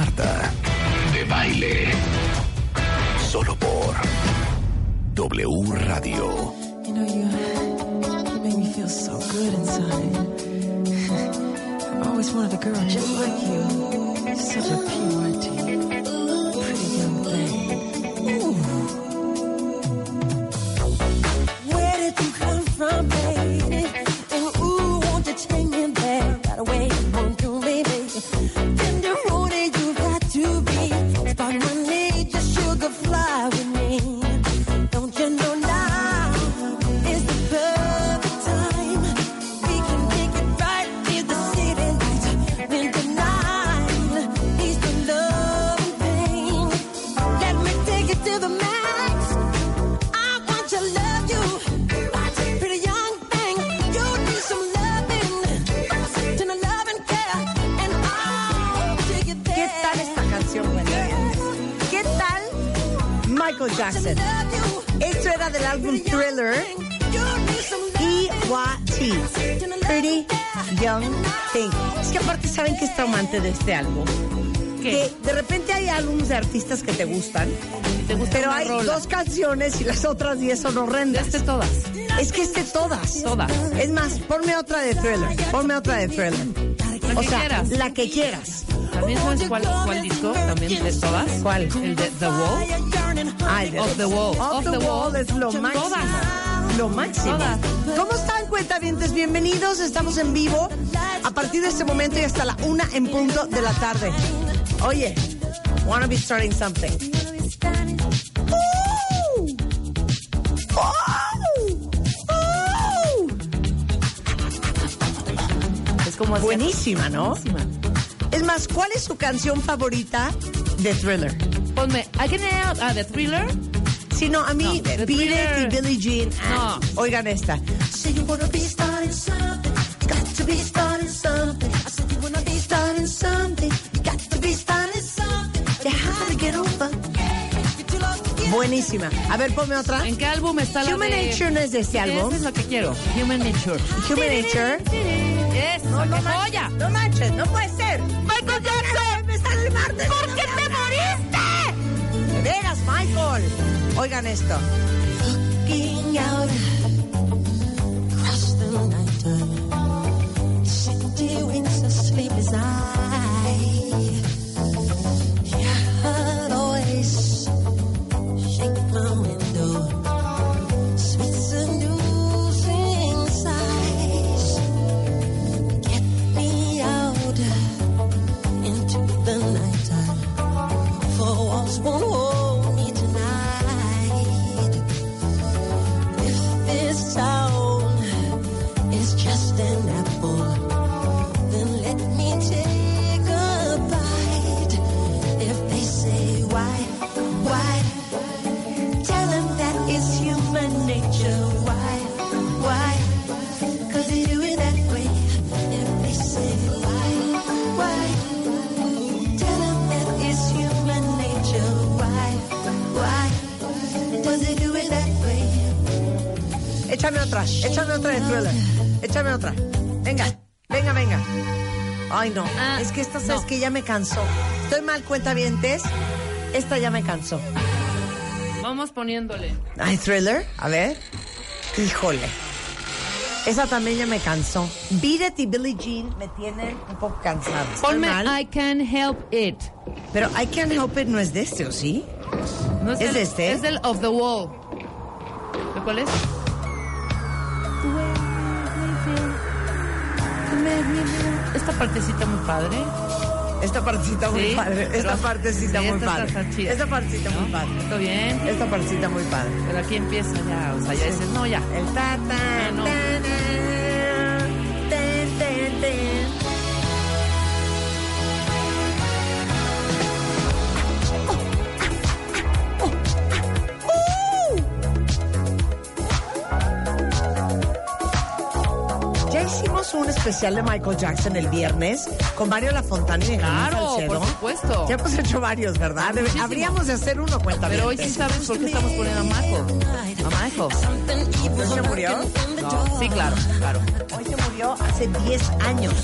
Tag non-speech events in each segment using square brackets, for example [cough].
Marta de Baile. Solo por W Radio. You know, you, you make me feel so good inside. I've always wanted a girl just like you. Such a purity. De este álbum. Que de repente hay álbumes de artistas que te gustan, pero hay dos canciones y las otras diez son horrendas. Este todas. Es que este todas. Todas. Es más, ponme otra de Thriller. Ponme otra de Thriller. La o que sea, quieras. la que quieras. ¿También sabes cuál, cuál disco? ¿También de todas? ¿Cuál? El de The Wall. Ah, el de- Off the Wall. Off, the, wall, es lo máximo. Todas. Lo máximo. Todas. ¿Cómo están, cuentavientes? Bienvenidos. Estamos en vivo partir de este momento y hasta la una en punto de la tarde. Oye, wanna be starting something. ¡Uh! ¡Oh! ¡Oh! Es como Buenísima, ¿no? Buenísima. Es más, ¿cuál es su canción favorita de Thriller? Ponme, I can out. Ah, The Thriller. Si no, a mí, No, The Beat It y Thriller. Billie Jean. No. Oigan esta. Say you wanna be starting something, got to be starting something. Buenísima. A ver, ponme otra. ¿En qué álbum está la Human de... Nature no es de este álbum. Es lo que quiero. Human Nature. Human Nature. Es, no, qué joya. No manches, no puede ser. Michael Jackson. Me está el martes. ¿Por qué te moriste? De veras, Michael. Oigan esto. Looking out Ay, no. Ah, es que esta, sabes no. que ya me cansó. Estoy mal, cuentavientes. Esta ya me cansó. Vamos poniéndole. Ay, Thriller. A ver. Híjole. Esa también ya me cansó. Beat It y Billie Jean me tienen un poco cansada. ¿Estoy Ponme? I Can Help It. Pero I Can't Help It no es de este, ¿o sí? No ¿Es del- de este? Es del Of the Wall. ¿De cuál es? Esta partecita muy padre. Esta partecita muy Sí, padre. Esta partecita sí, muy esta padre. chida. Esta partecita muy padre. ¿Está bien? Esta partecita muy padre. Pero aquí empieza ya, o sea, ya dices, no, ya. El ta ta Ah, no. ta, especial de Michael Jackson el viernes con Mario Lafontana y Claro, por supuesto. Ya hemos hecho varios, ¿verdad? Habríamos de hacer uno, cuenta Pero hoy sí sabes por qué estamos poniendo a Michael. A Michael. ¿No se murió? No, sí, claro, claro. Hoy se murió hace 10 años.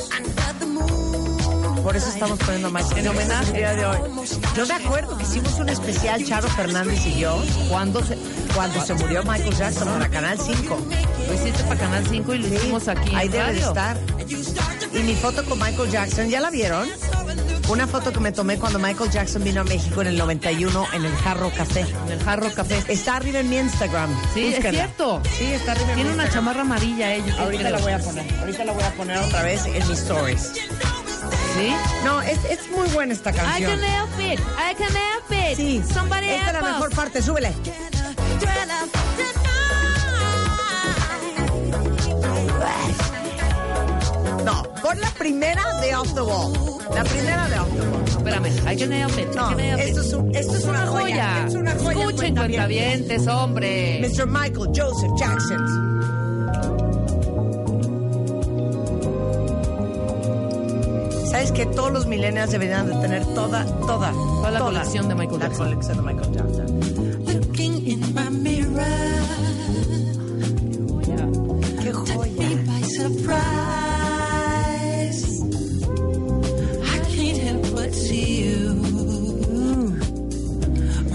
Por eso estamos poniendo a Michael. En homenaje. el día de hoy. Yo me acuerdo que hicimos un especial, Charo Fernández y yo, ¿Cuándo se, cuando se murió Michael Jackson para Canal 5. lo hiciste para Canal 5 y lo hicimos aquí Ahí en debe de estar. Y mi foto con Michael Jackson, ¿ya la vieron? Una foto que me tomé cuando Michael Jackson vino a México en el 91 en el Jarro Café. En el Jarro Café. Está arriba en mi Instagram. Sí, es cierto. Sí, está arriba en Tiene mi una chamarra amarilla ella. yo Ahorita la voy a poner. Ahorita la voy a poner otra vez en mis stories. ¿Sí? No, es, es muy buena esta I canción. can help it. I can help it. Sí, Somebody esta es la mejor parte, súbele. No, pon la primera de Off the Wall. La primera de Off the Wall. Espérame. I can help it. No, esto es, un- esto es una joya. joya. Es una joya. Escuchen, cuentavientes. hombre. Mr. Michael Joseph Jackson. ¿Sabes que todos los millennials deberían de tener toda, toda, Toda la colección de Michael la Jackson. colección de Michael Jackson. Surprise. I can't help but see you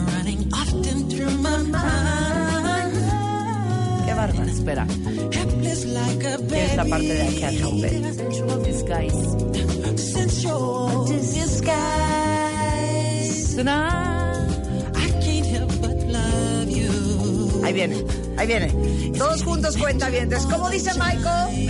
running often through my mind. ¡Qué! Espera. Helpless like a Y esta parte de I Can't Help It. Sensual disguise. sensual disguise. Tonight. I can't help but love you. Ahí viene, ahí viene. Todos juntos cuenta bien. ¿Cómo dice Michael?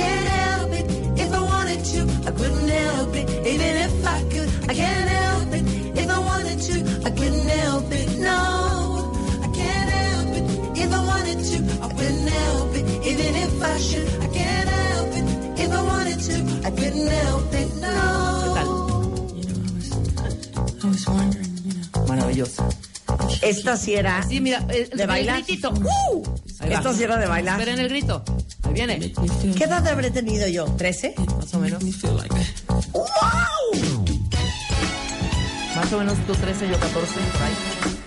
Venga. I can't help it if I wanted to. I couldn't help it even if I could. I can't help it if I wanted to. I couldn't help it. No, I can't help it if I wanted to. I couldn't help it even if I should. I can't help it if I wanted to. I couldn't help it. ¿Qué No. tal? I was wondering, you know. Maravilloso. Esta sí era Sí, mira. de el bailar. gritito. ¡Uh! Sí era de bailar. Esperen el grito. Viene. ¿Qué edad habré tenido yo? ¿13? Más o menos. ¡Wow! Más o menos tú 13, yo 14. Por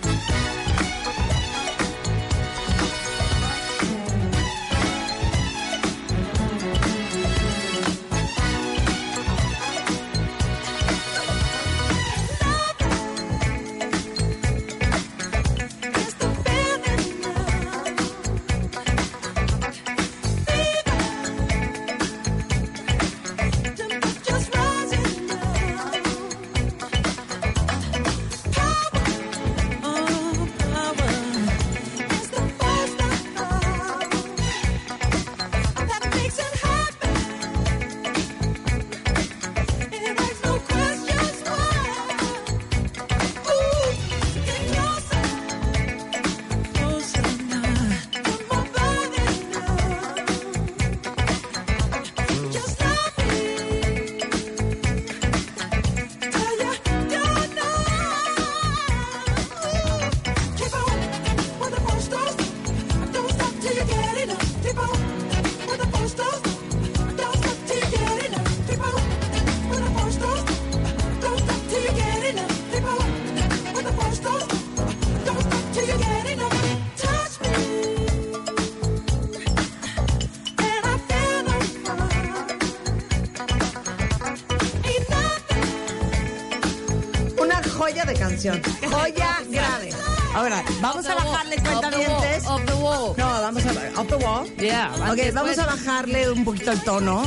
vamos a bajarle cuenta dientes. Off the wall. No, vamos a. Up the wall. Yeah. Ok, vamos pues. a bajarle un poquito el tono.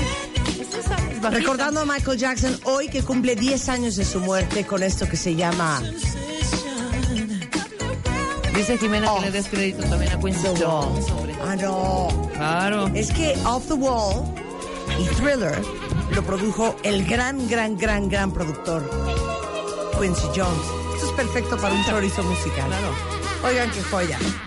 Recordando a Michael Jackson hoy que cumple 10 años de su muerte con esto que se llama Dice Jimena Off que le des crédito también a Quincy. Jones. Ah, no. Claro. Es que Off the Wall y Thriller lo produjo el gran, gran, gran, gran productor Quincy Jones. Esto es perfecto para un chorizo musical. Claro. Oigan qué joya.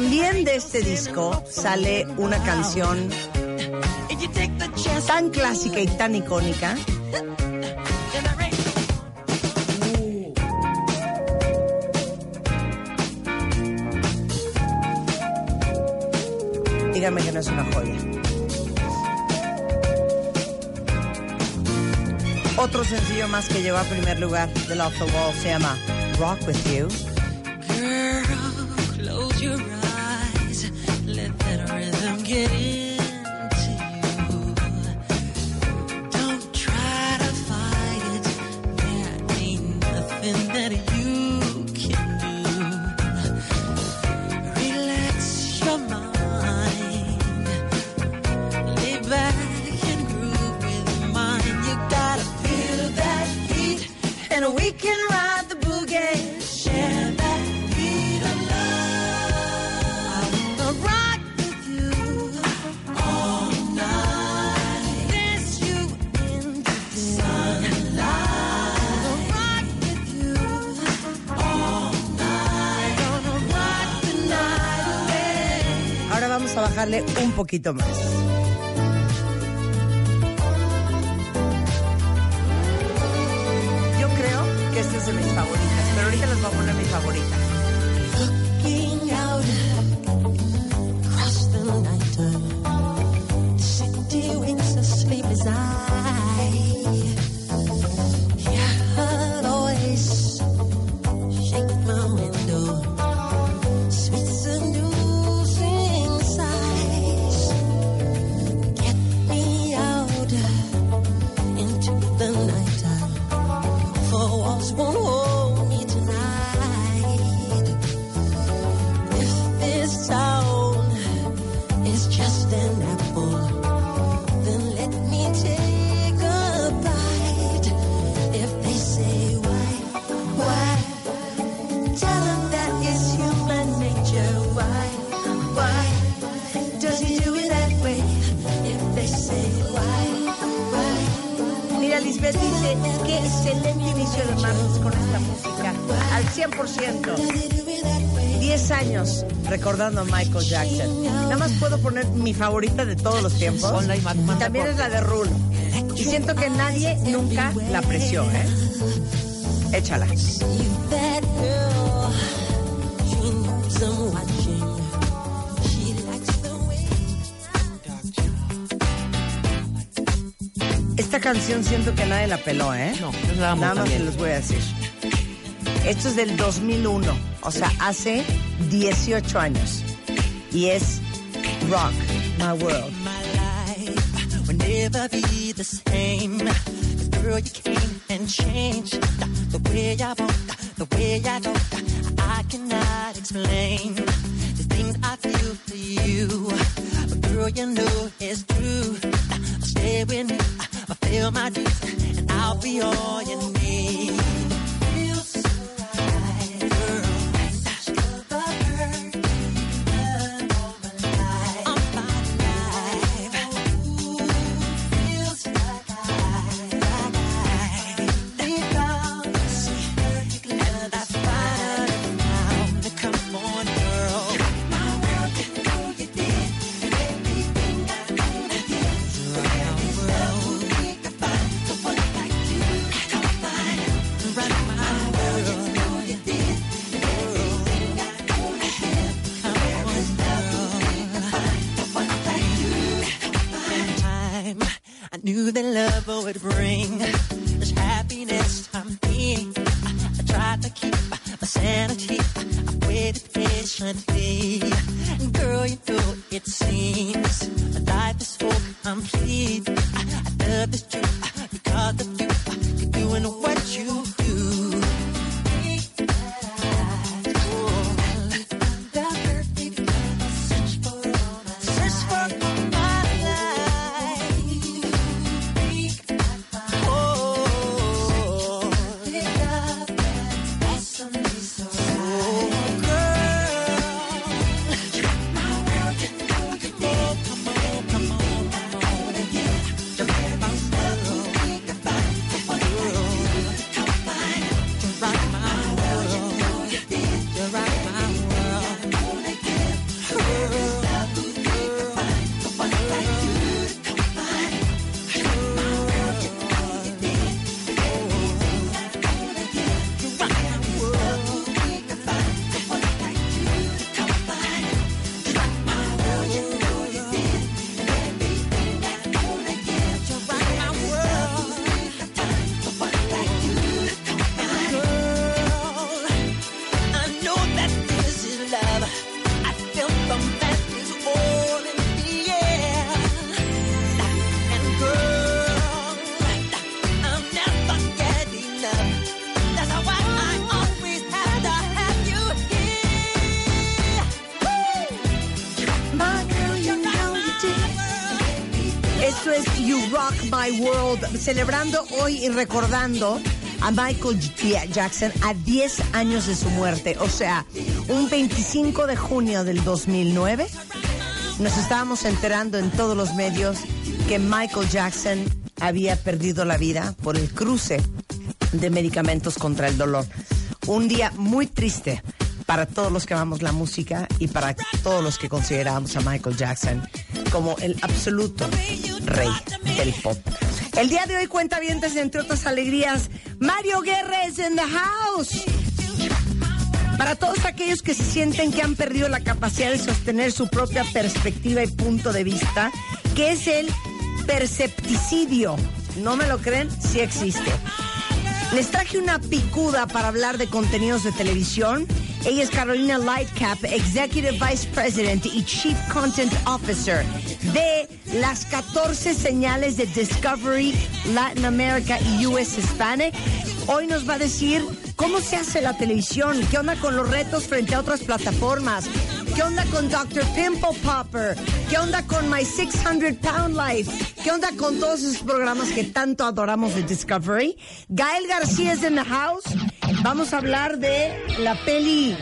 También de este disco sale una canción tan clásica y tan icónica. Dígame que no es una joya. Otro sencillo más que llegó a primer lugar de Off the Wall se llama Rock With You. Girl, close your eyes. again. Bajarle un poquito más. Michael Jackson. Nada más puedo poner mi favorita de todos los tiempos. Y También es la de Rulo. Y siento que nadie nunca la apreció, ¿eh? Échala. Esta canción siento que nadie la peló, ¿eh? No, esa la amo Nada más se los voy a decir. Esto es del 2001, o sea, hace 18 años. Y es Rock My World. My life will never be the same. girl, you came and changed the way I walk, the way I talk. I cannot explain the things I feel for you. But girl, you know it's true. I'll stay with you, I'll feel my dreams, and I'll be all you need. Patiently. Girl, you know it seems life is so complete. I love this truth because of you. You're doing what you celebrando hoy y recordando a Michael Jackson a 10 años de su muerte. O sea, un 25 de junio del 2009 nos estábamos enterando en todos los medios que Michael Jackson había perdido la vida por el cruce de medicamentos contra el dolor. Un día muy triste para todos los que amamos la música y para todos los que consideramos a Michael Jackson como el absoluto rey del pop. El día de hoy cuenta bien entre otras alegrías, Mario Guerres in the house. Para todos aquellos que se sienten que han perdido la capacidad de sostener su propia perspectiva y punto de vista, que es el percepticidio. ¿No me lo creen? Sí existe. Les traje una picuda para hablar de contenidos de televisión. Ella es Carolina Lightcap, Executive Vice President y Chief Content Officer de las 14 señales de Discovery, Latin America y US Hispanic. Hoy nos va a decir cómo se hace la televisión, qué onda con los retos frente a otras plataformas, qué onda con Dr. Pimple Popper, qué onda con My 600 Pound Life, qué onda con todos esos programas que tanto adoramos de Discovery. Gael García es en the house. Vamos a hablar de la peli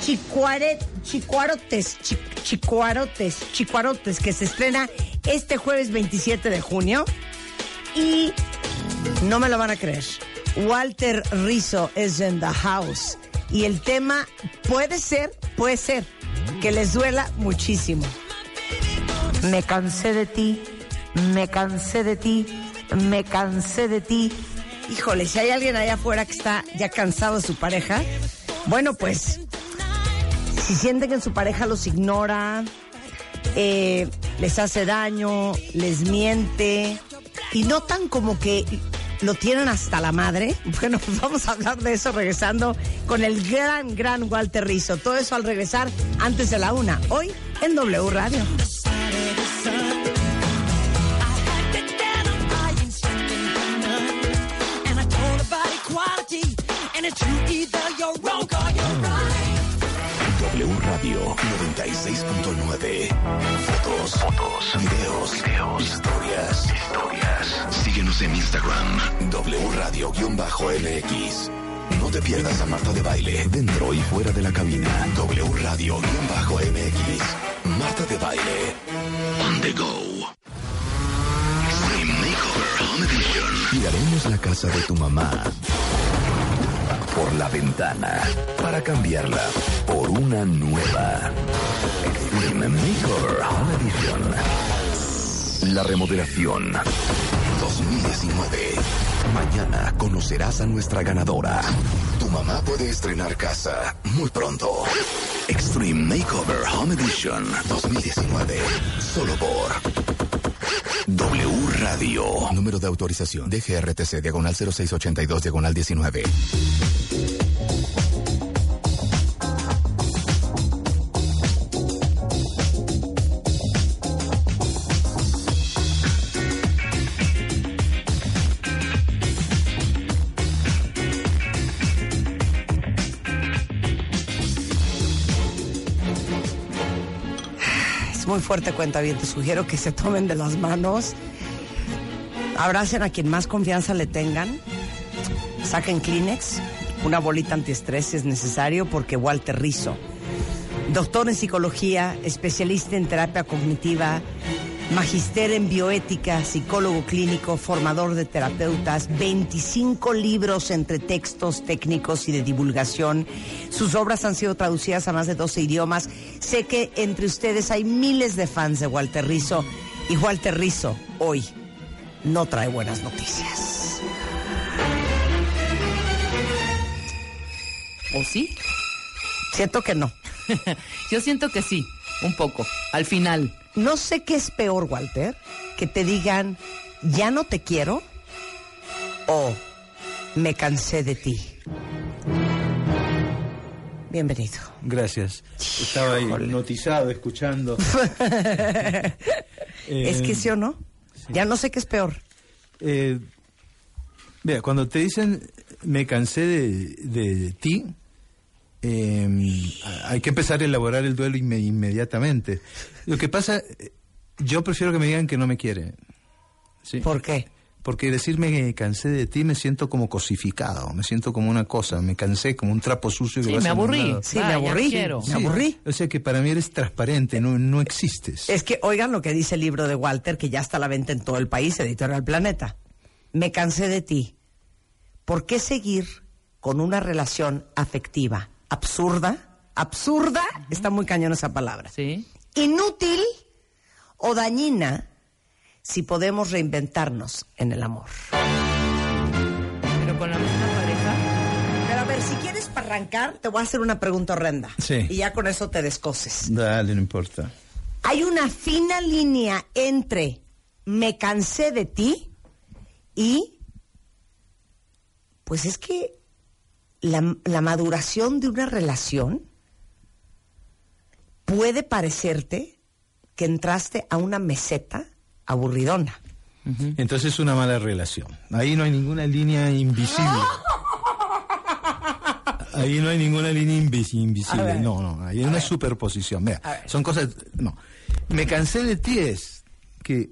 Chicuaret, Chicuarotes, Chicuarotes, Chicuarotes, que se estrena este jueves 27 de junio. Y no me lo van a creer. Walter Rizzo es en the house. Y el tema puede ser, puede ser, que les duela muchísimo. Me cansé de ti, me cansé de ti, me cansé de ti. Híjole, si hay alguien allá afuera que está ya cansado de su pareja, bueno, pues si sienten que su pareja los ignora, eh, les hace daño, les miente y notan como que lo tienen hasta la madre. [laughs] Bueno, pues vamos a hablar de eso regresando con el gran, gran Walter Rizzo. Todo eso al regresar antes de la una, hoy en W Radio. Fotos, videos, historias, historias. Síguenos en Instagram, W Radio-MX. No te pierdas a Marta de Baile, dentro y fuera de la cabina. W Radio-MX. Marta de Baile. On the go. Extreme Makeover Home Edition. Tiraremos la casa de tu mamá por la ventana para cambiarla por una nueva. Extreme Makeover Home Edition. La remodelación 2019. Mañana conocerás a nuestra ganadora. Tu mamá puede estrenar casa muy pronto. Extreme Makeover Home Edition 2019. Solo por W Radio. Número de autorización. DGRTC, diagonal 0682, diagonal 19. Fuerte cuenta bien. Te sugiero que se tomen de las manos, abracen a quien más confianza le tengan, saquen Kleenex, una bolita antiestrés es necesario, porque Walter Rizzo, doctor en psicología, especialista en terapia cognitiva, magister en bioética, psicólogo clínico, formador de terapeutas, 25 libros entre textos técnicos y de divulgación. Sus obras han sido traducidas a más de 12 idiomas. Sé que entre ustedes hay miles de fans de Walter Rizzo y Walter Rizzo hoy no trae buenas noticias. ¿O sí? Siento que no. [laughs] Yo siento que sí, un poco, al final. No sé qué es peor, Walter, que te digan, ya no te quiero o me cansé de ti. Bienvenido. Gracias. Estaba ahí hipnotizado, escuchando. [laughs] es que sí o no. Ya no sé qué es peor. Eh, mira, cuando te dicen me cansé de, de ti, eh, hay que empezar a elaborar el duelo inme- inmediatamente. Lo que pasa, yo prefiero que me digan que no me quiere. ¿sí? ¿Por qué? porque decirme que cansé de ti me siento como cosificado, me siento como una cosa, me cansé como un trapo sucio que Sí, vas me aburrí. Sí, Ah, me aburrí. Me aburrí. O sea que para mí eres transparente, no, no existes. Es que oigan lo que dice el libro de Walter, que ya está a la venta en todo el país, Editorial Planeta. Me cansé de ti. ¿Por qué seguir con una relación afectiva absurda? Absurda, está muy cañón esa palabra. Sí. Inútil o dañina si podemos reinventarnos en el amor. Pero con la misma pareja. Pero a ver, si quieres para arrancar, te voy a hacer una pregunta horrenda. Sí. Y ya con eso te descoses. Dale, no importa. Hay una fina línea entre me cansé de ti y pues es que la, la maduración de una relación puede parecerte que entraste a una meseta aburridona. Entonces es una mala relación. Ahí no hay ninguna línea invisible. [laughs] Ahí no hay ninguna línea invis- invisible. No, no, ahí hay una superposición. Mira, son cosas. No. Me cansé de ti es que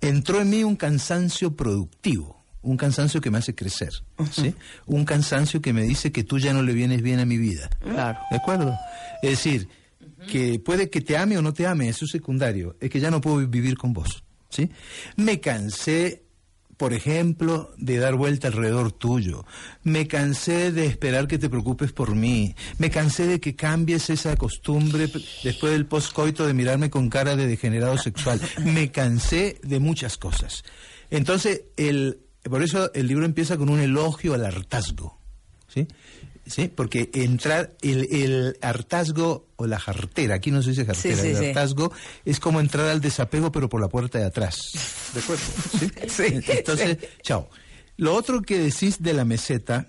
entró en mí un cansancio productivo, un cansancio que me hace crecer, ¿sí? Un cansancio que me dice que tú ya no le vienes bien a mi vida. Claro. ¿De acuerdo? Es decir, que puede que te ame o no te ame, eso es secundario, es que ya no puedo vivir con vos, ¿sí? Me cansé, por ejemplo, de dar vuelta alrededor tuyo. Me cansé de esperar que te preocupes por mí. Me cansé de que cambies esa costumbre después del postcoito de mirarme con cara de degenerado sexual. Me cansé de muchas cosas. Entonces, el, por eso el libro empieza con un elogio al hartazgo. ¿sí? ¿Sí? Porque entrar, el, el hartazgo o la jartera, aquí no se dice jartera, Sí, sí, el sí. hartazgo es como entrar al desapego pero por la puerta de atrás. ¿De acuerdo? ¿Sí? [laughs] Entonces, chao. Lo otro que decís de la meseta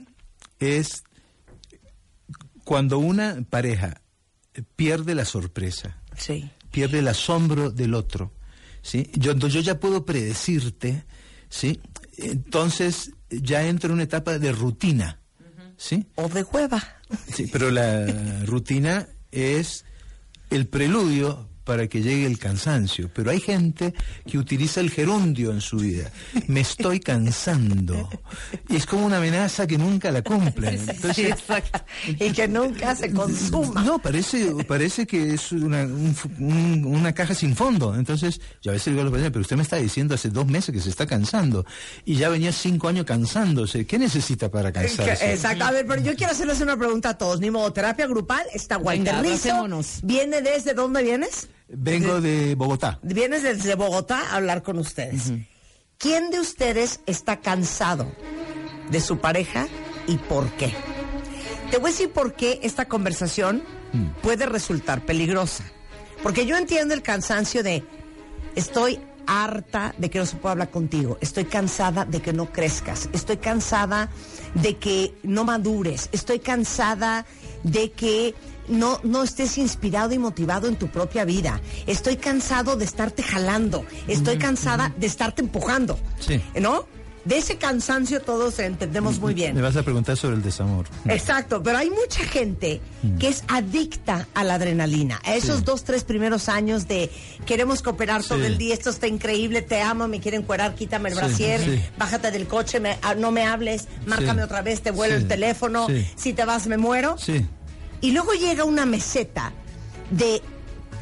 es cuando una pareja pierde la sorpresa, Sí. pierde el asombro del otro, ¿sí? Yo, yo ya puedo predecirte, ¿sí? Entonces ya entro en una etapa de rutina, ¿sí? O de hueva. Sí, pero la [laughs] rutina es el preludio para que llegue el cansancio. Pero hay gente que utiliza el gerundio en su vida. Me estoy cansando. Y es como una amenaza que nunca la cumplen. Entonces, exacto. Y que nunca se consuma. no, parece, parece que es una, un un- una caja sin fondo. Entonces, yo a veces digo a los pacientes, pero usted me está diciendo hace dos meses que se está cansando. Y ya venía cinco años cansándose. ¿Qué necesita para cansarse? Exacto. A ver, pero yo quiero hacerles una pregunta a todos. Ni modo, terapia grupal, está abracémonos. ¿Viene desde dónde vienes? Vengo de Bogotá. Vienes desde Bogotá a hablar con ustedes. ¿Quién de ustedes está cansado de su pareja y por qué? Te voy a decir por qué esta conversación puede resultar peligrosa. Porque yo entiendo el cansancio de estoy harta de que no se pueda hablar contigo, estoy cansada de que no crezcas, estoy cansada de que no madures, estoy cansada de que no, no estés inspirado y motivado en tu propia vida, estoy cansado de estarte jalando, estoy cansada de estarte empujando, Sí. ¿no? De ese cansancio todos entendemos muy bien. Me vas a preguntar sobre el desamor. Exacto, pero hay mucha gente que es adicta a la adrenalina. A esos Sí. dos, tres primeros años de queremos cooperar todo el día, esto está increíble, te amo, me quieren cuerar, quítame el Sí, brasier, bájate del coche, me- ah, no me hables, márcame otra vez, te vuelo el teléfono, si te vas me muero. Sí. Y luego llega una meseta de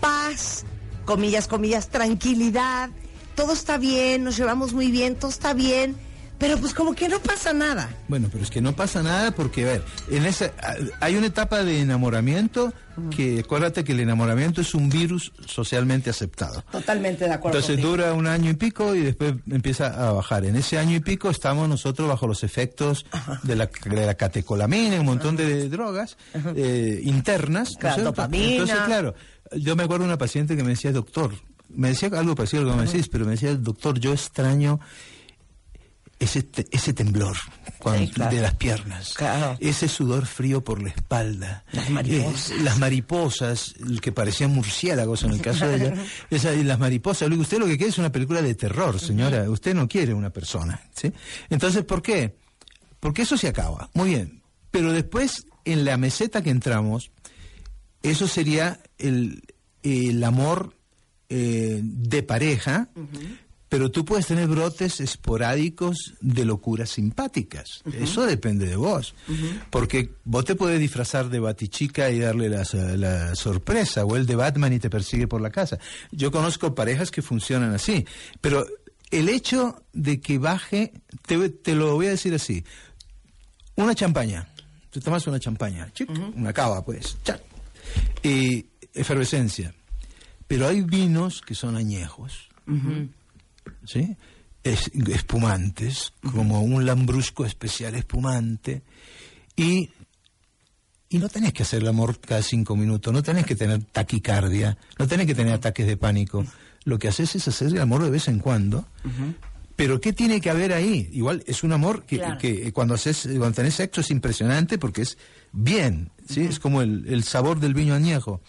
paz, comillas, comillas, tranquilidad, todo está bien, nos llevamos muy bien, todo está bien, pero pues como que no pasa nada. Bueno, pero es que no pasa nada porque, a ver, en esa, hay una etapa de enamoramiento que, acuérdate que el enamoramiento es un virus socialmente aceptado. Totalmente de acuerdo. Entonces contigo. dura un año y pico y después empieza a bajar. En ese año y pico estamos nosotros bajo los efectos de la, de la catecolamina y un montón de drogas eh, internas. ¿no dopamina. Entonces, claro, yo me acuerdo de una paciente que me decía, doctor, me decía algo parecido a lo que me decís, pero me decía, doctor, yo extraño ese, te- ese temblor cuando- Sí, claro. de las piernas, Claro. ese sudor frío por la espalda, Las mariposas. eh, las mariposas, que parecían murciélagos en el caso de ella, [laughs] esa- y las mariposas. Usted lo que quiere es una película de terror, señora. Usted no quiere una persona, ¿sí? Entonces, ¿por qué? Porque eso se acaba. Muy bien. Pero después, en la meseta que entramos, eso sería el, el amor eh, de pareja, Pero tú puedes tener brotes esporádicos de locuras simpáticas. Eso depende de vos. Porque vos te puedes disfrazar de batichica y darle la, la sorpresa, o el de Batman y te persigue por la casa. Yo conozco parejas que funcionan así. Pero el hecho de que baje, te, te lo voy a decir así. Una champaña. Tú tomas una champaña, chic, una cava, pues. chac. Y efervescencia. Pero hay vinos que son añejos. ¿Sí? Es- espumantes, como un lambrusco especial espumante, y, y no tenés que hacer el amor cada cinco minutos, no tenés que tener taquicardia, no tenés que tener ataques de pánico. Lo que haces es hacer el amor de vez en cuando. Pero ¿qué tiene que haber ahí? Igual es un amor que, Claro. que cuando haces, cuando tenés sexo es impresionante porque es bien, ¿sí? Es como el, el sabor del vino añejo.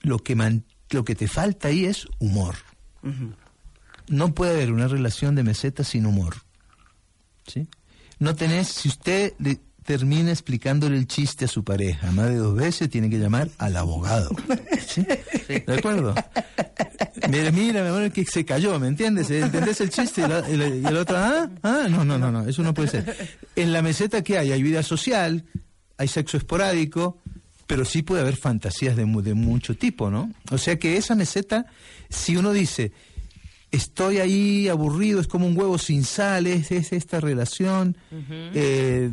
Lo que, man- lo que te falta ahí es humor. No puede haber una relación de meseta sin humor. ¿Sí? No tenés, si usted le termina explicándole el chiste a su pareja más de dos veces, tiene que llamar al abogado. ¿Sí? [laughs] ¿De acuerdo? Mira, mira, mi amor, que se cayó, ¿me entiendes? ¿Entendés el chiste? Y, el otro, ¿ah? Ah, no, no, no, no, eso no puede ser. En la meseta, ¿qué hay? Hay vida social, hay sexo esporádico, pero sí puede haber fantasías de, de mucho tipo, ¿no? O sea que esa meseta, si uno dice, estoy ahí aburrido, es como un huevo sin sal, es, es esta relación, eh,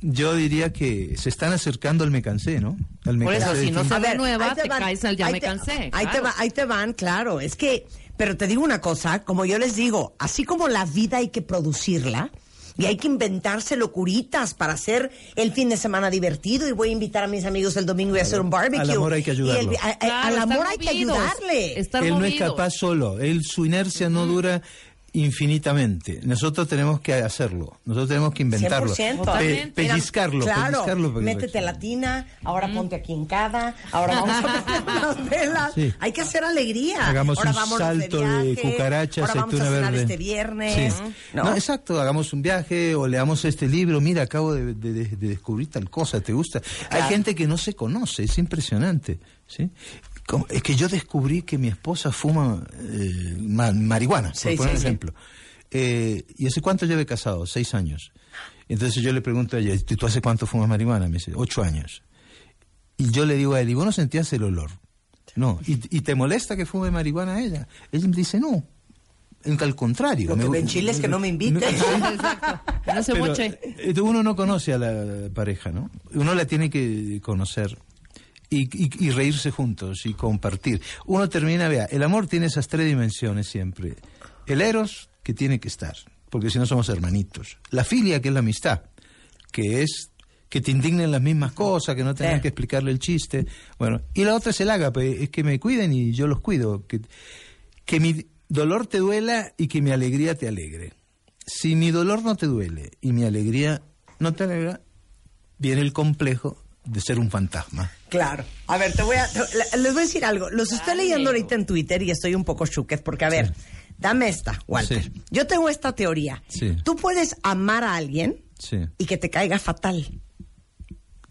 yo diría que se están acercando al me cansé, ¿no? Al me Por eso, cansé si no ve nueva, te van, caes al ya ahí me te- cansé. Ahí, te va- ahí te van, claro. Es que, pero te digo una cosa, como yo les digo, así como la vida hay que producirla. Y hay que inventarse locuritas para hacer el fin de semana divertido. Y voy a invitar a mis amigos el domingo y a hacer un barbecue. Al amor hay que el- ayudarlo. a- a- Claro, al amor hay que ayudarle. estar él no es capaz solo, él su inercia no dura infinitamente. Nosotros tenemos que hacerlo, nosotros tenemos que inventarlo, 100%. Pe- pellizcarlo, Claro, pellizcarlo métete reaccione. latina, ahora ponte aquí en cada, ahora vamos a [laughs] prender unas velas. Sí. Hay que hacer alegría. Hagamos ahora un salto de, viaje, cucaracha, ahora vamos a aceituna cenar verde. este viernes. Sí. ¿no? No, exacto, hagamos un viaje o leamos este libro. Mira, acabo de, de- de- de descubrir tal cosa, ¿te gusta? Hay gente que no se conoce, es impresionante. ¿sí? Es que yo descubrí que mi esposa fuma eh, ma- marihuana, Sí, por poner sí, un sí. ejemplo. Eh, ¿Y hace cuánto lleve casado? Seis años. Entonces yo le pregunto a ella, ¿tú tú hace cuánto fumas marihuana? Me dice, ocho años. Y yo le digo a él, ¿y vos no sentías el olor? No. ¿Y, y te molesta que fume marihuana a ella? Ella me dice, no. En- Al contrario. Lo que me- me enchila es que no me invite. [laughs] [laughs] Exacto. Que No se moche. eh, uno no conoce a la pareja, ¿no? Uno la tiene que conocer y, y- y reírse juntos y compartir. Uno termina, vea, el amor tiene esas tres dimensiones siempre. El eros, que tiene que estar, porque si no somos hermanitos. La filia, que es la amistad, que es que te indignen las mismas cosas, que no tengas Sí. que explicarle el chiste. Bueno, y la otra es el ágape, es que me cuiden y yo los cuido. Que, que mi dolor te duela y que mi alegría te alegre. Si mi dolor no te duele y mi alegría no te alegra, viene el complejo de ser un fantasma. Claro. A ver, te voy a, te- les voy a decir algo. Los estoy leyendo ahorita en Twitter y estoy un poco chuquet porque, a ver, dame esta, Walter. Sí. Yo tengo esta teoría. Sí. Tú puedes amar a alguien Sí. y que te caiga fatal,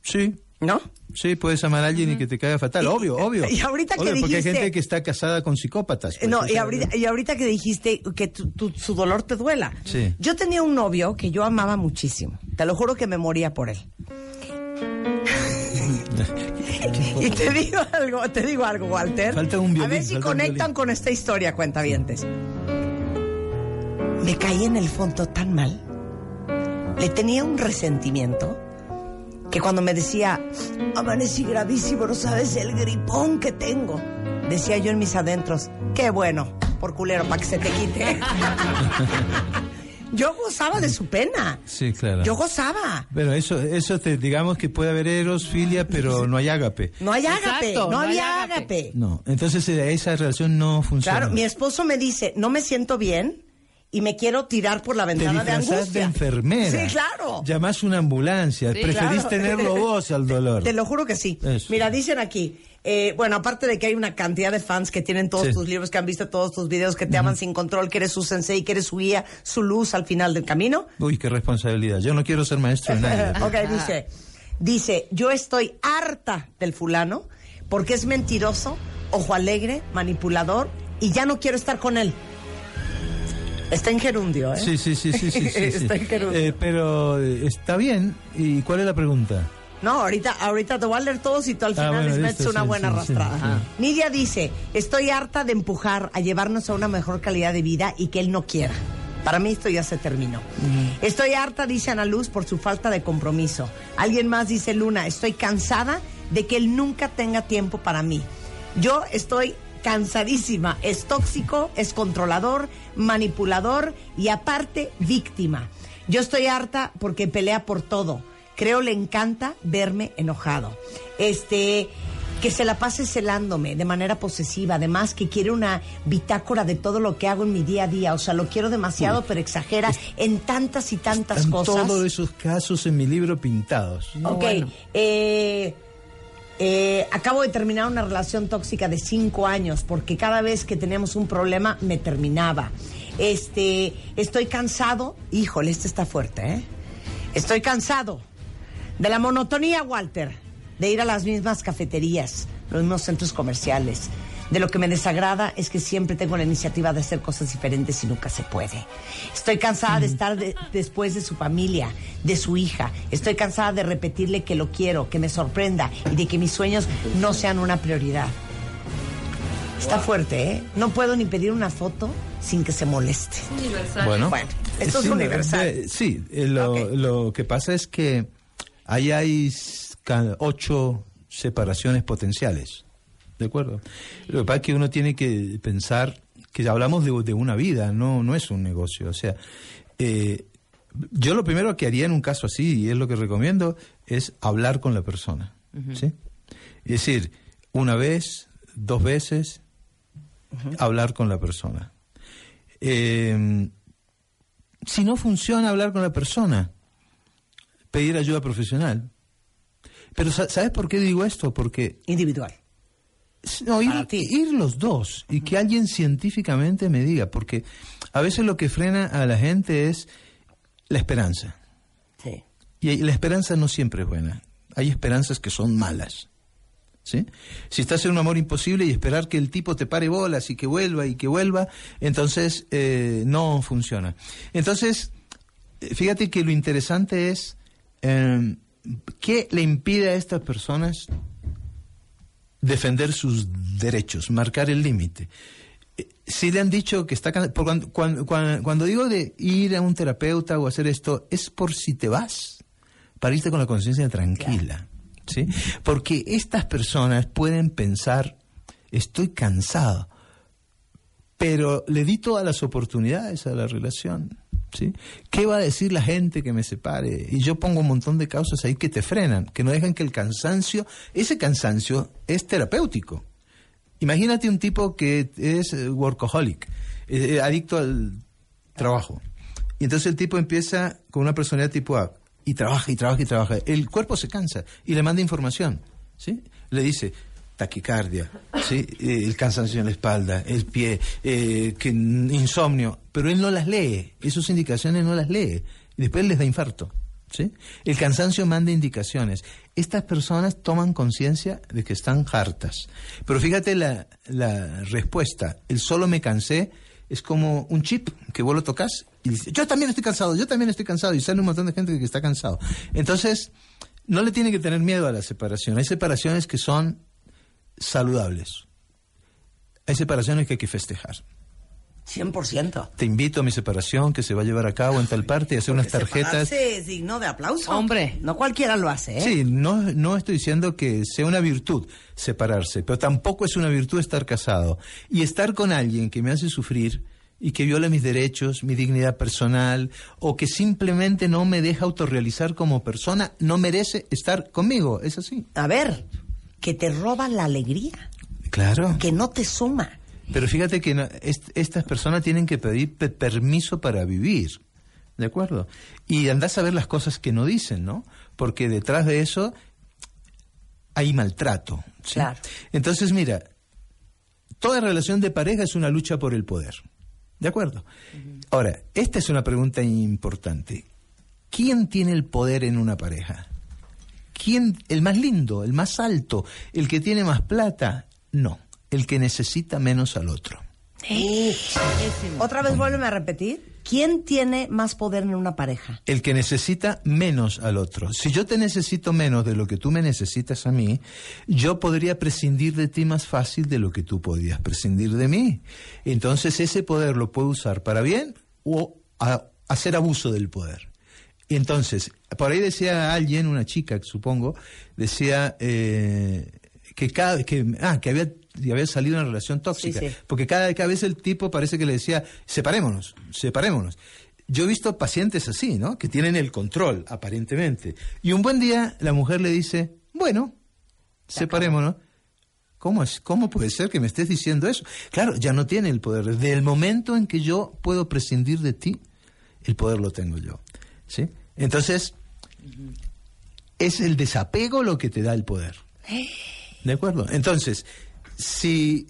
Sí. ¿no? Sí, puedes amar a alguien y que te caiga fatal, Y- obvio, obvio. y ahorita que Obvio, porque hay dijiste- gente que está casada con psicópatas. pues, No, y ahorita, y ahorita que dijiste que tu- tu- su dolor te duela. Sí. Yo tenía un novio que yo amaba muchísimo. Te lo juro que me moría por él. [laughs] [laughs] y te digo algo, te digo algo, Walter. Falta un A violín, ver si conectan con esta historia, cuentavientes. Me caí en el fondo tan mal. Le tenía un resentimiento que cuando me decía, amanecí gravísimo, no sabes el gripón que tengo. Decía yo en mis adentros, qué bueno, por culero, para que se te quite. [laughs] yo gozaba de su pena. Sí, claro. Yo gozaba. Pero eso, eso te, digamos que puede haber eros, filia, pero no hay ágape. No hay ágape, Exacto, no, no hay había ágape. ágape. No, entonces eh, esa relación no funciona. Claro, mi esposo me dice, no me siento bien y me quiero tirar por la te ventana de angustia. de enfermera. Sí, claro. Llamás una ambulancia. Sí, Preferís claro. tenerlo [laughs] vos al dolor. Te lo juro que sí. Eso. Mira, dicen aquí, eh, bueno, aparte de que hay una cantidad de fans que tienen todos Sí. tus libros, que han visto todos tus videos, que te aman sin control, que eres su sensei, que eres su guía, su luz al final del camino. Uy, qué responsabilidad. Yo no quiero ser maestro de nadie. [laughs] ok, dice, dice, yo estoy harta del fulano porque es mentiroso, ojo alegre, manipulador y ya no quiero estar con él. Está en gerundio, ¿eh? Sí, sí, sí, sí, [laughs] sí. Está en gerundio. Eh, pero eh, está bien. ¿Y cuál es la pregunta? No, ahorita, ahorita te voy a leer todos y tú al Ah, final bueno, les metes una sí, buena sí, arrastrada. sí. Nidia dice, estoy harta de empujar a llevarnos a una mejor calidad de vida y que él no quiera. Para mí esto ya se terminó. Estoy harta, dice Ana Luz, por su falta de compromiso. Alguien más dice Luna, estoy cansada de que él nunca tenga tiempo para mí. Yo estoy cansadísima. Es tóxico, es controlador, manipulador y aparte víctima. Yo estoy harta porque pelea por todo. Creo le encanta verme enojado. Este, que se la pase celándome de manera posesiva, además que quiere una bitácora de todo lo que hago en mi día a día, o sea, lo quiero demasiado, pero exagera en tantas y tantas Están cosas. todos esos casos en mi libro pintados. Ok, eh, eh, acabo de terminar una relación tóxica de cinco años porque cada vez que teníamos un problema me terminaba. Este, estoy cansado, híjole, este está fuerte, ¿eh? Estoy cansado de la monotonía, Walter, de ir a las mismas cafeterías, los mismos centros comerciales. De lo que me desagrada es que siempre tengo la iniciativa de hacer cosas diferentes y nunca se puede. Estoy cansada de estar de- después de su familia, de su hija. Estoy cansada de repetirle que lo quiero, que me sorprenda y de que mis sueños no sean una prioridad. Está fuerte, ¿eh? No puedo ni pedir una foto sin que se moleste. Bueno, Bueno, esto es universal. eh, Sí, eh, lo, lo que pasa es que ahí hay ocho separaciones potenciales. ¿De acuerdo? Lo que pasa es que uno tiene que pensar que hablamos de, de una vida, no, no es un negocio. O sea, eh, yo lo primero que haría en un caso así, y es lo que recomiendo, es hablar con la persona. ¿sí? Es decir, una vez, dos veces, hablar con la persona. Eh, si no funciona hablar con la persona, pedir ayuda profesional. Pero sa- ¿sabes por qué digo esto? Porque Individual. No, ir, ti. ir los dos y que alguien científicamente me diga, porque a veces lo que frena a la gente es la esperanza. Sí. Y la esperanza no siempre es buena. Hay esperanzas que son malas. ¿Sí? Si estás en un amor imposible y esperar que el tipo te pare bolas y que vuelva y que vuelva, entonces eh, no funciona. Entonces, eh, fíjate que lo interesante es eh, qué le impide a estas personas defender sus derechos, marcar el límite. Eh, Si le han dicho que está cuando, cuando- cuando digo de ir a un terapeuta o hacer esto, es por si te vas, para irte con la conciencia tranquila. ¿sí? Porque estas personas pueden pensar, estoy cansado, pero le di todas las oportunidades a la relación. ¿Qué va a decir la gente que me separe? Y yo pongo un montón de causas ahí que te frenan, que no dejan que el cansancio, ese cansancio es terapéutico. Imagínate un tipo que es eh, workaholic, eh, adicto al trabajo. Y entonces el tipo empieza con una personalidad tipo A y trabaja y trabaja y trabaja. El cuerpo se cansa y le manda información, ¿sí? Le dice taquicardia, ¿sí? Eh, el cansancio en la espalda, el pie, eh, que insomnio, pero él no las lee, esas indicaciones no las lee y después les da infarto. ¿Sí? El cansancio manda indicaciones. Estas personas toman conciencia de que están hartas. Pero fíjate la, la respuesta. El solo me cansé es como un chip que vos lo tocas y dice, yo también estoy cansado, yo también estoy cansado. Y sale un montón de gente que está cansado. Entonces, no le tiene que tener miedo a la separación. Hay separaciones que son saludables. Hay separaciones que hay que festejar. 100%. Te invito a mi separación que se va a llevar a cabo en tal parte y hacer unas tarjetas. Es digno de aplauso. Hombre. No cualquiera lo hace, ¿eh? Sí, no, no estoy diciendo que sea una virtud separarse, pero tampoco es una virtud estar casado. Y estar con alguien que me hace sufrir y que viola mis derechos, mi dignidad personal, o que simplemente no me deja autorrealizar como persona, no merece estar conmigo. Es así. A ver, que te roba la alegría, Claro. que no te suma. Pero fíjate que no- est- estas personas tienen que pedir pe- permiso para vivir. ¿De acuerdo? Y andás a ver las cosas que no dicen, ¿no? Porque detrás de eso hay maltrato. ¿sí? Claro. Entonces, mira, toda relación de pareja es una lucha por el poder. ¿De acuerdo? Ahora, esta es una pregunta importante. ¿Quién tiene el poder en una pareja? ¿Quién, el más lindo, el más alto, el que tiene más plata? No, el que necesita menos al otro. Otra vez vuelve a repetir. ¿Quién tiene más poder en una pareja? El que necesita menos al otro. Si yo te necesito menos de lo que tú me necesitas a mí, yo podría prescindir de ti más fácil de lo que tú podías prescindir de mí. Entonces ese poder lo puedo usar para bien o a- hacer abuso del poder. Y entonces, por ahí decía alguien, una chica, supongo, decía eh, que cada que, ah, que había, había salido una relación tóxica. Sí, sí. Porque cada, cada vez el tipo parece que le decía, separémonos, separémonos. Yo he visto pacientes así, ¿no? Que tienen el control, aparentemente. Y un buen día la mujer le dice, bueno, separémonos. ¿Cómo, es, ¿Cómo puede ser que me estés diciendo eso? Claro, ya no tiene el poder. Desde el momento en que yo puedo prescindir de ti, el poder lo tengo yo. ¿Sí? Entonces, es el desapego lo que te da el poder. ¿De acuerdo? Entonces, si,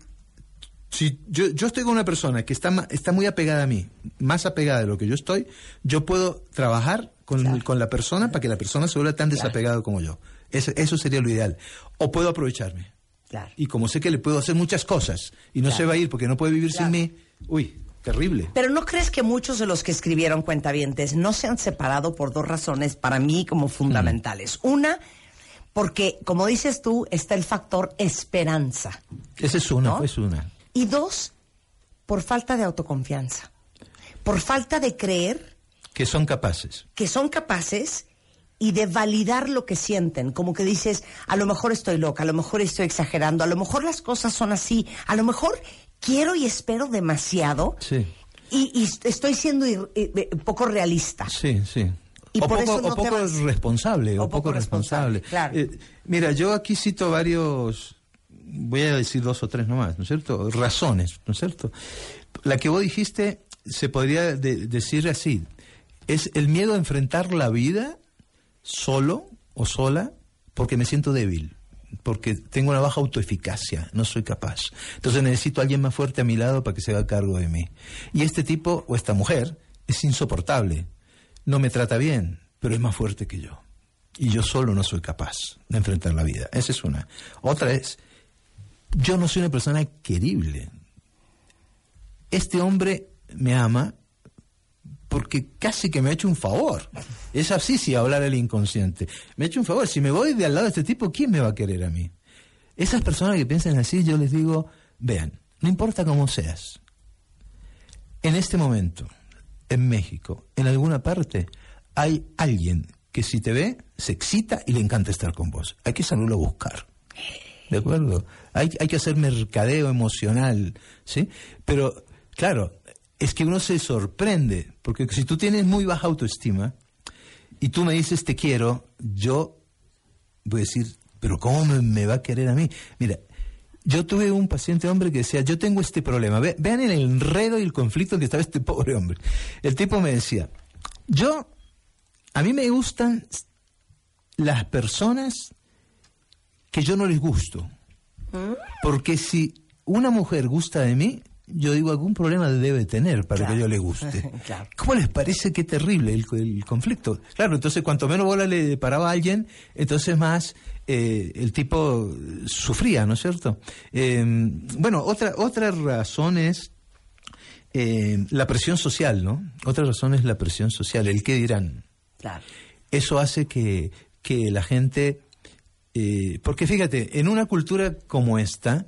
si yo, yo estoy con una persona que está, está muy apegada a mí, más apegada de lo que yo estoy, yo puedo trabajar con, con la persona para que la persona se vuelva tan desapegada como yo. Eso, eso sería lo ideal. O puedo aprovecharme. Claro. Y como sé que le puedo hacer muchas cosas y no se va a ir porque no puede vivir Claro. sin mí, uy, terrible. Pero ¿no crees que muchos de los que escribieron cuentavientes no se han separado por dos razones para mí como fundamentales? Una, porque, como dices tú, está el factor esperanza. Esa es una, ¿No? es una. Y dos, por falta de autoconfianza. Por falta de creer Que son capaces. que son capaces y de validar lo que sienten, como que dices, a lo mejor estoy loca, a lo mejor estoy exagerando, a lo mejor las cosas son así, a lo mejor quiero y espero demasiado Sí. y, y estoy siendo eh, eh, poco realista. Sí, sí. Y o por poco, eso no o poco vas. responsable, o, O poco, poco responsable. responsable, claro. Eh, mira, yo aquí cito varios, voy a decir dos o tres nomás, ¿no es cierto? Razones, ¿no es cierto? La que vos dijiste se podría de- decir así, es el miedo a enfrentar la vida solo o sola porque me siento débil, porque tengo una baja autoeficacia, no soy capaz. Entonces necesito a alguien más fuerte a mi lado para que se haga cargo de mí. Y este tipo o esta mujer es insoportable, no me trata bien, pero es más fuerte que yo. Y yo solo no soy capaz de enfrentar la vida. Esa es una. Otra es, yo no soy una persona querible. Este hombre me ama porque casi que me ha hecho un favor. Es así si hablar el inconsciente. Me ha hecho un favor. Si me voy de al lado de este tipo, ¿quién me va a querer a mí? Esas personas que piensan así, yo les digo, vean, no importa cómo seas. En este momento, en México, en alguna parte, hay alguien que si te ve, se excita y le encanta estar con vos. Hay que salirlo a buscar. ¿De acuerdo? Hay, hay que hacer mercadeo emocional, ¿sí? Pero, claro, es que uno se sorprende, porque si tú tienes muy baja autoestima y tú me dices te quiero, yo voy a decir, pero ¿cómo me, me va a querer a mí? Mira, yo tuve un paciente hombre que decía, yo tengo este problema. Ve- vean el enredo y el conflicto en que estaba este [laughs] pobre hombre. El tipo me decía, yo, a mí me gustan las personas que yo no les gusto. Porque si una mujer gusta de mí, yo digo, algún problema debe tener para Claro. que yo le guste. [laughs] Claro. ¿Cómo les parece qué terrible el, el conflicto? Claro, entonces cuanto menos bola le paraba a alguien, entonces más eh, el tipo sufría, ¿no es cierto? Eh, bueno, otra, otra razón es eh, la presión social, ¿no? Otra razón es la presión social, el qué dirán. Claro. Eso hace que, que la gente... eh, porque fíjate, en una cultura como esta,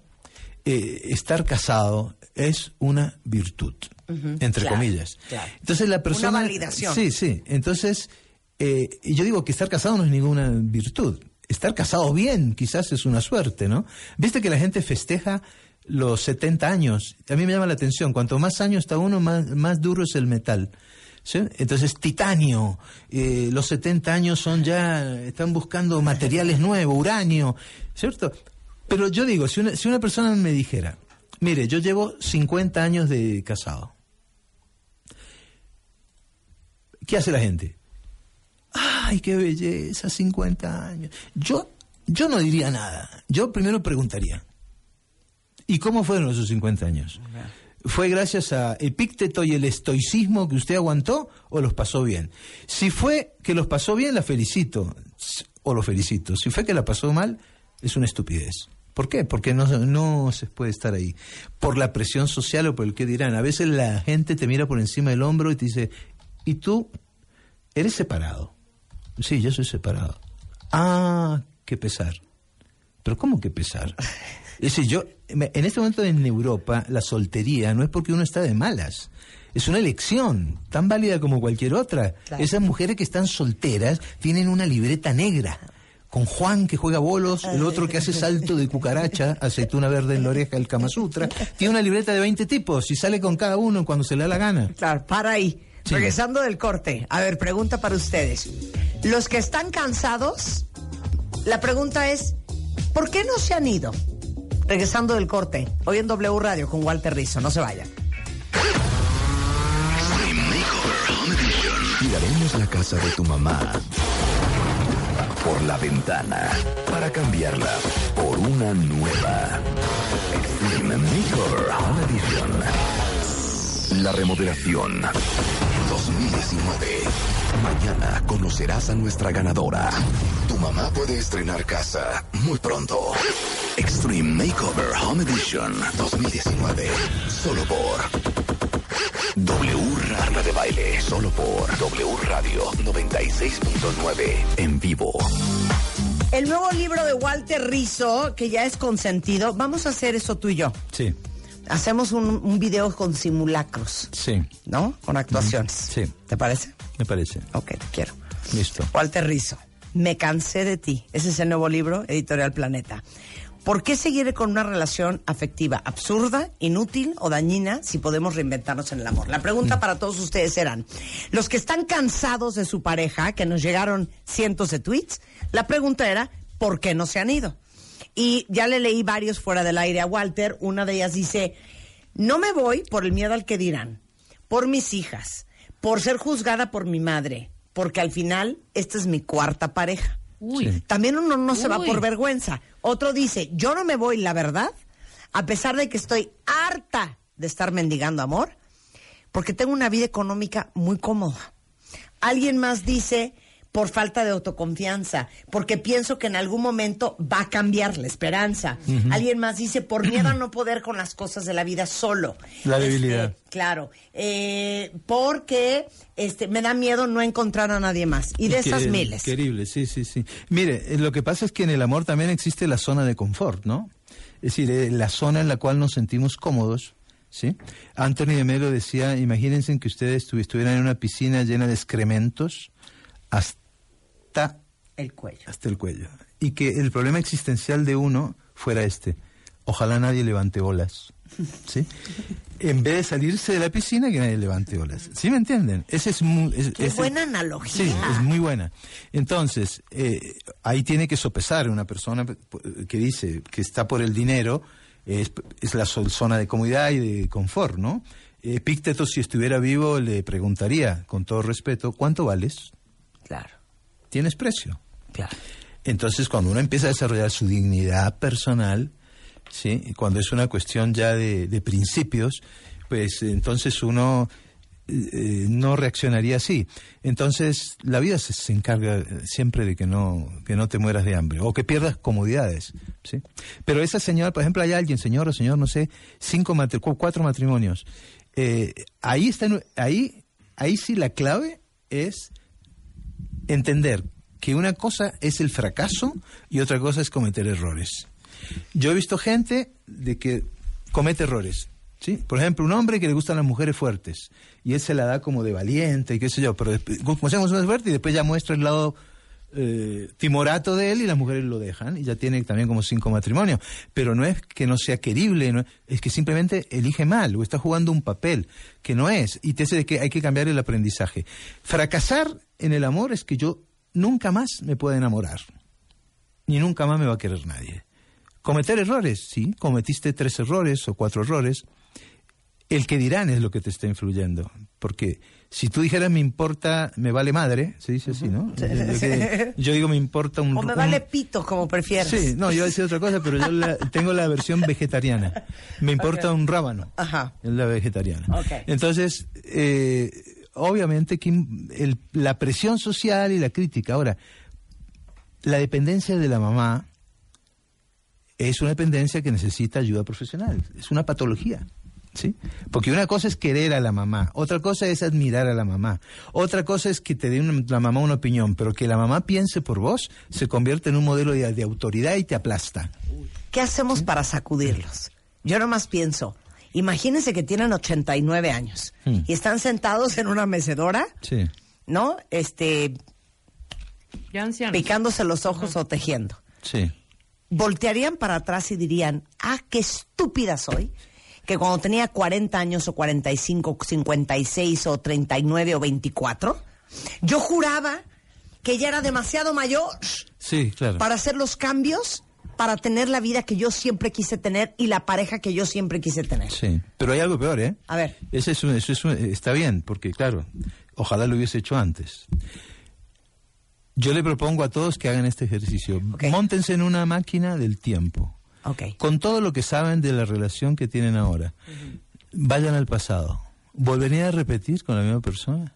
eh, estar casado es una virtud, entre claro, comillas. claro. Entonces la persona... Una validación. Sí, sí. Entonces, eh, y yo digo que estar casado no es ninguna virtud. Estar casado bien quizás es una suerte, ¿no? Viste que la gente festeja los 70 años. A mí me llama la atención. Cuanto más años está uno, más, más duro es el metal. ¿Sí? Entonces, titanio, eh, los 70 años son ya, están buscando materiales nuevos, uranio, ¿cierto? Pero yo digo, si una, si una persona me dijera, mire, yo llevo 50 años de casado, ¿qué hace la gente? ¡Ay, qué belleza, 50 años! Yo, yo no diría nada. Yo primero preguntaría, ¿y cómo fueron esos 50 años? ¿Fue gracias a Epícteto y el estoicismo que usted aguantó o los pasó bien? Si fue que los pasó bien, la felicito. O lo felicito. Si fue que la pasó mal, es una estupidez. ¿Por qué? Porque no, no se puede estar ahí. Por la presión social o por el que dirán. A veces la gente te mira por encima del hombro y te dice, ¿y tú eres separado? Sí, yo soy separado. Ah, qué pesar. Pero ¿cómo que pesar? [laughs] Es decir, yo, en este momento en Europa, la soltería no es porque uno está de malas. Es una elección, tan válida como cualquier otra. Claro. Esas mujeres que están solteras tienen una libreta negra. Con Juan que juega bolos, el otro que hace salto de cucaracha, aceituna verde en la oreja, el Kama Sutra. Tiene una libreta de 20 tipos y sale con cada uno cuando se le da la gana. Claro, para ahí. Sí. Regresando del corte. A ver, pregunta para ustedes. Los que están cansados, la pregunta es, ¿por qué no se han ido? Regresando del corte. Hoy en W Radio con Walter Rizzo. No se vayan. Tiraremos la casa de tu mamá por la ventana para cambiarla por una nueva. Extreme Makeover Home Edition. La remodelación 2019. Mañana conocerás a nuestra ganadora. Tu mamá puede estrenar casa muy pronto. Extreme Makeover Home Edition 2019. Solo por W Rara de Baile, solo por W Radio 96.9 en vivo. El nuevo libro de Walter Rizzo, que ya es consentido, vamos a hacer eso tú y yo. Sí, Hacemos un, un video con simulacros, sí, ¿no? Con actuaciones. Sí. ¿Te parece? me parece. Ok, te quiero. Listo. Walter Rizzo, Me cansé de ti. Ese es el nuevo libro, Editorial Planeta. ¿Por qué seguir con una relación afectiva absurda, inútil o dañina si podemos reinventarnos en el amor? La pregunta para todos ustedes eran, los que están cansados de su pareja, que nos llegaron cientos de tweets, la pregunta era, ¿por qué no se han ido? Y ya le leí varios fuera del aire a Walter. Una de ellas dice, no me voy por el miedo al que dirán, por mis hijas, por ser juzgada por mi madre, porque al final esta es mi cuarta pareja. Uy. Sí. También uno no se va por vergüenza. Otro dice, yo no me voy, la verdad, a pesar de que estoy harta de estar mendigando amor, porque tengo una vida económica muy cómoda. Alguien más dice, por falta de autoconfianza, porque pienso que en algún momento va a cambiar la esperanza. Alguien más dice, por miedo a [clears throat] no poder con las cosas de la vida solo. La Este, debilidad. claro, eh, porque este, me da miedo no encontrar a nadie más. Y de esas miles. Querible, sí, sí, sí. Mire, eh, lo que pasa es que en el amor también existe la zona de confort, ¿no? Es decir, eh, la zona en la cual nos sentimos cómodos, ¿sí? Anthony de Melo decía, imagínense que ustedes estu- estuvieran en una piscina llena de excrementos hasta, El cuello. hasta el cuello. Y que el problema existencial de uno fuera este. Ojalá nadie levante olas. ¿Sí? En vez de salirse de la piscina, que nadie levante olas. ¿Sí me entienden? Ese es muy, es- Qué ese- buena analogía. Sí, es muy buena. Entonces, eh, ahí tiene que sopesar una persona que dice que está por el dinero, es, es la sol- zona de comodidad y de confort, ¿no? Epícteto, si estuviera vivo, le preguntaría, con todo respeto, ¿cuánto vales? ¿Tienes precio? claro. Entonces, cuando uno empieza a desarrollar su dignidad personal, ¿sí? Cuando es una cuestión ya de, de principios, pues entonces uno eh, eh, no reaccionaría así. Entonces, la vida se, se encarga siempre de que no, que no te mueras de hambre o que pierdas comodidades, ¿sí? Pero esa señora, por ejemplo, hay alguien, señor o señor, no sé, cinco matri- cu- cuatro matrimonios. Eh, ahí está, ahí, ahí sí la clave es entender que una cosa es el fracaso y otra cosa es cometer errores. Yo he visto gente de que comete errores. ¿Sí? Por ejemplo, un hombre que le gustan las mujeres fuertes y él se la da como de valiente y qué sé yo, pero como más fuerte y después ya muestra el lado eh, timorato de él y las mujeres lo dejan y ya tiene también como cinco matrimonios. Pero no es que no sea querible, no es, es que simplemente elige mal o está jugando un papel que no es y te hace de que hay que cambiar el aprendizaje. Fracasar en el amor es que yo nunca más me pueda enamorar ni nunca más me va a querer nadie. Cometer errores, sí, cometiste tres errores o cuatro errores. El que dirán es lo que te está influyendo. Porque si tú dijeras me importa, me vale madre, se dice así, ¿no? [laughs] Yo, digo me importa un... O me un- vale pito, como prefieras. Sí, no, yo iba a decir otra cosa, pero yo la- [laughs] tengo la versión vegetariana. Me importa un rábano. Ajá. Es la vegetariana. Ok. Entonces, eh, obviamente que el- la presión social y la crítica. Ahora, la dependencia de la mamá es una dependencia que necesita ayuda profesional. Es una patología. ¿Sí? Porque una cosa es querer a la mamá, otra cosa es admirar a la mamá, otra cosa es que te dé una- la mamá una opinión, pero que la mamá piense por vos se convierte en un modelo de, de autoridad y te aplasta. ¿Qué hacemos para sacudirlos? Yo nomás pienso, imagínense que tienen 89 años Hmm. y están sentados en una mecedora, Sí. ¿no? Este, Ya picándose los ojos o tejiendo. Sí. Voltearían para atrás y dirían, ah, qué estúpida soy, que cuando tenía 40 años o 45, 56 o 39 o 24, yo juraba que ya era demasiado mayor Sí, claro. para hacer los cambios, para tener la vida que yo siempre quise tener y la pareja que yo siempre quise tener. Sí. Pero hay algo peor, ¿eh? A ver. Ese es un- eso es un- está bien, porque claro, ojalá lo hubiese hecho antes. Yo le propongo a todos que hagan este ejercicio. Ok. Móntense en una máquina del tiempo. Ok. Con todo lo que saben de la relación que tienen ahora. Vayan al pasado. ¿Volverían a repetir con la misma persona?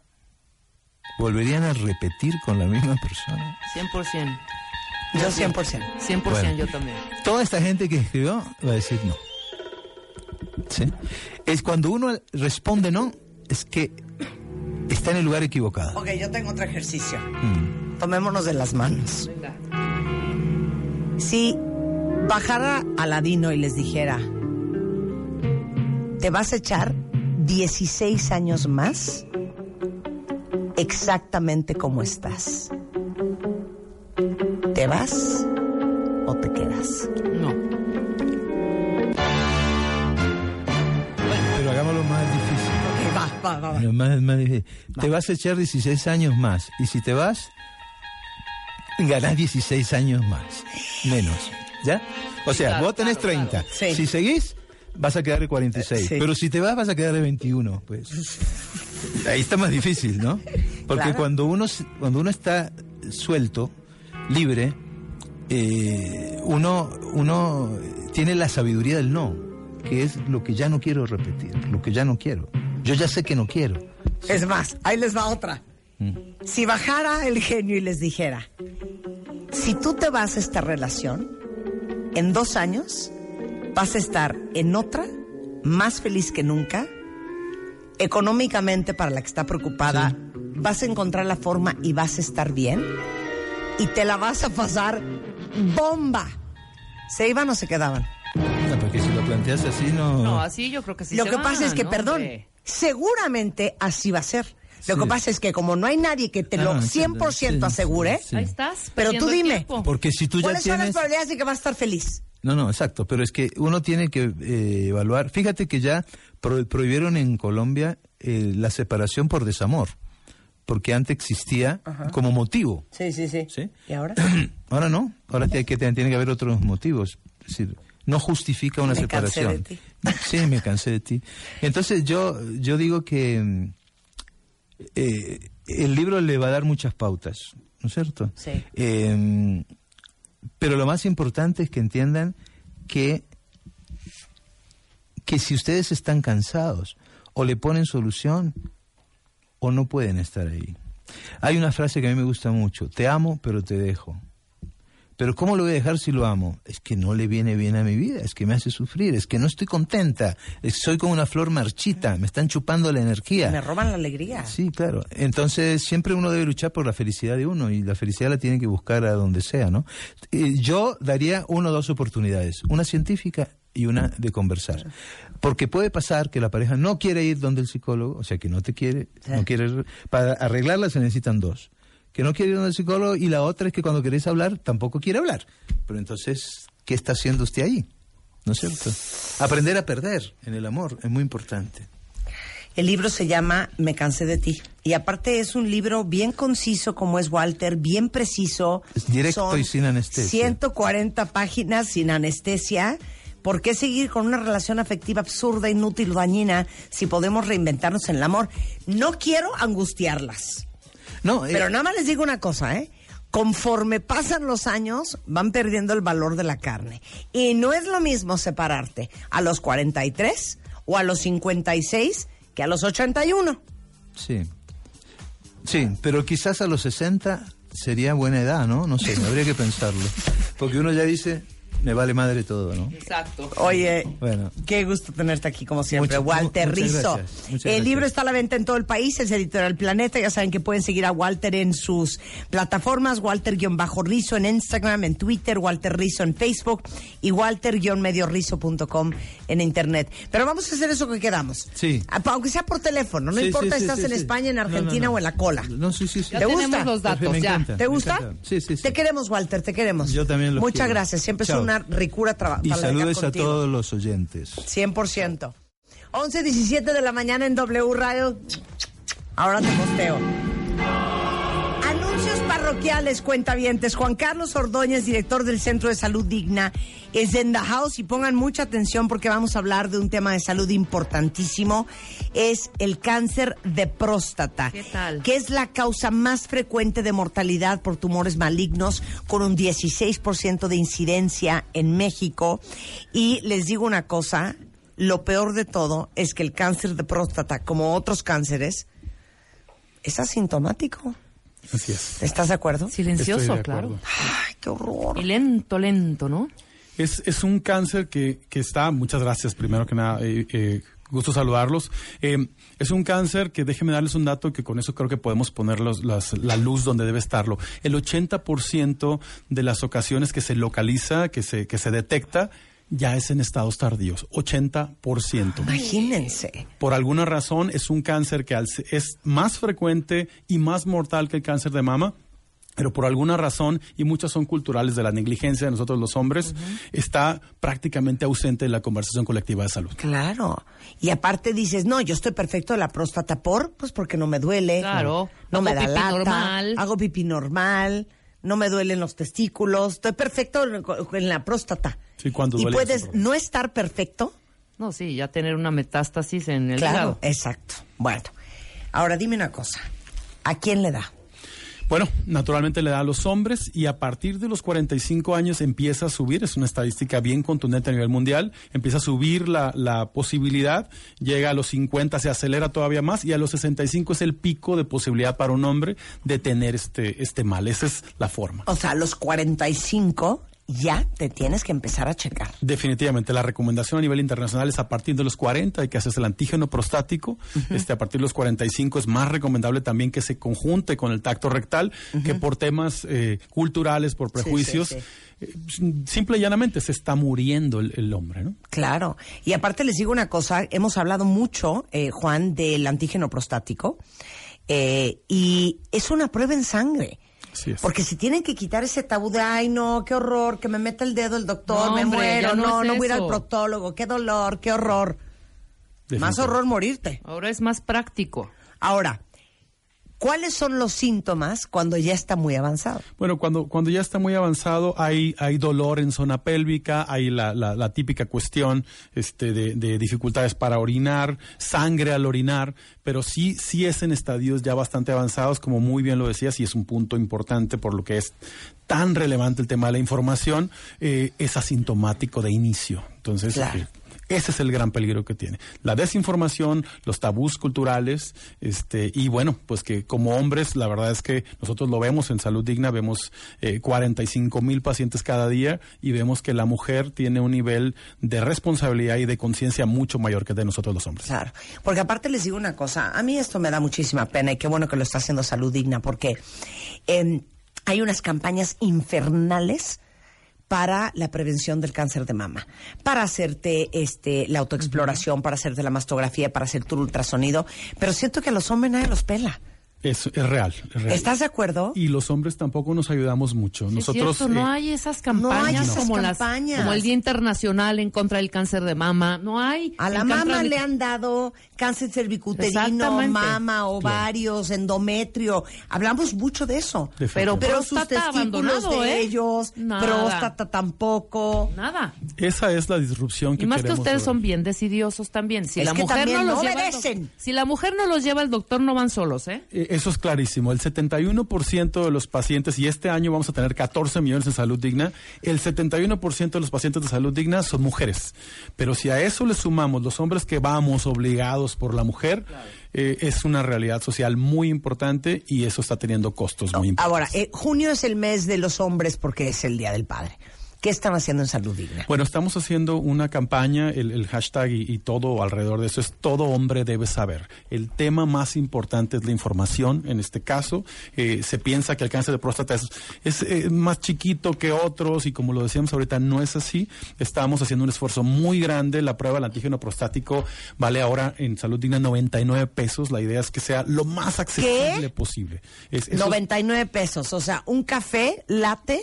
¿Volverían a repetir con la misma persona? 100%. Yo 100%. 100% Bueno. yo también. Toda esta gente que escribió va a decir no. ¿Sí? Es cuando uno responde no, es que está en el lugar equivocado. Ok, yo tengo otro ejercicio. Mm. Tomémonos de las manos. Si bajara Aladino y les dijera, te vas a echar 16 años más exactamente como estás. ¿Te vas o te quedas? No. Pero hagámoslo más difícil. Va, va, va. va. Lo más- más difícil. Te vas a echar 16 años más. Y si te vas, ganás 16 años más. Menos. ¿Ya? O sea, claro, vos tenés claro, 30. claro. Sí. Si seguís, vas a quedar de 46. Sí. Pero si te vas, vas a quedar de 21. Pues. [laughs] Ahí está más difícil, ¿no? Porque Claro. cuando, uno, cuando uno está suelto, libre, eh, uno, uno tiene la sabiduría del no, que es lo que ya no quiero repetir, lo que ya no quiero. Yo ya sé que no quiero. Es más, ahí les va otra. Si bajara el genio y les dijera, si tú te vas a esta relación, en dos años vas a estar en otra, más feliz que nunca, económicamente para la que está preocupada, vas a encontrar la forma y vas a estar bien, y te la vas a pasar bomba. ¿Se iban o se quedaban? No, porque si lo planteas así, no. No, así yo creo que sí Lo se que van, pasa es que, ¿no, perdón, hombre? seguramente así va a ser. Lo Sí. que pasa es que como no hay nadie que te Ah, lo entiendo. 100% Sí, asegure, sí. Ahí estás. Pero tú dime. Porque si tú ya ¿cuáles son las tienes. probabilidades de que vas a estar feliz? No, no, exacto, pero es que uno tiene que eh, evaluar. Fíjate que ya pro- prohibieron en Colombia eh, la separación por desamor, porque antes existía como motivo. Sí, sí, sí. ¿Sí? ¿Y ahora? [clears throat] Ahora no, ahora tiene que, tiene que haber otros motivos. Es decir, no justifica una Me cansé separación. de ti. [laughs] Sí, me cansé de ti. Entonces yo, yo digo que eh, el libro le va a dar muchas pautas, ¿no es cierto? Sí. Eh, pero lo más importante es que entiendan que, que si ustedes están cansados o le ponen solución o no pueden estar ahí. Hay una frase que a mí me gusta mucho, te amo pero te dejo. Pero ¿cómo lo voy a dejar si lo amo? Es que no le viene bien a mi vida, es que me hace sufrir, es que no estoy contenta, es- soy como una flor marchita, me están chupando la energía. Me roban la alegría. Sí, claro. Entonces siempre uno debe luchar por la felicidad de uno y la felicidad la tiene que buscar a donde sea, ¿no? Eh, yo daría una o dos oportunidades, una científica y una de conversar. Porque puede pasar que la pareja no quiere ir donde el psicólogo, o sea, que no te quiere, no quiere, para arreglarla se necesitan dos. Que no quiere ir donde el psicólogo y la otra es que cuando querés hablar tampoco quiere hablar. Pero entonces, ¿qué está haciendo usted ahí? ¿No es cierto? Aprender a perder en el amor es muy importante. El libro se llama Me cansé de ti. Y aparte es un libro bien conciso como es Walter, bien preciso. Es directo Son y sin anestesia. 140 páginas sin anestesia. ¿Por qué seguir con una relación afectiva absurda, inútil dañina si podemos reinventarnos en el amor? No quiero angustiarlas. No, eh, Pero nada más les digo una cosa, ¿eh? Conforme pasan los años, van perdiendo el valor de la carne. Y no es lo mismo separarte a los 43 o a los 56 que a los 81. Sí. Sí, pero quizás a los 60 sería buena edad, ¿no? No sé, habría que pensarlo. Porque uno ya dice, me vale madre todo, ¿no? Exacto. Oye, Bueno. qué gusto tenerte aquí como siempre, Muchas- Walter muchas Rizzo. gracias, muchas el gracias. libro está a la venta en todo el país, es editorial Planeta, ya saben que pueden seguir a Walter en sus plataformas, Walter-Rizzo en Instagram, en Twitter, Walter Rizzo en Facebook y Walter-Rizzo.com en Internet. Pero vamos a hacer eso que quedamos. Sí. Ah, Aunque sea por teléfono, no Sí, importa si sí, estás sí, en sí. España, en No, no, Argentina no. o en la cola. No, sí, sí, sí. Ya ¿Te tenemos gusta? los datos, Me ya. encanta. ¿Te gusta? Sí, sí, sí. Te queremos, Walter, te queremos. Yo también los Muchas quiero. gracias, siempre Chao. es una ricura trabajar. Y saludes a todos los oyentes. 100%. 11.17 de la mañana en W Radio. Ahora te posteo. Parroquiales, cuentavientes. Juan Carlos Ordóñez, director del Centro de Salud Digna, es en the house y pongan mucha atención porque vamos a hablar de un tema de salud importantísimo. Es el cáncer de próstata. ¿Qué tal? Que es la causa más frecuente de mortalidad por tumores malignos, con un 16% de incidencia en México. Y les digo una cosa, lo peor de todo es que el cáncer de próstata, como otros cánceres, es asintomático. Así es. ¿Estás de acuerdo? Silencioso, Estoy de claro. acuerdo. Ay, qué horror. Y lento, lento, ¿no? Es, es un cáncer que, que está, muchas gracias primero que nada, eh, eh, gusto saludarlos. Eh, es un cáncer que déjenme darles un dato que con eso creo que podemos poner los- las- la luz donde debe estarlo. El 80% de las ocasiones que se localiza, que se, que se detecta, ya es en estados tardíos. 80%. Imagínense. Por alguna razón es un cáncer que al se- es más frecuente y más mortal que el cáncer de mama. Pero por alguna razón, y muchas son culturales de la negligencia de nosotros los hombres, está prácticamente ausente de la conversación colectiva de salud. Claro. Y aparte dices, no, yo estoy perfecto de la próstata por, pues porque no me duele. Claro. No me da pipí lata. normal. Hago pipí normal. No me duelen los testículos. Estoy perfecto en- la próstata. Sí, cuando y duele puedes es un problema. no estar perfecto. No, sí, ya tener una metástasis en el claro, hígado. exacto. Bueno, ahora dime una cosa. ¿A quién le da? Bueno, naturalmente le da a los hombres y a partir de los 45 años empieza a subir, es una estadística bien contundente a nivel mundial, empieza a subir la, la posibilidad, llega a los 50, se acelera todavía más y a los 65 es el pico de posibilidad para un hombre de tener este, este mal. Esa es la forma. O sea, a los 45 ya te tienes que empezar a checar. Definitivamente, la recomendación a nivel internacional es a partir de los 40 hay que hacerse el antígeno prostático. este, a partir de los 45 es más recomendable también que se conjunte con el tacto rectal, que por temas eh, culturales, por prejuicios, sí. eh, simple y llanamente se está muriendo el, el hombre, ¿no? Claro. Y aparte les digo una cosa, hemos hablado mucho, eh, Juan, del antígeno prostático, eh, y es una prueba en sangre. Así es. Porque si tienen que quitar ese tabú de, ay, no, qué horror, que me meta el dedo el doctor, No, me hombre, muero, no no, es no voy a ir al proctólogo, qué dolor, qué horror. Más horror morirte. Ahora es más práctico. Ahora, ¿cuáles son los síntomas cuando ya está muy avanzado? Bueno, cuando, cuando ya está muy avanzado hay, hay dolor en zona pélvica, hay la, la, la típica cuestión este, de, de dificultades para orinar, sangre al orinar, pero sí, sí es en estadios ya bastante avanzados, como muy bien lo decías, y es un punto importante por lo que es tan relevante el tema de la información, eh, es asintomático de inicio. Entonces, Claro. eh, ese es el gran peligro que tiene. La desinformación, los tabús culturales, este, y bueno, pues que como hombres, la verdad es que nosotros lo vemos en Salud Digna, vemos eh, 45 mil pacientes cada día y vemos que la mujer tiene un nivel de responsabilidad y de conciencia mucho mayor que de nosotros los hombres. Claro, porque aparte les digo una cosa, a mí esto me da muchísima pena y qué bueno que lo está haciendo Salud Digna, porque eh, hay unas campañas infernales para la prevención del cáncer de mama, para hacerte este la autoexploración, para hacerte la mastografía, para hacer tu ultrasonido, pero siento que a los hombres nadie los pela. Es, es real, es real. ¿Estás de acuerdo? Y los hombres tampoco nos ayudamos mucho. Sí, Nosotros cierto, no eh, hay esas no hay campañas esas como campañas. las como el Día Internacional en contra del cáncer de mama, no hay. A la mama de- le han dado cáncer cervicuterino, mama, ovarios, endometrio. Hablamos mucho de eso. Pero Pero sus testículos abandonado, de ¿eh? ellos, Nada. próstata tampoco. Nada. esa es la disrupción que Y más que ustedes son bien decidiosos también. Si Es la que mujer también no los lleva si la mujer no los lleva al doctor no van solos, ¿eh? Eh, Eso es clarísimo. El 71% de los pacientes, y este año vamos a tener 14 millones en salud digna, el 71% de los pacientes de salud digna son mujeres. Pero si a eso le sumamos los hombres que vamos obligados por la mujer, eh, es una realidad social muy importante y eso está teniendo costos muy importantes. Ahora, eh, junio es el mes de los hombres porque es el Día del Padre. ¿Qué están haciendo en Salud Digna? Bueno, estamos haciendo una campaña, el, el hashtag y, y todo alrededor de eso es todo hombre debe saber. El tema más importante es la información. En este caso, eh, se piensa que el cáncer de próstata es, es, eh, más chiquito que otros y como lo decíamos ahorita, no es así. Estamos haciendo un esfuerzo muy grande. La prueba del antígeno prostático vale ahora en Salud Digna 99 pesos. La idea es que sea lo más accesible posible. Es- eso es- 99 pesos, o sea, un café latte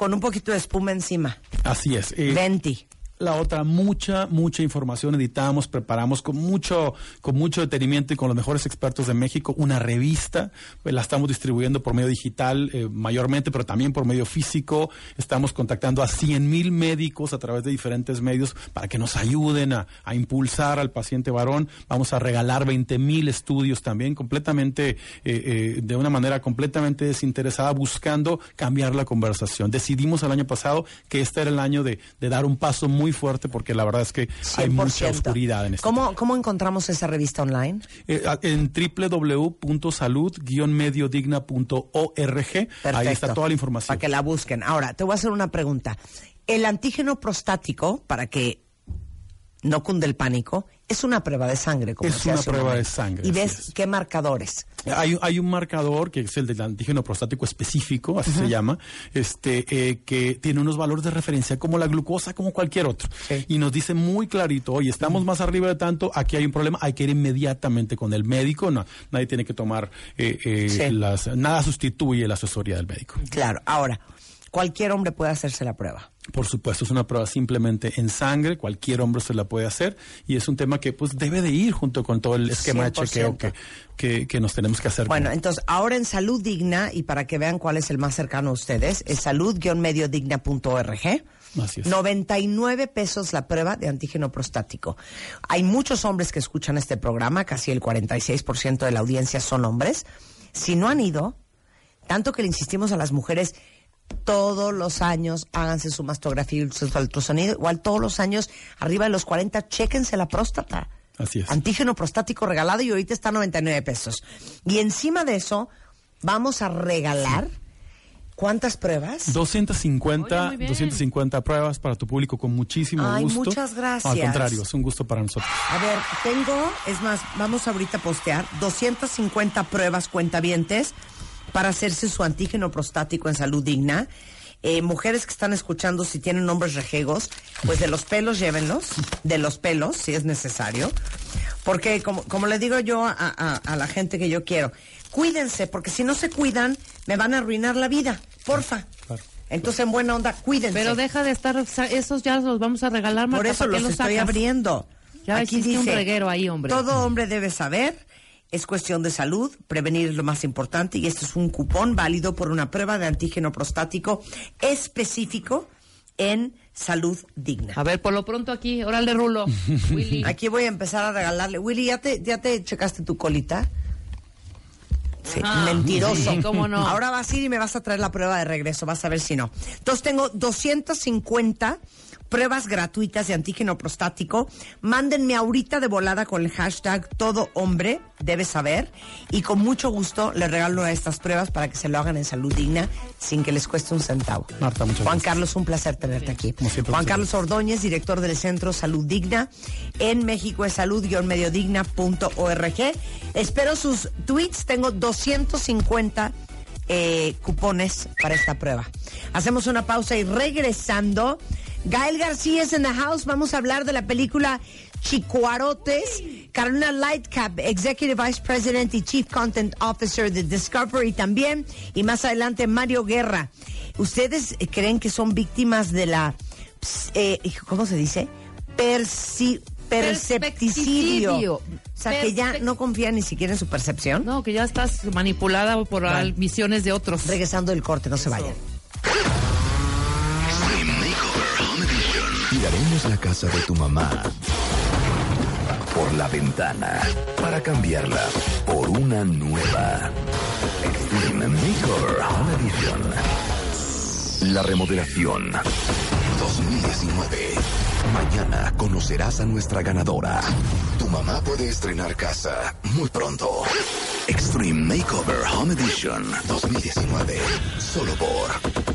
con un poquito de espuma encima. así es. Eh, 20. La otra, mucha, mucha información editamos, preparamos con mucho, con mucho detenimiento y con los mejores expertos de México, una revista, pues, la estamos distribuyendo por medio digital eh, mayormente, pero también por medio físico. Estamos contactando a 100 mil médicos a través de diferentes medios para que nos ayuden a, a impulsar al paciente varón. Vamos a regalar 20 mil estudios también, completamente, eh, eh, de una manera completamente desinteresada, buscando cambiar la conversación. Decidimos el año pasado que este era el año de, de dar un paso muy fuerte porque la verdad es que hay mucha 100%. oscuridad en este ¿Cómo, ¿Cómo encontramos esa revista online? eh, en www.salud-mediodigna.org. Ahí está toda la información. Para que la busquen. Ahora, te voy a hacer una pregunta. El antígeno prostático, para que no cunde el pánico, es una prueba de sangre. Como Es una hace un prueba de sangre, ¿Y ves es. qué marcadores? Hay, hay un marcador que es el del antígeno prostático específico, así se llama, este, eh, que tiene unos valores de referencia como la glucosa, como cualquier otro. Y nos dice muy clarito, oye, estamos más arriba de tanto, aquí hay un problema, hay que ir inmediatamente con el médico, no, nadie tiene que tomar, eh, eh, Sí. las, nada sustituye la asesoría del médico. Claro. Ahora, cualquier hombre puede hacerse la prueba. Por supuesto, es una prueba simplemente en sangre, cualquier hombre se la puede hacer y es un tema que pues debe de ir junto con todo el esquema de 100%. chequeo que, que, que nos tenemos que hacer. Bueno, entonces ahora en Salud Digna, y para que vean cuál es el más cercano a ustedes, es salud-mediodigna.org. Así es. 99 pesos la prueba de antígeno prostático. Hay muchos hombres que escuchan este programa, casi el 46% de la audiencia son hombres. Si no han ido, tanto que le insistimos a las mujeres, todos los años háganse su mastografía y su ultrasonido, igual todos los años, arriba de los 40, chéquense la próstata. Así es. Antígeno prostático regalado y ahorita está a 99 pesos. Y encima de eso, vamos a regalar, ¿cuántas pruebas? 250, Oye, muy bien. 250 pruebas para tu público con muchísimo Ay, gusto. muchas gracias. Al contrario, es un gusto para nosotros. A ver, tengo, es más, vamos ahorita a postear 250 pruebas cuentavientes para hacerse su antígeno prostático en salud digna. Eh, mujeres que están escuchando, si tienen hombres rejegos, pues de los pelos llévenlos, de los pelos, si es necesario. Porque, como, como le digo yo a, a- a la gente que yo quiero, cuídense, porque si no se cuidan, me van a arruinar la vida. Porfa. Entonces, en buena onda, cuídense. Pero deja de estar, esos ya los vamos a regalar, Por Marta, eso ¿para qué los estoy sacas? abriendo. Ya hiciste un reguero ahí, hombre. Todo hombre debe saber, es cuestión de salud, prevenir es lo más importante y este es un cupón válido por una prueba de antígeno prostático específico en salud digna. A ver, por lo pronto aquí, órale, Rulo. [laughs] Willy. Aquí voy a empezar a regalarle. Willy, ¿ya te, ya te checaste tu colita? Sí, Ah, mentiroso. sí, cómo no. Ahora vas a ir y me vas a traer la prueba de regreso, vas a ver si no. Entonces tengo 250 pruebas gratuitas de antígeno prostático. Mándenme ahorita de volada con el hashtag todo hombre debe saber y con mucho gusto les regalo estas pruebas para que se lo hagan en salud digna sin que les cueste un centavo. Marta, muchas Juan gracias. Carlos, un placer tenerte aquí. Siempre, Juan Carlos Ordóñez, director del Centro Salud Digna en México es salud-mediodigna.org. Espero sus tweets, tengo 250 eh, cupones para esta prueba. Hacemos una pausa y regresando, Gael García es en the house, vamos a hablar de la película Chicuarotes, Carolina Lightcap, Executive Vice President y Chief Content Officer de Discovery también, y más adelante Mario Guerra. ¿Ustedes creen que son víctimas de la, eh, ¿cómo se dice? Perci- percepticidio. O sea, que ya no confían ni siquiera en su percepción. No, que ya estás manipulada por Vale. visiones de otros. Regresando del corte, no se vayan. Tiraremos la casa de tu mamá por la ventana para cambiarla por una nueva. Extreme Makeover Home Edition. La remodelación 2019. Mañana conocerás a nuestra ganadora. Tu mamá puede estrenar casa muy pronto. Extreme Makeover Home Edition 2019. Solo por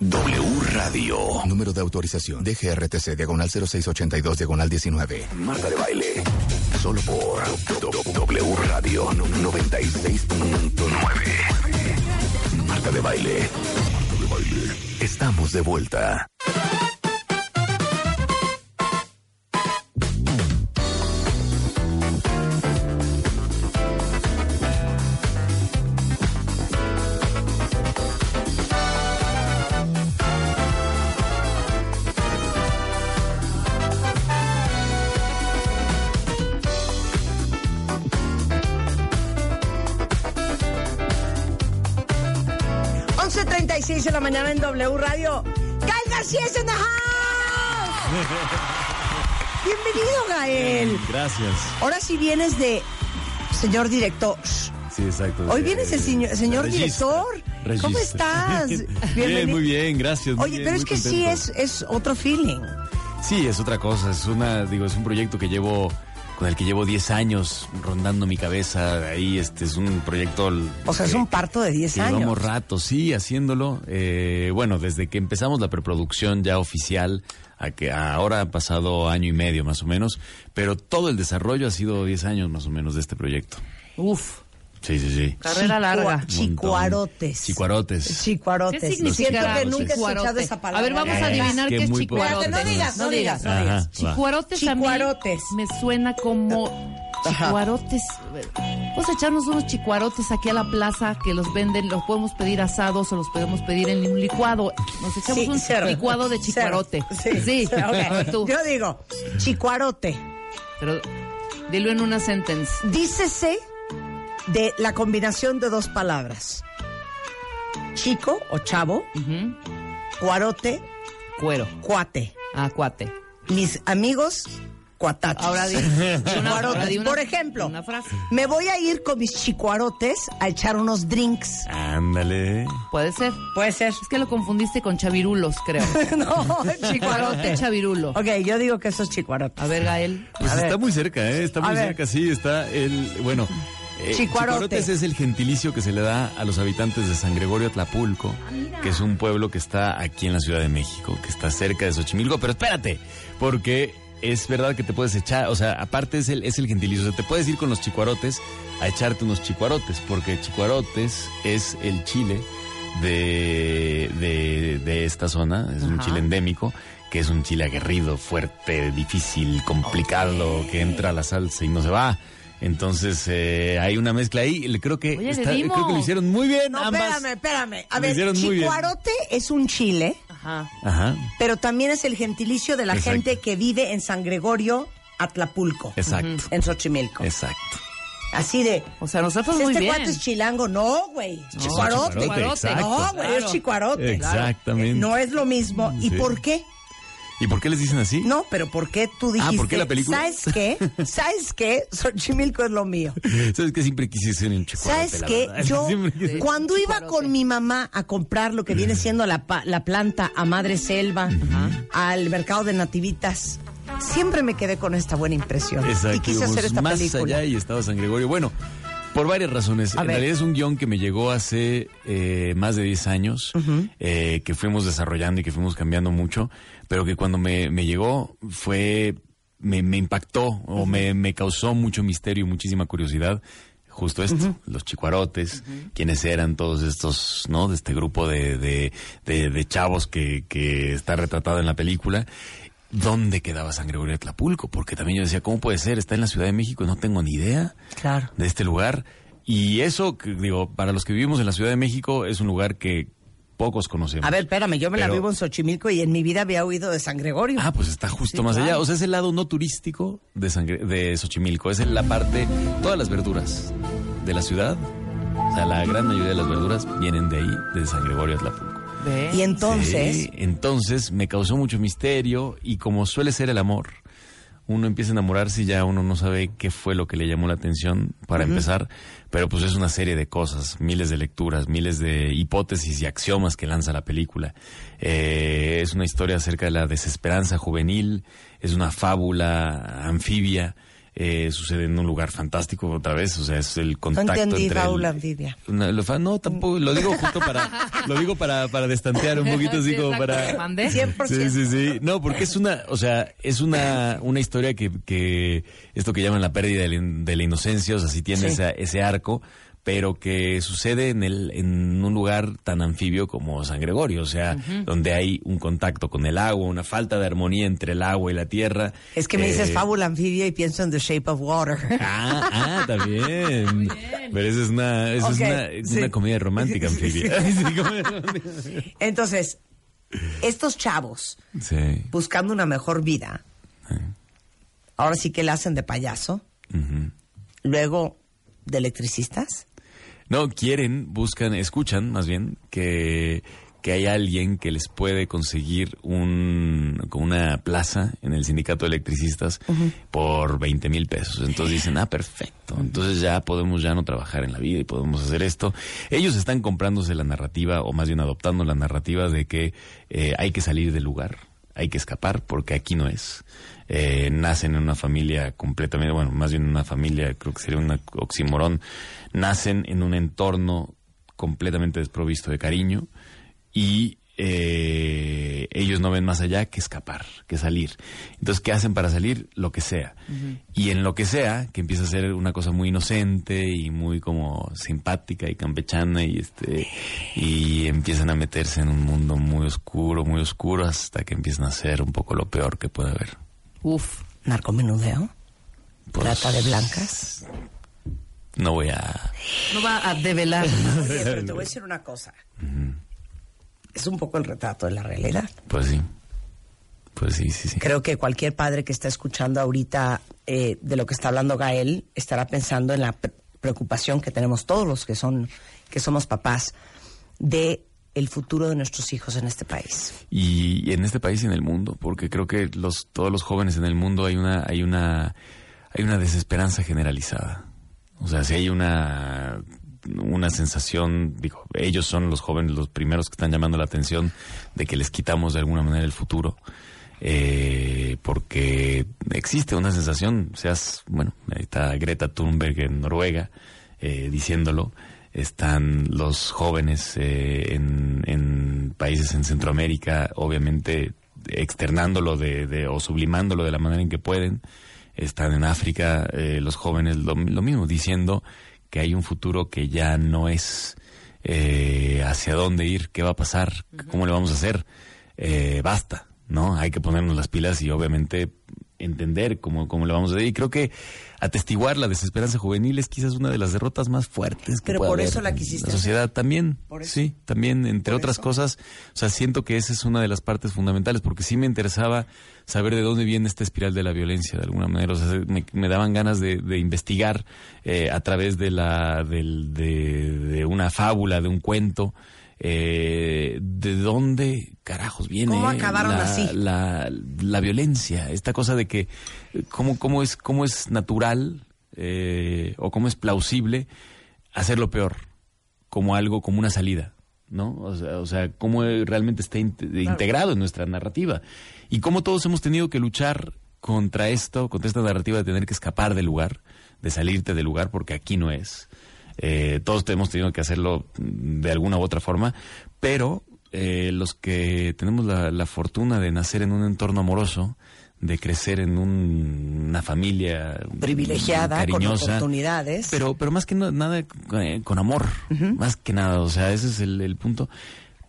W Radio. Número de autorización. DGRTC, diagonal 0682, diagonal 19. Marta de baile. Solo por W Radio 96.9. Marta de baile. Marta de baile. Estamos de vuelta. W Radio. ¡Gael García es en the house! [laughs] Bienvenido, Gael. Gracias. Ahora sí vienes de señor director. Sí, exacto. Hoy vienes el señor, señor director. ¿Cómo estás? [laughs] Bien, muy bien, gracias. muy Oye, bien, pero es que sí es, es otro feeling. Sí, es otra cosa, es una, digo, es un proyecto que llevo, con el que llevo 10 años rondando mi cabeza, ahí este es un proyecto... O sea, es un parto de 10 que años. Llevamos rato, sí, haciéndolo. Eh, bueno, desde que empezamos la preproducción ya oficial, a que ahora ha pasado año y medio más o menos, pero todo el desarrollo ha sido 10 años más o menos de este proyecto. Uf, Sí, sí, sí. carrera Chicua- larga. Chicuarotes. Chicuarotes. Chicuarotes. ¿Qué significa Siento que nunca he escuchado chicuarote? esa palabra. A ver, vamos a adivinar qué es muy chicuarote. poco. Espérate, no digas, no digas, no Ajá, digas. va. Chicuarotes a mí Chicuarotes. me suena como chicuarotes. Vamos a echarnos unos chicuarotes aquí a la plaza que los venden, los podemos pedir asados o los podemos pedir en un licuado. Nos echamos Sí, un cero. licuado de chicuarote. Cero. Sí, [laughs] tú. Yo digo, chicuarote. Pero dilo en una sentence. Dícese de la combinación de dos palabras. Chico o chavo, cuarote, Cuero. cuate. Ah, cuate. Mis amigos, cuataches. Ahora di, [laughs] una, Chicuarotes. ahora di una- Por ejemplo, Una frase. me voy a ir con mis chicuarotes a echar unos drinks. Ándale. Puede ser. Puede ser. Es que lo confundiste con chavirulos, creo. [laughs] no, Chicuarote, chavirulo. Ok, yo digo que eso es chicuarote. A ver, Gael. Pues A ver. está muy cerca, ¿eh? Está A muy ver. cerca, sí, está el, bueno... eh, Chicuarote. Chicuarotes es el gentilicio que se le da a los habitantes de San Gregorio Atlapulco, que es un pueblo que está aquí en la Ciudad de México, que está cerca de Xochimilco, pero espérate, porque es verdad que te puedes echar, o sea, aparte es el, es el gentilicio, o sea, te puedes ir con los chicuarotes a echarte unos chicuarotes, porque chicuarotes es el chile de, de, de esta zona, es un chile endémico, que es un chile aguerrido, fuerte, difícil, complicado, que entra a la salsa y no se va. Entonces eh, hay una mezcla ahí. Creo que Oye, está- creo que lo hicieron muy bien No, ambas. espérame, espérame. A ver, chicuarote es un chile, Ajá. Ajá, pero también es el gentilicio de la Exacto. gente que vive en San Gregorio, Atlapulco, exacto, en Xochimilco. exacto. Así de, O sea, nosotros este muy bien. cuate es chilango. No, güey. chicuarote. chicuarote. No, güey, es chicuarote. Exactamente. No es lo mismo. ¿Y Sí. por qué? ¿Y por qué les dicen así? No, pero ¿por qué tú dijiste? Ah, ¿por qué la película? ¿Sabes qué? [laughs] ¿Sabes qué? Xochimilco es lo mío. ¿Sabes que siempre quise ser un chicuarote? ¿Sabes qué? Yo, [laughs] quise- cuando iba con mi mamá a comprar lo que viene siendo la, pa- la planta a Madre Selva, al mercado de Nativitas, siempre me quedé con esta buena impresión. Exacto, y quise hacer esta más película. allá y estaba San Gregorio. Bueno, por varias razones. A en ver. realidad es un guion que me llegó hace eh, más de 10 años, eh, que fuimos desarrollando y que fuimos cambiando mucho, pero que cuando me, me llegó fue, me, me impactó o me, me causó mucho misterio y muchísima curiosidad. Justo esto, los chicuarotes, quiénes eran todos estos, ¿no? De este grupo de, de, de, de chavos que, que está retratado en la película. ¿Dónde quedaba San Gregorio de Tlapulco? Porque también yo decía, ¿cómo puede ser? Está en la Ciudad de México y no tengo ni idea Claro. de este lugar. Y eso, digo, para los que vivimos en la Ciudad de México, es un lugar que pocos conocemos. A ver, espérame, yo me la vivo en Xochimilco y en mi vida había oído de San Gregorio. Ah, pues está justo Sí, más claro. allá. O sea, es el lado no turístico de, Sangre- de Xochimilco. Es la parte, todas las verduras de la ciudad, o sea, la gran mayoría de las verduras vienen de ahí, de San Gregorio Atlapulco. Ve. y entonces, Sí, entonces me causó mucho misterio y como suele ser el amor, uno empieza a enamorarse y ya uno no sabe qué fue lo que le llamó la atención para empezar, pero pues es una serie de cosas, miles de lecturas, miles de hipótesis y axiomas que lanza la película. Eh, es una historia acerca de la desesperanza juvenil, es una fábula anfibia. Eh, sucede en un lugar fantástico otra vez, o sea, es el contacto entendí, entre Raúl el-. No, lo no, tampoco, lo digo justo para, [laughs] lo digo para, para destantear un poquito así Sí, como para... te mandé. 100%. Sí, sí, sí. No, porque es una, o sea, es una, una historia que, que esto que llaman la pérdida de la, in- de la inocencia, o sea, sí tiene Sí. esa- ese arco, pero que sucede en el, en un lugar tan anfibio como San Gregorio, o sea, donde hay un contacto con el agua, una falta de armonía entre el agua y la tierra. Es que me dices Eh, fábula anfibia y pienso en The Shape of Water. [laughs] Ah, ah, también. Pero esa es una, esa Ok, es una, sí. una comedia romántica [laughs] anfibia. [laughs] Entonces, estos chavos Sí. buscando una mejor vida, ahora sí que la hacen de payaso, luego de electricistas. No, quieren, buscan, escuchan más bien que, que hay alguien que les puede conseguir un, una plaza en el sindicato de electricistas por 20 mil pesos. Entonces dicen, ah, perfecto. Entonces ya podemos ya no trabajar en la vida y podemos hacer esto. Ellos están comprándose la narrativa, o más bien adoptando la narrativa de que eh, hay que salir del lugar, hay que escapar porque aquí no es. Eh, nacen en una familia completamente, bueno, más bien una familia, creo que sería un oximorón, nacen en un entorno completamente desprovisto de cariño y eh, ellos no ven más allá que escapar, que salir. Entonces, ¿qué hacen para salir? Lo que sea. Y en lo que sea, que empieza a ser una cosa muy inocente y muy como simpática y campechana y este y empiezan a meterse en un mundo muy oscuro, muy oscuro hasta que empiezan a ser un poco lo peor que puede haber. Uf. Narcomenudeo, Pues, trata de blancas. No voy a No va a develar. [laughs] Oye, pero te voy a decir una cosa. Es un poco el retrato de la realidad. pues sí. Pues sí, sí, sí. Creo que cualquier padre que está escuchando ahorita eh, de lo que está hablando Gael estará pensando en la pre- preocupación que tenemos todos los que son que somos papás de el futuro de nuestros hijos en este país. y, en este país y en el mundo, porque creo que los todos los jóvenes en el mundo hay una hay una hay una desesperanza generalizada. O sea, si hay una una sensación, digo, ellos son los jóvenes los primeros que están llamando la atención de que les quitamos de alguna manera el futuro. eh, porque existe una sensación, seas, bueno, ahí está Greta Thunberg en Noruega eh, diciéndolo, están los jóvenes eh, en, en países en Centroamérica, obviamente externándolo de, de- o sublimándolo de la manera en que pueden, están en África eh, los jóvenes lo, lo mismo, diciendo que hay un futuro que ya no es eh, hacia dónde ir, qué va a pasar, cómo le vamos a hacer, eh, basta, ¿no? Hay que ponernos las pilas y obviamente entender cómo, cómo le vamos a hacer. Y creo que atestiguar la desesperanza juvenil es quizás una de las derrotas más fuertes que Pero puede por haber eso la en quisiste La sociedad también, Por sí, también, entre Por otras eso. cosas, o sea, siento que esa es una de las partes fundamentales, porque sí me interesaba saber de dónde viene esta espiral de la violencia, de alguna manera, o sea, me, me daban ganas de, de investigar eh, a través de la, del- de, de una fábula, de un cuento, eh, de dónde carajos viene ¿Cómo acabaron la, así? la, la violencia, esta cosa de que cómo, cómo es, cómo es natural eh, o cómo es plausible hacerlo peor, como algo, como una salida, ¿no? O sea, o sea cómo realmente está inte- integrado en nuestra narrativa y cómo todos hemos tenido que luchar contra esto, contra esta narrativa de tener que escapar del lugar, de salirte del lugar porque aquí no es. Eh, todos hemos tenido que hacerlo de alguna u otra forma, pero eh, los que tenemos la, la fortuna de nacer en un entorno amoroso, de crecer en un- una familia Privilegiada, con cariñosa, oportunidades. pero, pero más que no- nada eh, con amor, más que nada, o sea, ese es el, el punto.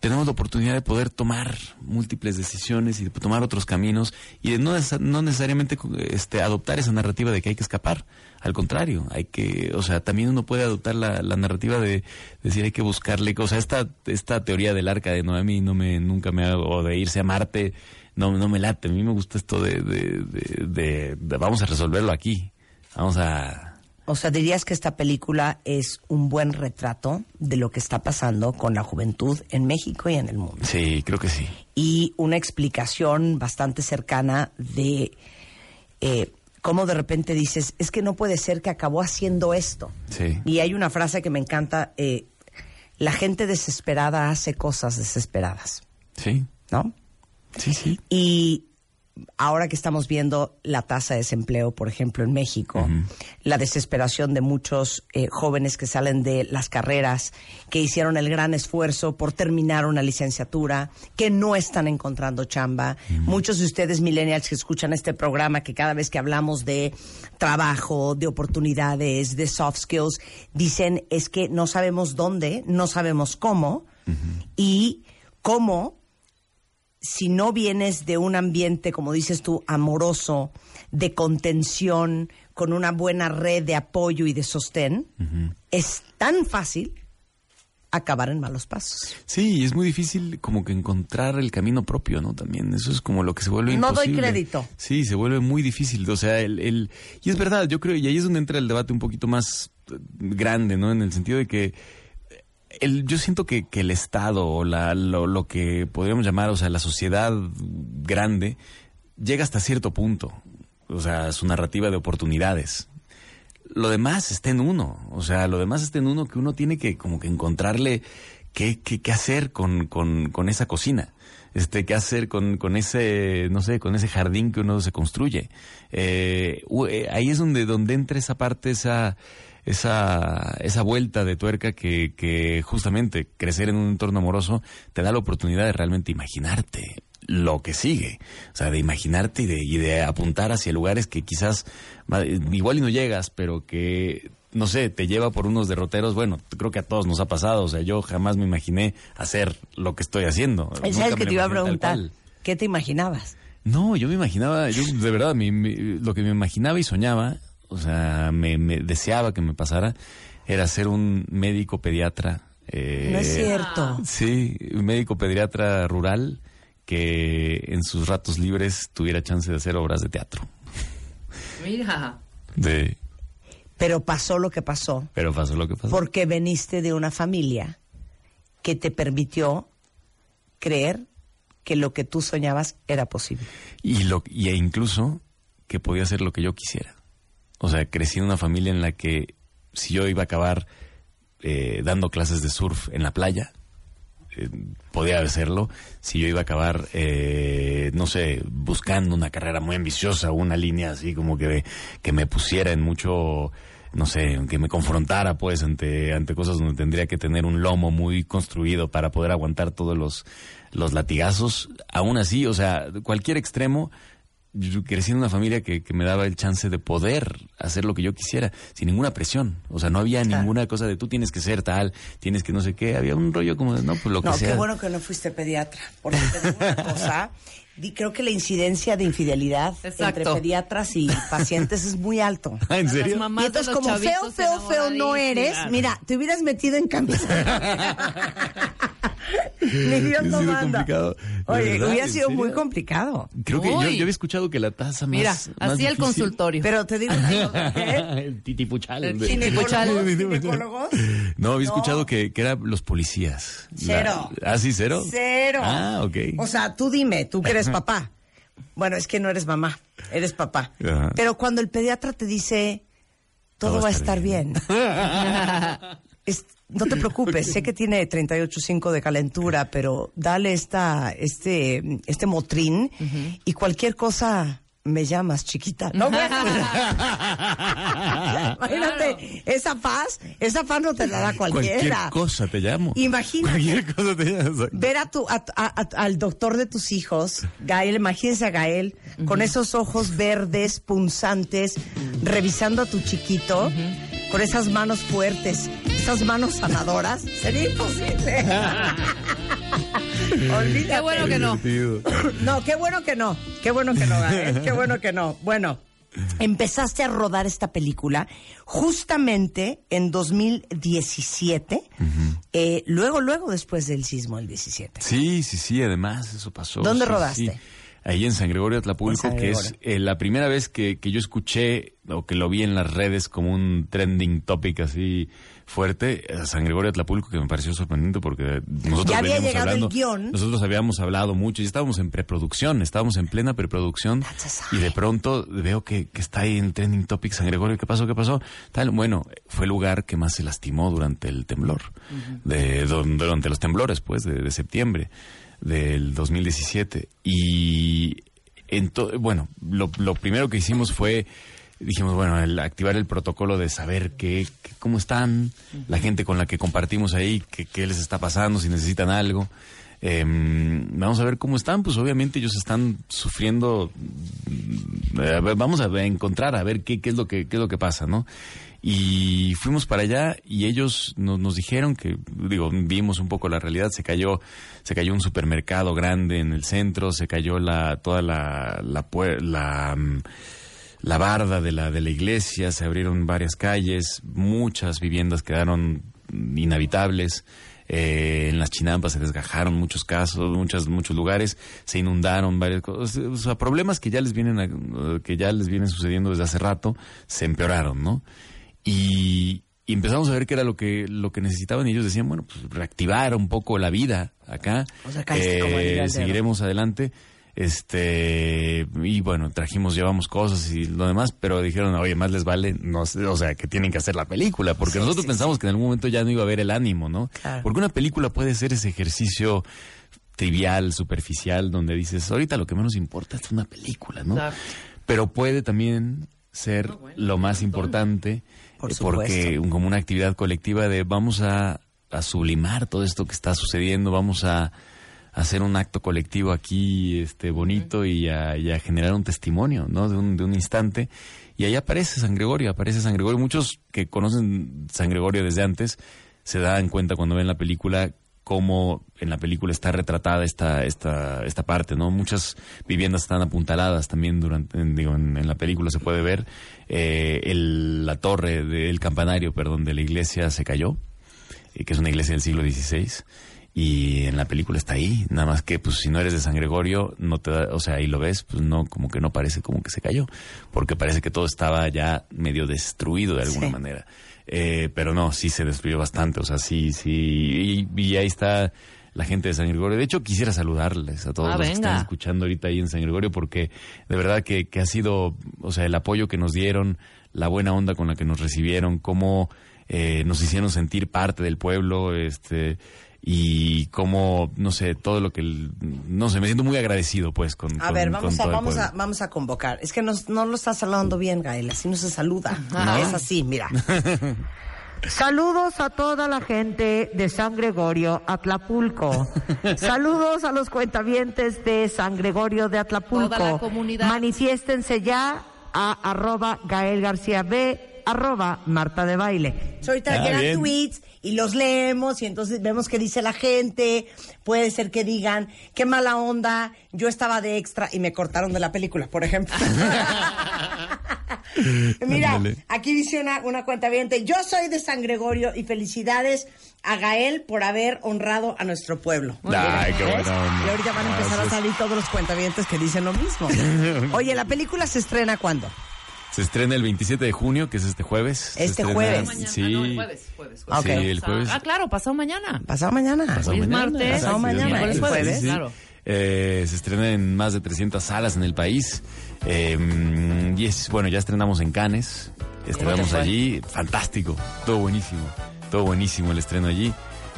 Tenemos la oportunidad de poder tomar múltiples decisiones y de tomar otros caminos y de no, no necesariamente este, adoptar esa narrativa de que hay que escapar. Al contrario, hay que, o sea, también uno puede adoptar la, la narrativa de decir hay que buscarle, o sea, esta, esta teoría del arca de Noemi no me, nunca me, ha- o de irse a Marte, no, no me late. A mí me gusta esto de, de- de- de vamos a resolverlo aquí. Vamos a, O sea, dirías que esta película es un buen retrato de lo que está pasando con la juventud en México y en el mundo. Sí, creo que sí. Y una explicación bastante cercana de eh, cómo de repente dices, es que no puede ser que acabó haciendo esto. Sí. Y hay una frase que me encanta, eh, la gente desesperada hace cosas desesperadas, Sí, ¿no? sí, sí. Y ahora que estamos viendo la tasa de desempleo, por ejemplo, en México, la desesperación de muchos eh, jóvenes que salen de las carreras, que hicieron el gran esfuerzo por terminar una licenciatura, que no están encontrando chamba. Muchos de ustedes, millennials, que escuchan este programa, que cada vez que hablamos de trabajo, de oportunidades, de soft skills, dicen es que no sabemos dónde, no sabemos cómo, y cómo si no vienes de un ambiente, como dices tú, amoroso, de contención, con una buena red de apoyo y de sostén, es tan fácil acabar en malos pasos. Sí, es muy difícil como que encontrar el camino propio, ¿no? También eso es como lo que se vuelve No doy imposible. crédito. Sí, se vuelve muy difícil. O sea, el, el- y es verdad, yo creo, y ahí es donde entra el debate un poquito más eh, grande, ¿no? En el sentido de que el, yo siento que, el Estado o lo que podríamos llamar, o sea, la sociedad grande, llega hasta cierto punto. O sea, su narrativa de oportunidades. Lo demás está en uno. O sea, lo demás está en uno que uno tiene que como que encontrarle qué, qué, qué hacer con, con, con esa cocina. Este, qué hacer con, con ese, no sé, con ese jardín que uno se construye. Eh, eh, ahí es donde, donde entra esa parte, esa, esa, esa vuelta de tuerca que, que justamente crecer en un entorno amoroso te da la oportunidad de realmente imaginarte lo que sigue. O sea, de imaginarte y de, y de apuntar hacia lugares que quizás igual y no llegas, pero que, no sé, te lleva por unos derroteros. Bueno, creo que a todos nos ha pasado. O sea, yo jamás me imaginé hacer lo que estoy haciendo. ¿Sabes Nunca me que te iba a preguntar? ¿Qué te imaginabas? No, yo me imaginaba, yo de verdad, mi- mi- lo que me imaginaba y soñaba, o sea, me, me deseaba que me pasara, era ser un médico pediatra. eh, No es cierto. Sí, un médico pediatra rural que en sus ratos libres tuviera chance de hacer obras de teatro. Mira. De, Pero pasó lo que pasó pero pasó lo que pasó. porque veniste de una familia que te permitió creer que lo que tú soñabas era posible. Y, lo, y e incluso que podía hacer lo que yo quisiera. O sea, crecí en una familia en la que si yo iba a acabar eh, dando clases de surf en la playa, eh, podía hacerlo. Si yo iba a acabar, eh, no sé, buscando una carrera muy ambiciosa, una línea así como que, que me pusiera en mucho, no sé, que me confrontara pues ante, ante cosas donde tendría que tener un lomo muy construido para poder aguantar todos los, los latigazos. Aún así, o sea, cualquier extremo, yo crecí en una familia que, que me daba el chance de poder hacer lo que yo quisiera, sin ninguna presión. O sea, no había ninguna cosa de tú tienes que ser tal, tienes que no sé qué. Había un rollo como de, no, pues lo que No, sea. qué bueno que no fuiste pediatra. Porque te digo una [laughs] cosa, creo que la incidencia de infidelidad Exacto. entre pediatras y pacientes es muy alto. Ah, [laughs] ¿En Las serio? mamás Y entonces, como feo, feo, feo no eres, enamoradísimas. mira, te hubieras metido en camisa. Ni Dios Ha lo sido manda. complicado. ¿De Oye, verdad? hubiera ¿En sido muy complicado. Creo que yo, yo había escuchado que la tasa más. Mira, más así el difícil- consultorio. Pero te digo, [laughs] ¿eh? el titipuchal. El [laughs] ¿Ginecólogos? No, había No. escuchado que, que eran los policías. Cero. La- ¿Ah, sí, cero? Cero. Ah, ok. O sea, tú dime, tú que eres papá. Bueno, es que no eres mamá, eres papá. Ajá. Pero cuando el pediatra te dice, todo, va a estar bien. [laughs] Es- no te preocupes, sé que tiene 38.5 de calentura, pero dale esta, este, este motrín y cualquier cosa me llamas chiquita. No, bueno. [laughs] Imagínate, esa paz, esa paz no te la da Cualquier cualquiera. cosa te llamo. Imagínate. Cualquier cosa te llamo. Ver a tu, a- a- a- al doctor de tus hijos, Gael, imagínense a Gael, con esos ojos verdes, punzantes, revisando a tu chiquito, con esas manos fuertes, esas manos sanadoras, sería imposible. [laughs] [laughs] Olvídate. Qué bueno que no. [coughs] No, qué bueno que no, qué bueno que no, Gael, qué bueno que no. Bueno, empezaste a rodar esta película justamente en 2017, eh, luego, luego después del sismo del 17. Sí, sí, sí, además eso pasó. ¿Dónde sí, rodaste? sí. Ahí en San Gregorio Atlapulco, que es eh, la primera vez que, que yo escuché o que lo vi en las redes como un trending topic así fuerte, a San Gregorio Atlapulco, que me pareció sorprendente porque nosotros Ya había veníamos llegado el hablando, guion. nosotros habíamos hablado mucho y estábamos en preproducción, estábamos en plena preproducción y de pronto veo que, que está ahí en trending topic San Gregorio, ¿qué pasó? ¿Qué pasó? Tal, bueno, fue el lugar que más se lastimó durante el temblor, de, don- durante los temblores, pues, de, de septiembre del 2017. Y ento- bueno, lo, lo primero que hicimos fue, dijimos, bueno, el activar el protocolo de saber qué, cómo están, la gente con la que compartimos ahí, qué, qué les está pasando, si necesitan algo. Em, vamos a ver cómo están, pues obviamente ellos están sufriendo. ver, vamos a encontrar, a ver qué, qué es lo que, qué es lo que pasa, ¿no? Y fuimos para allá y ellos nos, nos dijeron que, digo, vimos un poco la realidad, se cayó, se cayó un supermercado grande en el centro, se cayó la, toda la, la, la, mm, la barda de la, de la iglesia, se abrieron varias calles, muchas viviendas quedaron inhabitables. eh, en las chinampas se desgajaron muchos casos, muchas, muchos lugares, se inundaron varias cosas, o sea, problemas que ya les vienen, a- que ya les vienen sucediendo desde hace rato, se empeoraron, ¿no? Y, y empezamos a ver qué era lo que, lo que necesitaban y ellos decían, bueno, pues reactivar un poco la vida acá, O sea, dedo. seguiremos adelante. Este, y bueno, trajimos, llevamos cosas y lo demás, pero dijeron, oye, más les vale, no sé, o sea, que tienen que hacer la película, porque Sí, nosotros sí, pensamos que en algún momento ya no iba a haber el ánimo, ¿no? Claro. Porque una película puede ser ese ejercicio trivial, superficial, donde dices, ahorita lo que menos importa es una película, ¿no? Claro. Pero puede también ser lo más importante, Por eh, porque como una actividad colectiva de vamos a, a sublimar todo esto que está sucediendo, vamos a hacer un acto colectivo aquí este bonito y, a, generar un testimonio, ¿no? De un, de un instante. Y ahí aparece San Gregorio, aparece San Gregorio. Muchos que conocen San Gregorio desde antes se dan cuenta cuando ven la película cómo en la película está retratada esta, esta, esta parte, ¿no? Muchas viviendas están apuntaladas también durante, en, digo, en, en la película se puede ver. eh, el- la torre del campanario, perdón, de la iglesia se cayó, eh, que es una iglesia del siglo XVI. Y en la película está ahí, nada más que pues si no eres de San Gregorio, no te da, o sea, ahí lo ves, pues no, como que no parece como que se cayó, porque parece que todo estaba ya medio destruido de alguna Sí. manera. Eh, pero no, sí se destruyó bastante, o sea, sí, sí, y, y ahí está la gente de San Gregorio. De hecho, quisiera saludarles a todos Ah, los que venga. están escuchando ahorita ahí en San Gregorio, porque de verdad que, que ha sido, o sea, el apoyo que nos dieron, la buena onda con la que nos recibieron, cómo eh, nos hicieron sentir parte del pueblo, este y cómo, no sé, todo lo que, el- no sé, me siento muy agradecido pues con, A con- ver, con vamos a, vamos, a, vamos a convocar. Es que nos- no lo estás saludando bien, Gael. Así no se saluda. [laughs] Ajá. Es así, mira. [laughs] Saludos a toda la gente de San Gregorio, Atlapulco. [laughs] Saludos a los cuentavientes de San Gregorio de Atlapulco. Toda la comunidad. Manifiéstense ya a arroba Gael García B, arroba Marta de Baile. ahorita Ah, llegan bien. tweets y los leemos y entonces vemos qué dice la gente. Puede ser que digan, qué mala onda, yo estaba de extra y me cortaron de la película, por ejemplo. [laughs] Mira, aquí dice una, una cuenta yo soy de San Gregorio y felicidades a Gael por haber honrado a nuestro pueblo. Ay, qué. Y ahorita van a empezar a salir todos los cuentavientes que dicen lo mismo. [laughs] Oye, ¿la película se estrena cuándo? Se estrena el 27 de junio, que es este jueves. Este estrena- jueves. Mañana, Sí. ah, no, el jueves, jueves, Ah, Sí, el jueves. Ah, claro, pasado mañana. Pasado mañana. Pasado Hoy es mañana. martes. Pasado mañana, miércoles, el jueves, claro. Eh, se estrena en más de 300 salas en el país. Eh, y es, bueno, ya estrenamos en Cannes. Estrenamos allí. Fantástico. Todo buenísimo. Todo buenísimo el estreno allí.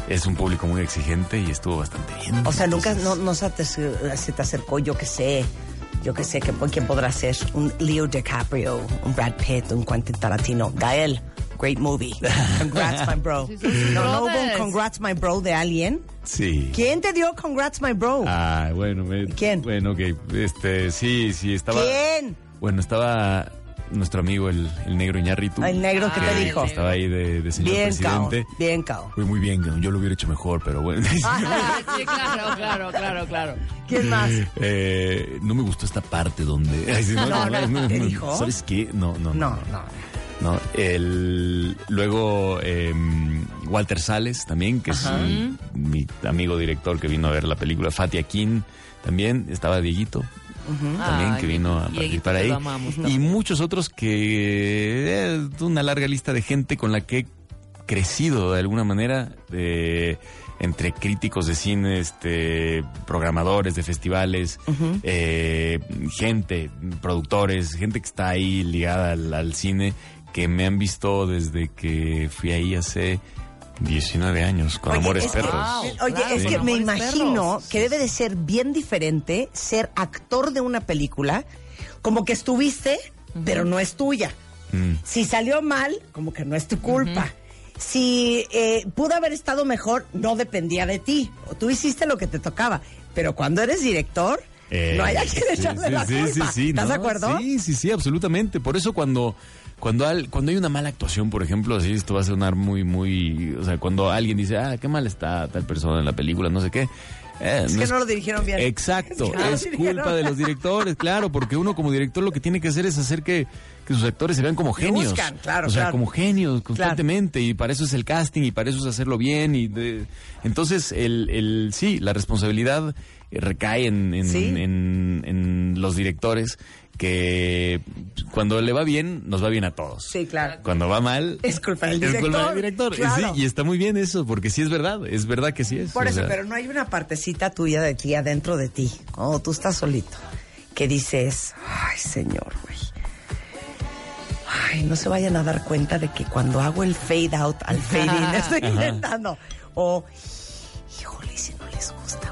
Es un público muy exigente y estuvo bastante bien. O sea, nunca Entonces, no, no se, te, se te acercó, yo que sé, yo que sé, que, ¿quién podrá ser? Un Leo DiCaprio, un Brad Pitt, un Quentin Tarantino. Gael, great movie. [laughs] Congrats, my bro. No, no hubo un congrats, my bro de alguien. Sí. ¿Quién te dio congrats, my bro? Ah, bueno, me- ¿Quién? Bueno, ok. Este, sí, sí, estaba. ¿Quién? Bueno, estaba nuestro amigo el, el negro Iñárritu. El negro que te dijo. Estaba ahí de, de señor Bien, cao. presidente. Bien, cao. Fue muy bien, yo lo hubiera hecho mejor, pero bueno. [laughs] Sí, claro, claro, claro, claro. ¿Quién más? Eh, no me gustó esta parte donde. [laughs] Ay, No, no, ¿te dijo? ¿Sabes qué? No, no, No, no. el, luego eh, Walter Sales también, que es un- mi amigo director que vino a ver la película. Fatia Kin también, estaba Dieguito. También Ay, que vino a participar ahí. Y muchos otros que. eh, una larga lista de gente con la que he crecido de alguna manera. eh, entre críticos de cine, este, programadores de festivales, eh, gente, productores, gente que está ahí ligada al, al cine, que me han visto desde que fui ahí hace 19 años, con Oye, Amores es que- Perros. Oye, Claro, es que me imagino Perros. que debe de ser bien diferente ser actor de una película, como que estuviste, pero no es tuya. Mm. Si salió mal, como que no es tu culpa. Si eh, pudo haber estado mejor, no dependía de ti. O tú hiciste lo que te tocaba. Pero cuando eres director, Eh, no hay a quien sí, echarle sí, la sí, culpa. sí, sí, ¿Estás ¿no? de acuerdo? Sí, sí, sí, absolutamente. Por eso cuando cuando al- cuando hay una mala actuación, por ejemplo, así esto va a sonar muy muy, o sea, cuando alguien dice, "Ah, qué mal está tal persona en la película", no sé qué. eh, Es que no lo dirigieron bien. Exacto, Es que no lo es dirigieron. culpa de los directores, claro, porque uno como director lo que tiene que hacer es hacer que, que sus actores se vean como genios. Luzcan, claro, o sea, claro. como genios constantemente y para eso es el casting y para eso es hacerlo bien y de- entonces el, el sí, la responsabilidad eh, recae en, en, Sí. en- en los directores que cuando le va bien nos va bien a todos. Sí, claro. Cuando va mal Es culpa del es culpa director, del director. claro. Sí, y está muy bien eso porque sí es verdad, es verdad que sí es. Por o eso, sea, pero no hay una partecita tuya de ti adentro de ti, cuando tú estás solito, que dices, ay, señor, güey. Ay, no se vayan a dar cuenta de que cuando hago el fade out al fade in, [laughs] estoy intentando. O, híjole, si no les gusta.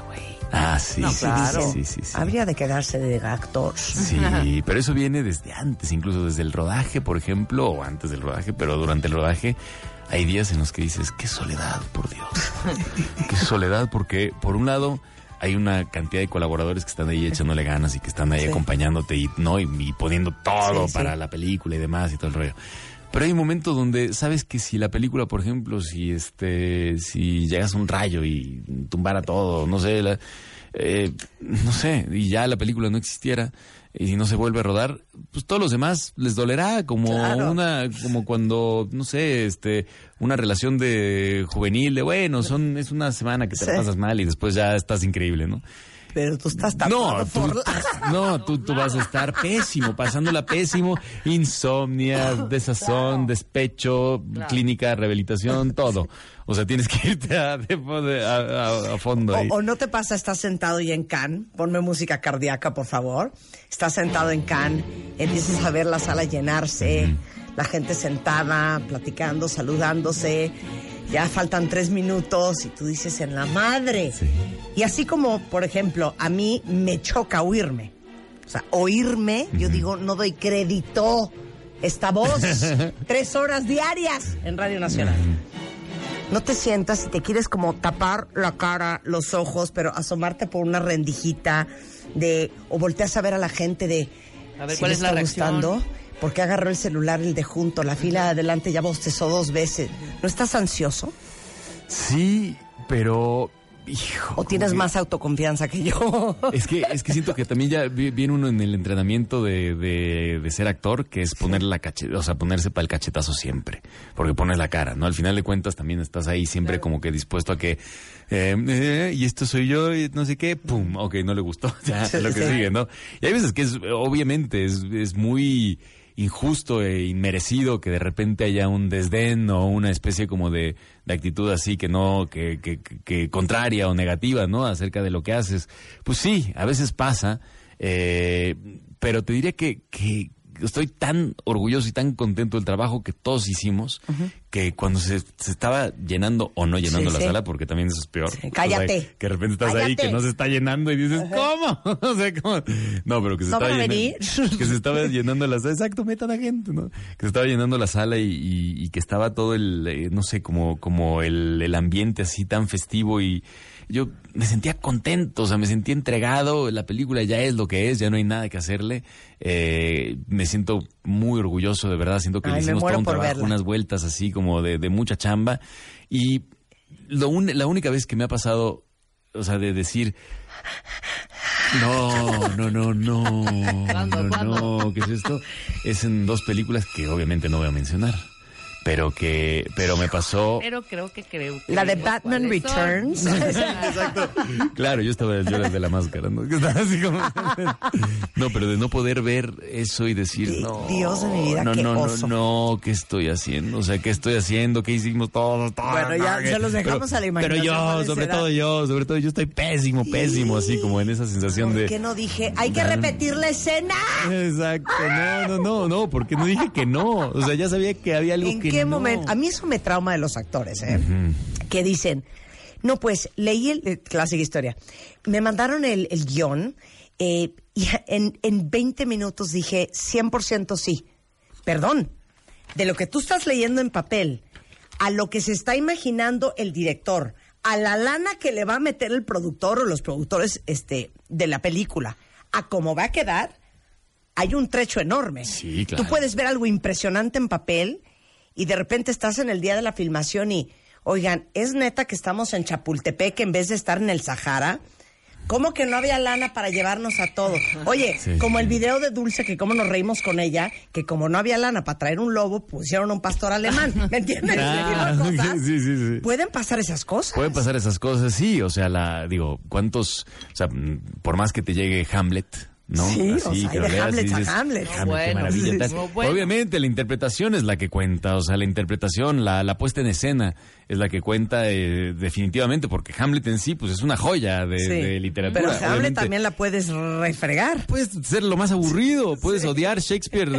Ah, sí, No, sí, claro. sí, sí, sí. Habría de quedarse de actor. Sí, pero eso viene desde antes, incluso desde el rodaje, por ejemplo, o antes del rodaje, pero durante el rodaje hay días en los que dices, qué soledad, por Dios. [laughs] qué soledad, porque por un lado hay una cantidad de colaboradores que están ahí echándole ganas y que están ahí Sí. acompañándote y, ¿no? y, y poniendo todo sí. para la película y demás y todo el rollo. Pero hay un momento donde sabes que si la película, por ejemplo, si este, si llegas a un rayo y tumbara todo, no sé, la- eh, no sé, y ya la película no existiera y no se vuelve a rodar, pues todos los demás les dolerá como Claro. una, como cuando, no sé, este, una relación de juvenil, de bueno, son, es una semana que te la pasas mal y después ya estás increíble, ¿no? Pero tú estás tapado No, tú, por la... [laughs] no tú, tú vas a estar pésimo, pasándola pésimo, insomnia, desazón, despecho, clínica, rehabilitación, [laughs] todo. O sea, tienes que irte a, fondo ahí. O, o no te pasa, estás sentado y en Cannes, ponme música cardíaca, por favor. Estás sentado en Cannes, empiezas a ver la sala llenarse, la gente sentada, platicando, saludándose. Ya faltan tres minutos y tú dices en la madre. Y así como, por ejemplo, a mí me choca oírme. O sea, oírme, yo digo, no doy crédito. Esta voz, [laughs] tres horas diarias en Radio Nacional. No te sientas y te quieres como tapar la cara, los ojos, pero asomarte por una rendijita de o volteas a ver a la gente de A ver, si ¿cuál es la está reacción? gustando, porque agarró el celular el de junto, la fila de adelante ya bostezó dos veces. ¿No estás ansioso Sí, pero... Hijo, o tienes que- más autoconfianza que yo? [laughs] Es que, es que siento que también ya vi- viene uno en el entrenamiento de, de, de ser actor, que es poner la cache, o sea, ponerse para el cachetazo siempre, porque pones la cara, ¿no? Al final de cuentas también estás ahí siempre como que dispuesto a que, eh, eh, y esto soy yo, y no sé qué, pum, ok, no le gustó, [laughs] ya, Sí, lo que sí. sigue, ¿no? Y hay veces que es, obviamente, es, es muy injusto e inmerecido que de repente haya un desdén o una especie como de, de actitud así que no, que, que, contraria o negativa, ¿no? Acerca de lo que haces. Pues sí, a veces pasa, eh, pero te diría que, que estoy tan orgulloso y tan contento del trabajo que todos hicimos, que cuando se, se estaba llenando o no llenando Sí, la sí. sala, porque también eso es peor. Sí, cállate. O sea, que de repente estás ahí, que no se está llenando y dices, ¿cómo? [laughs] o sea, ¿cómo? No, pero que se ¿No estaba llenando. Que se estaba llenando la sala. Exacto, metan a gente, ¿no? Que se estaba llenando la sala y, y- y que estaba todo el, eh, no sé, como, como el, el ambiente así tan festivo y yo me sentía contento, o sea, me sentía entregado, la película ya es lo que es, ya no hay nada que hacerle. Eh, me siento muy orgulloso, de verdad, siento que Ay, le hicimos todo un trabajo, verla. unas vueltas así como de, de mucha chamba y lo un- la única vez que me ha pasado, o sea, de decir, no, no, no, no, [laughs] ¿Cuándo, no, no, ¿qué es esto? Es en dos películas que obviamente no voy a mencionar, pero que, pero me pasó, Pero creo que creo que La de Batman. Returns. [laughs] Exacto. Claro, yo estaba yo desde la máscara, ¿no? Que [laughs] así como- No, pero de no poder ver eso y decir, no. Dios de mi vida, no, qué no, oso. no, no, ¿qué estoy haciendo? O sea, ¿qué estoy haciendo? ¿Qué hicimos todos? todos? Bueno, ya ¿Qué? se los dejamos a la imaginación, Pero yo, ¿cuál sobre será? todo yo, sobre todo yo estoy pésimo, pésimo, así como en esa sensación ¿Por de... qué no dije? Hay que repetir la escena. Exacto, no, no, no, no, porque no dije que no. O sea, ya sabía que había algo ¿En que qué momento? A mí eso me trauma de los actores, ¿eh? Que dicen, no, pues leí el, eh, clásica historia. Me mandaron el, el guion eh, y en, en 20 minutos dije 100% sí. Perdón, de lo que tú estás leyendo en papel a lo que se está imaginando el director, a la lana que le va a meter el productor o los productores este, de la película, a cómo va a quedar, hay un trecho enorme. Sí, claro. Tú puedes ver algo impresionante en papel y de repente estás en el día de la filmación y, oigan, ¿es neta que estamos en Chapultepec en vez de estar en el Sahara? ¿Cómo que no había lana para llevarnos a todo? Oye, Sí. como el video de Dulce, que cómo nos reímos con ella, que como no había lana para traer un lobo, pusieron un pastor alemán. [laughs] ¿Me entiendes? Ah, cosas. sí, sí, sí. Pueden pasar esas cosas. Pueden pasar esas cosas, sí, o sea, la, digo, ¿cuántos, o sea, por más que te llegue Hamlet, ¿no? Sí, o sea, que de leas a dices, Hamlets. "Hamlet, qué Bueno, maravilla", sí, no, bueno. Obviamente, la interpretación es la que cuenta, o sea, la interpretación, la, la puesta en escena es la que cuenta eh, definitivamente, porque Hamlet en sí, pues es una joya de, Sí. de literatura. Pero Hamlet obviamente. también la puedes refregar. Puedes ser lo más aburrido, puedes odiar Shakespeare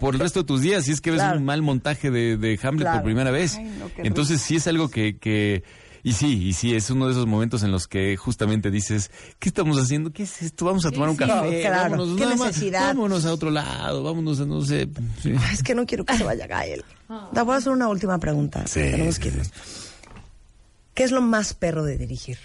por el resto de tus días si es que ves Claro. un mal montaje de, de Hamlet Claro. por primera vez. Ay, no, qué Entonces sí es algo que, que... Y sí, y sí, es uno de esos momentos en los que justamente dices, ¿qué estamos haciendo? ¿Qué es esto? Vamos a tomar un sí, café, claro. vámonos, ¿Qué más, necesidad? vámonos a otro lado, vámonos a no sé. sí. Ay, es que no quiero que se vaya Gael. Te voy a hacer una última pregunta. Sí, Tenemos que sí, irnos. ¿Qué es lo más perro de dirigir?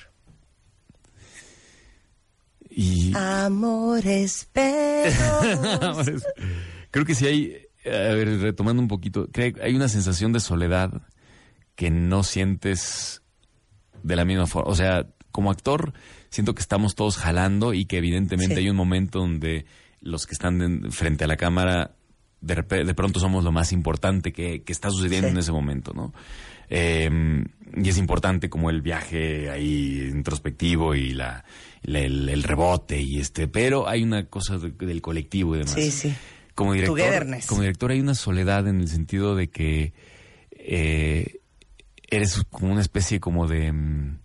Y... Amores perros. [laughs] Creo que sí hay, a ver, retomando un poquito, creo que hay una sensación de soledad que no sientes de la misma forma. O sea, como actor, siento que estamos todos jalando y que evidentemente Sí. hay un momento donde los que están en- frente a la cámara de, de pronto somos lo más importante que, que está sucediendo Sí. en ese momento, ¿no? Eh, y es importante como el viaje ahí introspectivo y la, la- el, el rebote y este, pero hay una cosa de- del colectivo y demás. Sí, sí. Como director, como director hay una soledad en el sentido de que eh, eres como una especie como de mm,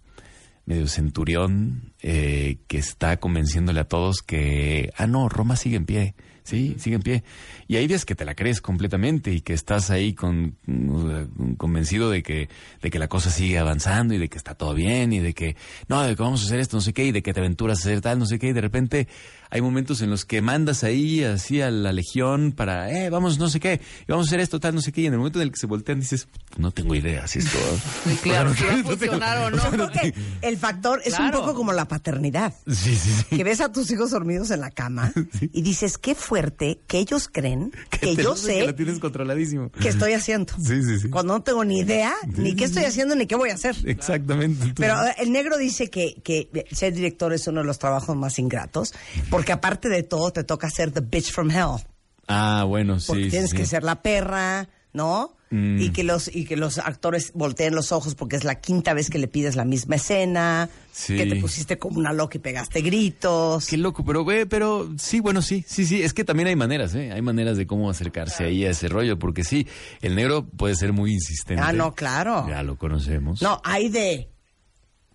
medio centurión eh, que está convenciéndole a todos que, ah, no, Roma sigue en pie, sí, sigue en pie. Y hay días que te la crees completamente y que estás ahí con, mm, convencido de que, de que la cosa sigue avanzando y de que está todo bien y de que, no, de que vamos a hacer esto, no sé qué, y de que te aventuras a hacer tal, no sé qué, y de repente hay momentos en los que mandas ahí así a la legión para, eh, vamos, no sé qué, y vamos a hacer esto, tal, no sé qué, y en el momento en el que se voltean dices, no tengo idea si esto... Sí, [laughs] claro, si va a funcionar o Yo creo no. que el factor es un poco como la paternidad. Sí, sí, sí. Que ves a tus hijos dormidos en la cama [laughs] y dices, qué fuerte que ellos creen [laughs] que yo luce Que lo sé tienes controladísimo. qué estoy haciendo. Sí, sí, sí. Cuando no tengo ni idea ni qué estoy haciendo ni qué voy a hacer. Exactamente. Pero el negro dice que, que ser director es uno de los trabajos más ingratos, porque aparte de todo te toca ser the bitch from hell. Ah, bueno, sí. Porque tienes sí. que ser la perra, ¿no? Mm. Y que los y que los actores volteen los ojos porque es la quinta vez que le pides la misma escena, Sí. que te pusiste como una loca y pegaste gritos. Qué loco, pero ve, pero sí, bueno, sí, sí, sí. Es que también hay maneras, ¿eh? Hay maneras de cómo acercarse ahí a ese rollo, porque sí, el negro puede ser muy insistente. Ah, no, claro. Ya lo conocemos. No, hay de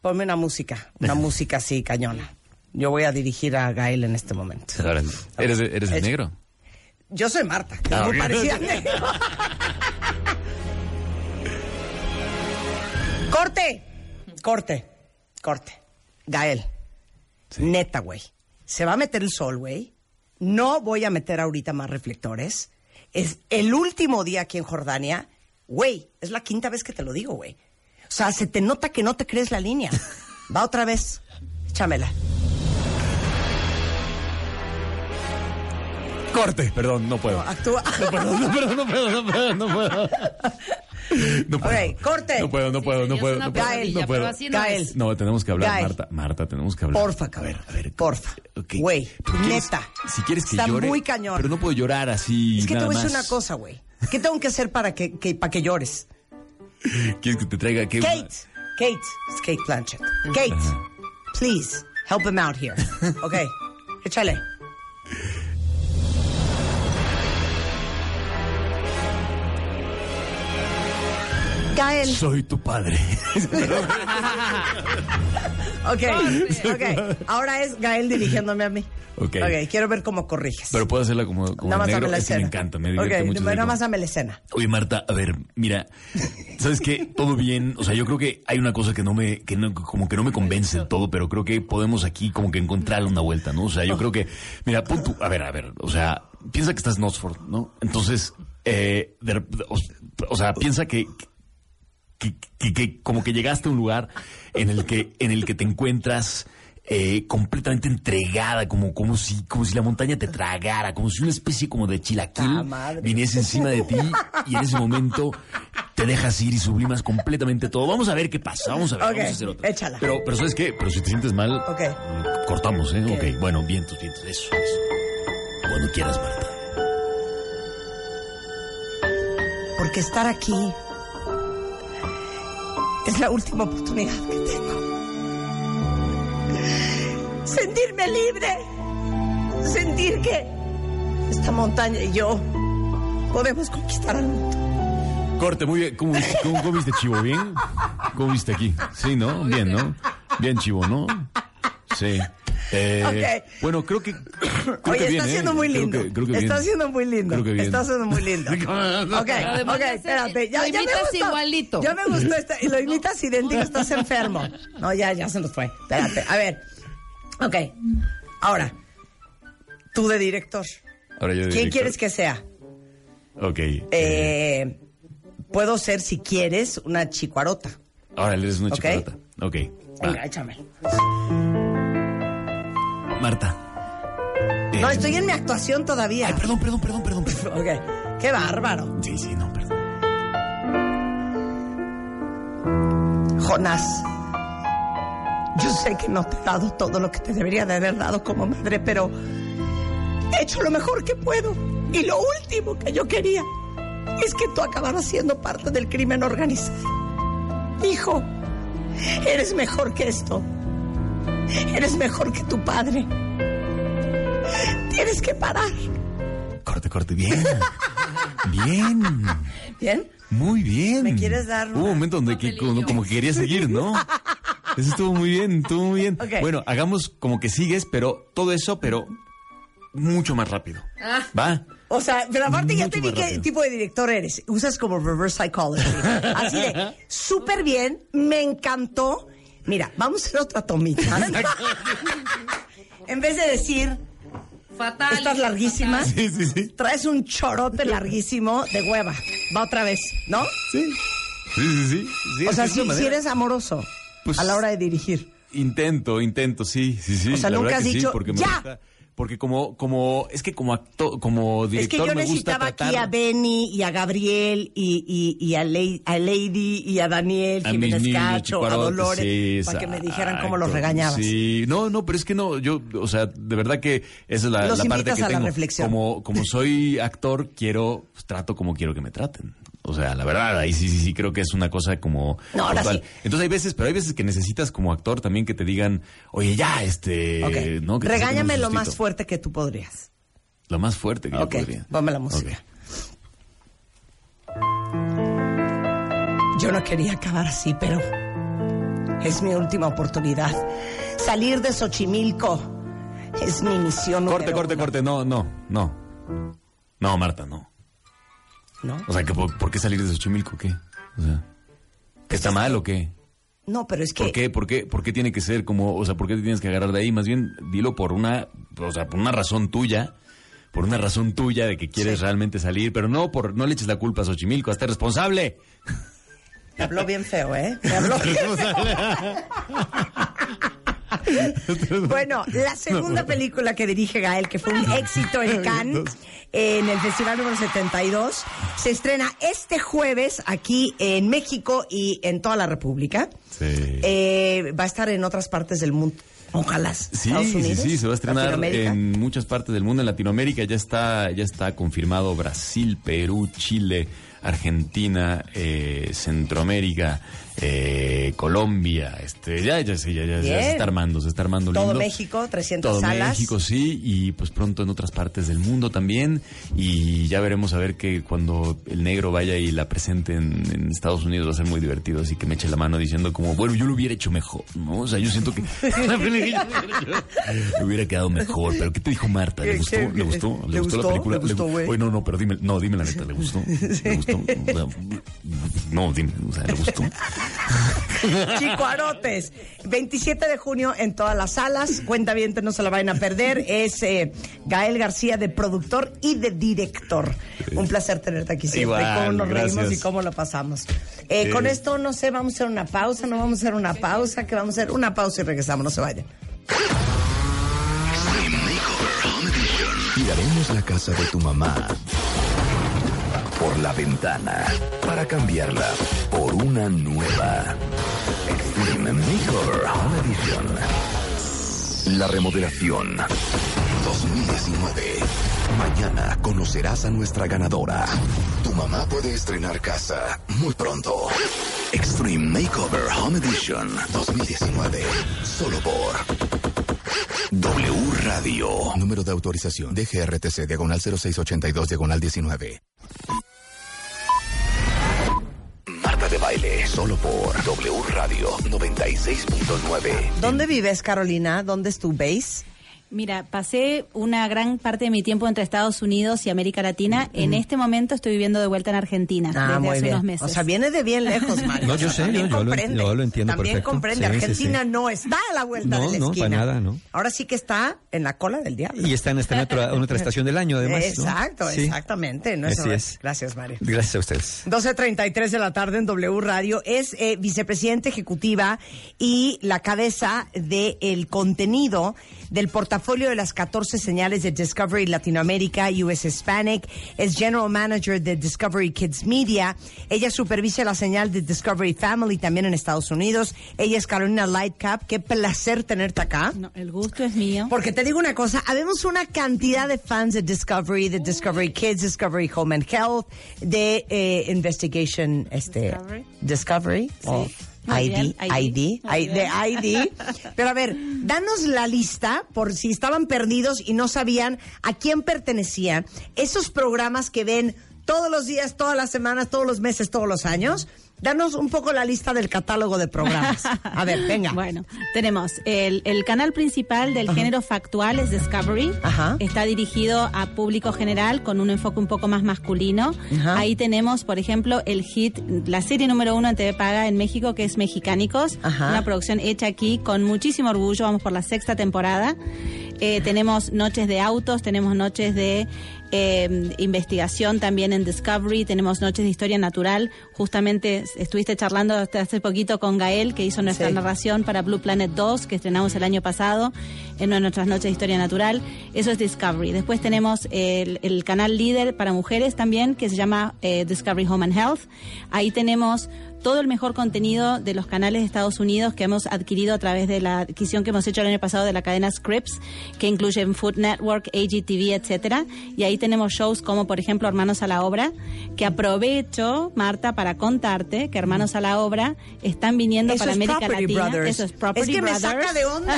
ponme una música, una [laughs] música así cañona. Yo voy a dirigir a Gael en este momento. ¿Eres, eres el Hecho. negro? Yo soy Marta, que Ah, [laughs] negro. corte, corte, corte. Gael, neta, güey. Se va a meter el sol, güey. No voy a meter ahorita más reflectores. Es el último día aquí en Jordania. Güey, es la quinta vez que te lo digo, güey. O sea, se te nota que no te crees la línea. [laughs] Va otra vez. Échamela. Corte. Perdón, no puedo. Actúa. No puedo, no puedo, no puedo, no puedo, [laughs] no puedo. No puedo. Corte. No puedo, no puedo, no ya puedo. No puedo. pesadilla, No puedo. pero así no Gael. No, tenemos que hablar, Gael. Marta. Marta, tenemos que hablar. Porfa, A cabrón. ver, a ver. Porfa. Ok. Güey, neta. Si quieres que Está llore. muy cañón. Pero no puedo llorar así. Es que te nada voy a decir una cosa, güey. ¿Qué tengo que hacer para que, que- para que llores? ¿Quieres que te traiga qué? Kate, Kate, es Kate Blanchett. Kate, please, help him out here. Ok, échale. Soy tu padre. [laughs] Ok, ok. Ahora es Gael dirigiéndome a mí. Ok. Ok, quiero ver cómo corriges. Pero puedo hacerla como, como Nada más negro. la Es que escena. me encanta, me divierte Ok, mucho. nada más dame la escena. Oye, Marta, a ver, mira, ¿sabes qué? Todo bien, o sea, yo creo que hay una cosa que no me, que no, como que no me convence del todo, pero creo que podemos aquí como que encontrarle una vuelta, ¿no? O sea, yo creo que, mira, pon tú, a ver, a ver, o sea, piensa que estás en Oxford, ¿no? Entonces, eh, de rep- o, o sea, piensa que, que, que- que como que llegaste a un lugar en el que, en el que te encuentras eh, completamente entregada, como, como si, como si la montaña te tragara, como si una especie como de chilaquil Ah, viniese encima de ti y en ese momento te dejas ir y sublimas completamente todo. Vamos a ver qué pasa, vamos a ver, Ok, vamos a hacer otra. échala. Pero, pero ¿sabes qué? Pero si te sientes mal, mm, cortamos, ¿eh? Ok. Ok, bueno, vientos, vientos, eso, eso. Cuando quieras, Marta. Porque estar aquí es la última oportunidad que tengo. Sentirme libre. Sentir que esta montaña y yo podemos conquistar al mundo. Corte, muy bien. ¿Cómo viste, cómo, viste Chivo? ¿Bien? ¿Cómo viste aquí? Sí, ¿no? Bien, ¿no? Bien, Chivo, ¿no? Sí. Eh, Ok. Bueno, creo que. Creo Oye, que bien, está ¿eh? siendo muy Creo lindo. que- creo que bien. está siendo muy lindo. Creo que bien. Está siendo muy lindo. ok, Además, ok, espérate. Ya, lo ya me imitas igualito. Ya me gustó. Esta, [laughs] y lo imitas idéntico, estás enfermo. No, ya, ya se nos fue. Espérate. A ver. Ok. Ahora, tú de director. Ahora yo de ¿Quién director. quieres que sea? Ok. Eh, puedo ser, si quieres, una chicuarota. Ahora eres una ok. chicolata. Ok. Venga, échame. Marta. No, estoy en mi actuación todavía. Ay, perdón, perdón, perdón, perdón. perdón. [laughs] Ok. Qué bárbaro. Sí, sí, no, perdón. Jonás, yo sé que no te he dado todo lo que te debería de haber dado como madre, pero he hecho lo mejor que puedo. Y lo último que yo quería es que tú acabaras siendo parte del crimen organizado. Hijo, eres mejor que esto. Eres mejor que tu padre. Tienes que parar. Corte, corte. Bien. Bien. ¿Bien? Muy bien. ¿Me quieres dar Hubo un momento donde que, como, como que quería seguir, ¿no? Eso estuvo muy bien, estuvo muy bien. Bueno, hagamos como que sigues, pero todo eso, pero mucho más rápido. Ah. ¿Va? O sea, pero aparte ya Mucho te vi qué rápido. tipo de director eres. Usas como reverse psychology. Así de, súper bien, me encantó. Mira, vamos a hacer otra tomita. en vez de decir, Fatal. estás larguísima, Sí, sí, sí. traes un chorote larguísimo de hueva. Va otra vez, ¿no? Sí. Sí, sí, sí. Sí, o sea, si, manera. eres amoroso Pues- a la hora de dirigir. Intento, intento, sí, sí, sí. O sea, la nunca has que sí, dicho, porque me "Ya". gusta- porque como, como, es que como acto, como Es que director yo me gusta necesitaba tratar. aquí a Benny y a Gabriel y, y, y a, Lei- a Lady y a Daniel a Jiménez niños Cacho, a Dolores, sí, para que me dijeran cómo los regañabas. Sí, no, no, pero es que no, yo, o sea, de verdad que esa es la, Los la parte que a la tengo. reflexión. Como, como soy actor, quiero, pues, trato como quiero que me traten. O sea, la verdad, ahí sí, sí, sí, creo que es una cosa como... No, ahora total. sí. Entonces hay veces, pero hay veces que necesitas como actor también que te digan, oye, ya, este... Ok. ¿no? Que Regáñame lo más fuerte que tú podrías. Lo más fuerte que yo podría. ponme la música. Yo no quería acabar así, pero es mi última oportunidad. Salir de Xochimilco es mi misión. Corte, corte, uno. corte. No, no, no. No, Marta, no. ¿No? O sea, que por, ¿por qué salir de Xochimilco? ¿Qué? O sea, ¿que ¿está mal o qué? No, pero es que ¿Por qué, por, qué, ¿Por qué tiene que ser como, o sea, por qué te tienes que agarrar de ahí? Más bien, dilo por una, o sea, por una razón tuya, por una razón tuya de que quieres realmente salir, pero no por, no le eches la culpa a Xochimilco, hazte responsable. me habló bien feo, ¿eh? Me habló [laughs] bien feo. [laughs] Bueno, la segunda película que dirige Gael, que fue un éxito en Cannes, en el Festival número 72, se estrena este jueves aquí en México y en toda la República. Sí. Eh, va a estar en otras partes del mundo. Ojalá. Sí, sí, sí, se va a estrenar en muchas partes del mundo. En Latinoamérica ya está, ya está confirmado Brasil, Perú, Chile, Argentina, eh, Centroamérica, eh, Colombia, este, ya, ya, ya, ya, ya se está armando, se está armando Todo lindo. México, 300 Todo salas. México, sí, y pues pronto en otras partes del mundo también. Y ya veremos a ver que cuando el negro vaya y la presente en, en Estados Unidos va a ser muy divertido. Así que me eche la mano diciendo como, bueno, yo lo hubiera hecho mejor, ¿no? O sea, yo siento que [laughs] me hubiera quedado mejor. Pero ¿qué te dijo Marta? ¿Le ¿Qué- gustó? ¿Le gustó? le ¿Le gustó la película? ¿Le gustó? Oye, no, no, pero dime, no, dime la neta, ¿le gustó? [laughs] ¿Le gustó? O sea, [laughs] no, dime, o sea, ¿le gustó? [laughs] Chicuarotes, 27 de junio en todas las salas. Cuenta bien, no se la vayan a perder. Es eh, Gael García de productor y de director. Un placer tenerte aquí siempre. Igual, cómo nos reímos gracias. y cómo lo pasamos. Eh, Sí. Con esto, no sé, vamos a hacer una pausa, no vamos a hacer una pausa, que vamos a hacer una pausa y regresamos, no se vayan. Tiraremos la casa de tu mamá por la ventana para cambiarla por una nueva. Extreme Makeover Home Edition. La remodelación 2019. Mañana conocerás a nuestra ganadora. Tu mamá puede estrenar casa muy pronto. Extreme Makeover Home Edition 2019. Solo por W Radio. Número de autorización. DGRTC, diagonal 0682, diagonal 19. De baile. Solo por W Radio 96.9. ¿Dónde vives, Carolina? ¿Dónde es base? Mira, pasé una gran parte de mi tiempo entre Estados Unidos y América Latina. En este momento estoy viviendo de vuelta en Argentina Ah, desde muy hace bien. unos meses. O sea, viene de bien lejos, [laughs] Mario. No, yo O sea, sé, yo- yo lo- comprende. yo lo entiendo También perfecto. comprende. Sí, Argentina sí. no está a la vuelta No, de la no, esquina. para nada, no. Ahora sí que está en la cola del diablo. Y está en esta otra, en otra estación del año, además. ¿no? Exacto, Sí. exactamente. No Así es. Gracias, Mario. Gracias a ustedes. 12.33 de la tarde en W Radio. Es eh, vicepresidenta ejecutiva y la cabeza del contenido del portafolio de las 14 señales de Discovery Latinoamérica, US Hispanic. Es General Manager de Discovery Kids Media. Ella supervisa la señal de Discovery Family también en Estados Unidos. Ella es Carolina Lightcap. Qué placer tenerte acá. No, el gusto es mío. Porque te digo una cosa, habemos una cantidad de fans de Discovery, de Discovery Kids, Discovery Home and Health, de eh, Investigation, este, Discovery. Discovery, o Muy ID, ID, ID. ID. Pero a ver, danos la lista por si estaban perdidos y no sabían a quién pertenecían esos programas que ven todos los días, todas las semanas, todos los meses, todos los años. Danos un poco la lista del catálogo de programas. A ver, venga. [laughs] Bueno, tenemos el, el canal principal del género factual es Discovery. Ajá. Está dirigido a público general con un enfoque un poco más masculino. Ajá. Ahí tenemos, por ejemplo, el hit, la serie número uno en TV Paga en México, que es Mexicánicos. Ajá. Una producción hecha aquí con muchísimo orgullo. Vamos por la sexta temporada. Eh, tenemos noches de autos, tenemos noches de eh, investigación también en Discovery, tenemos noches de historia natural. Justamente estuviste charlando hasta hace poquito con Gael, que hizo nuestra Sí. narración para Blue Planet 2, que estrenamos el año pasado en una de nuestras noches de historia natural. Eso es Discovery. Después tenemos el, el canal líder para mujeres también, que se llama eh, Discovery Home and Health. Ahí tenemos todo el mejor contenido de los canales de Estados Unidos que hemos adquirido a través de la adquisición que hemos hecho el año pasado de la cadena Scripps, que incluyen Food Network, AGTV, etcétera. Y ahí tenemos shows como, por ejemplo, Hermanos a la Obra, que aprovecho, Marta, para contarte que Hermanos a la Obra están viniendo Eso para es América Property Latina. Brothers. Eso es Property Es que Brothers. me saca de onda.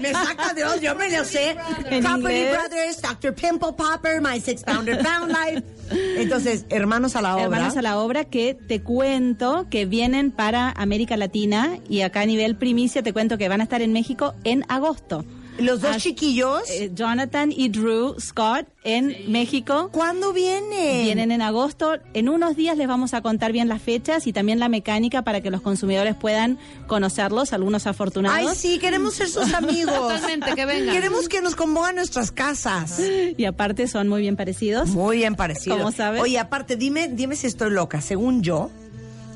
Me saca de onda. Yo me lo sé. [laughs] En Property inglés. Brothers, Dr. Pimple Popper, My Six Pounder Pound Life. Entonces, hermanos a la obra. Hermanos a la obra que te cuento que vienen para América Latina y acá a nivel primicia te cuento que van a estar en México en agosto. Los dos chiquillos. eh, Jonathan y Drew Scott en México. ¿Cuándo vienen? Vienen en agosto. En unos días les vamos a contar bien las fechas y también la mecánica para que los consumidores puedan conocerlos, algunos afortunados. Ay, sí, queremos ser sus amigos. [laughs] Totalmente, que vengan. Queremos que nos compongan nuestras casas. Y aparte son muy bien parecidos. Muy bien parecido. ¿Cómo sabes? Oye, aparte, dime, dime si estoy loca. Según yo,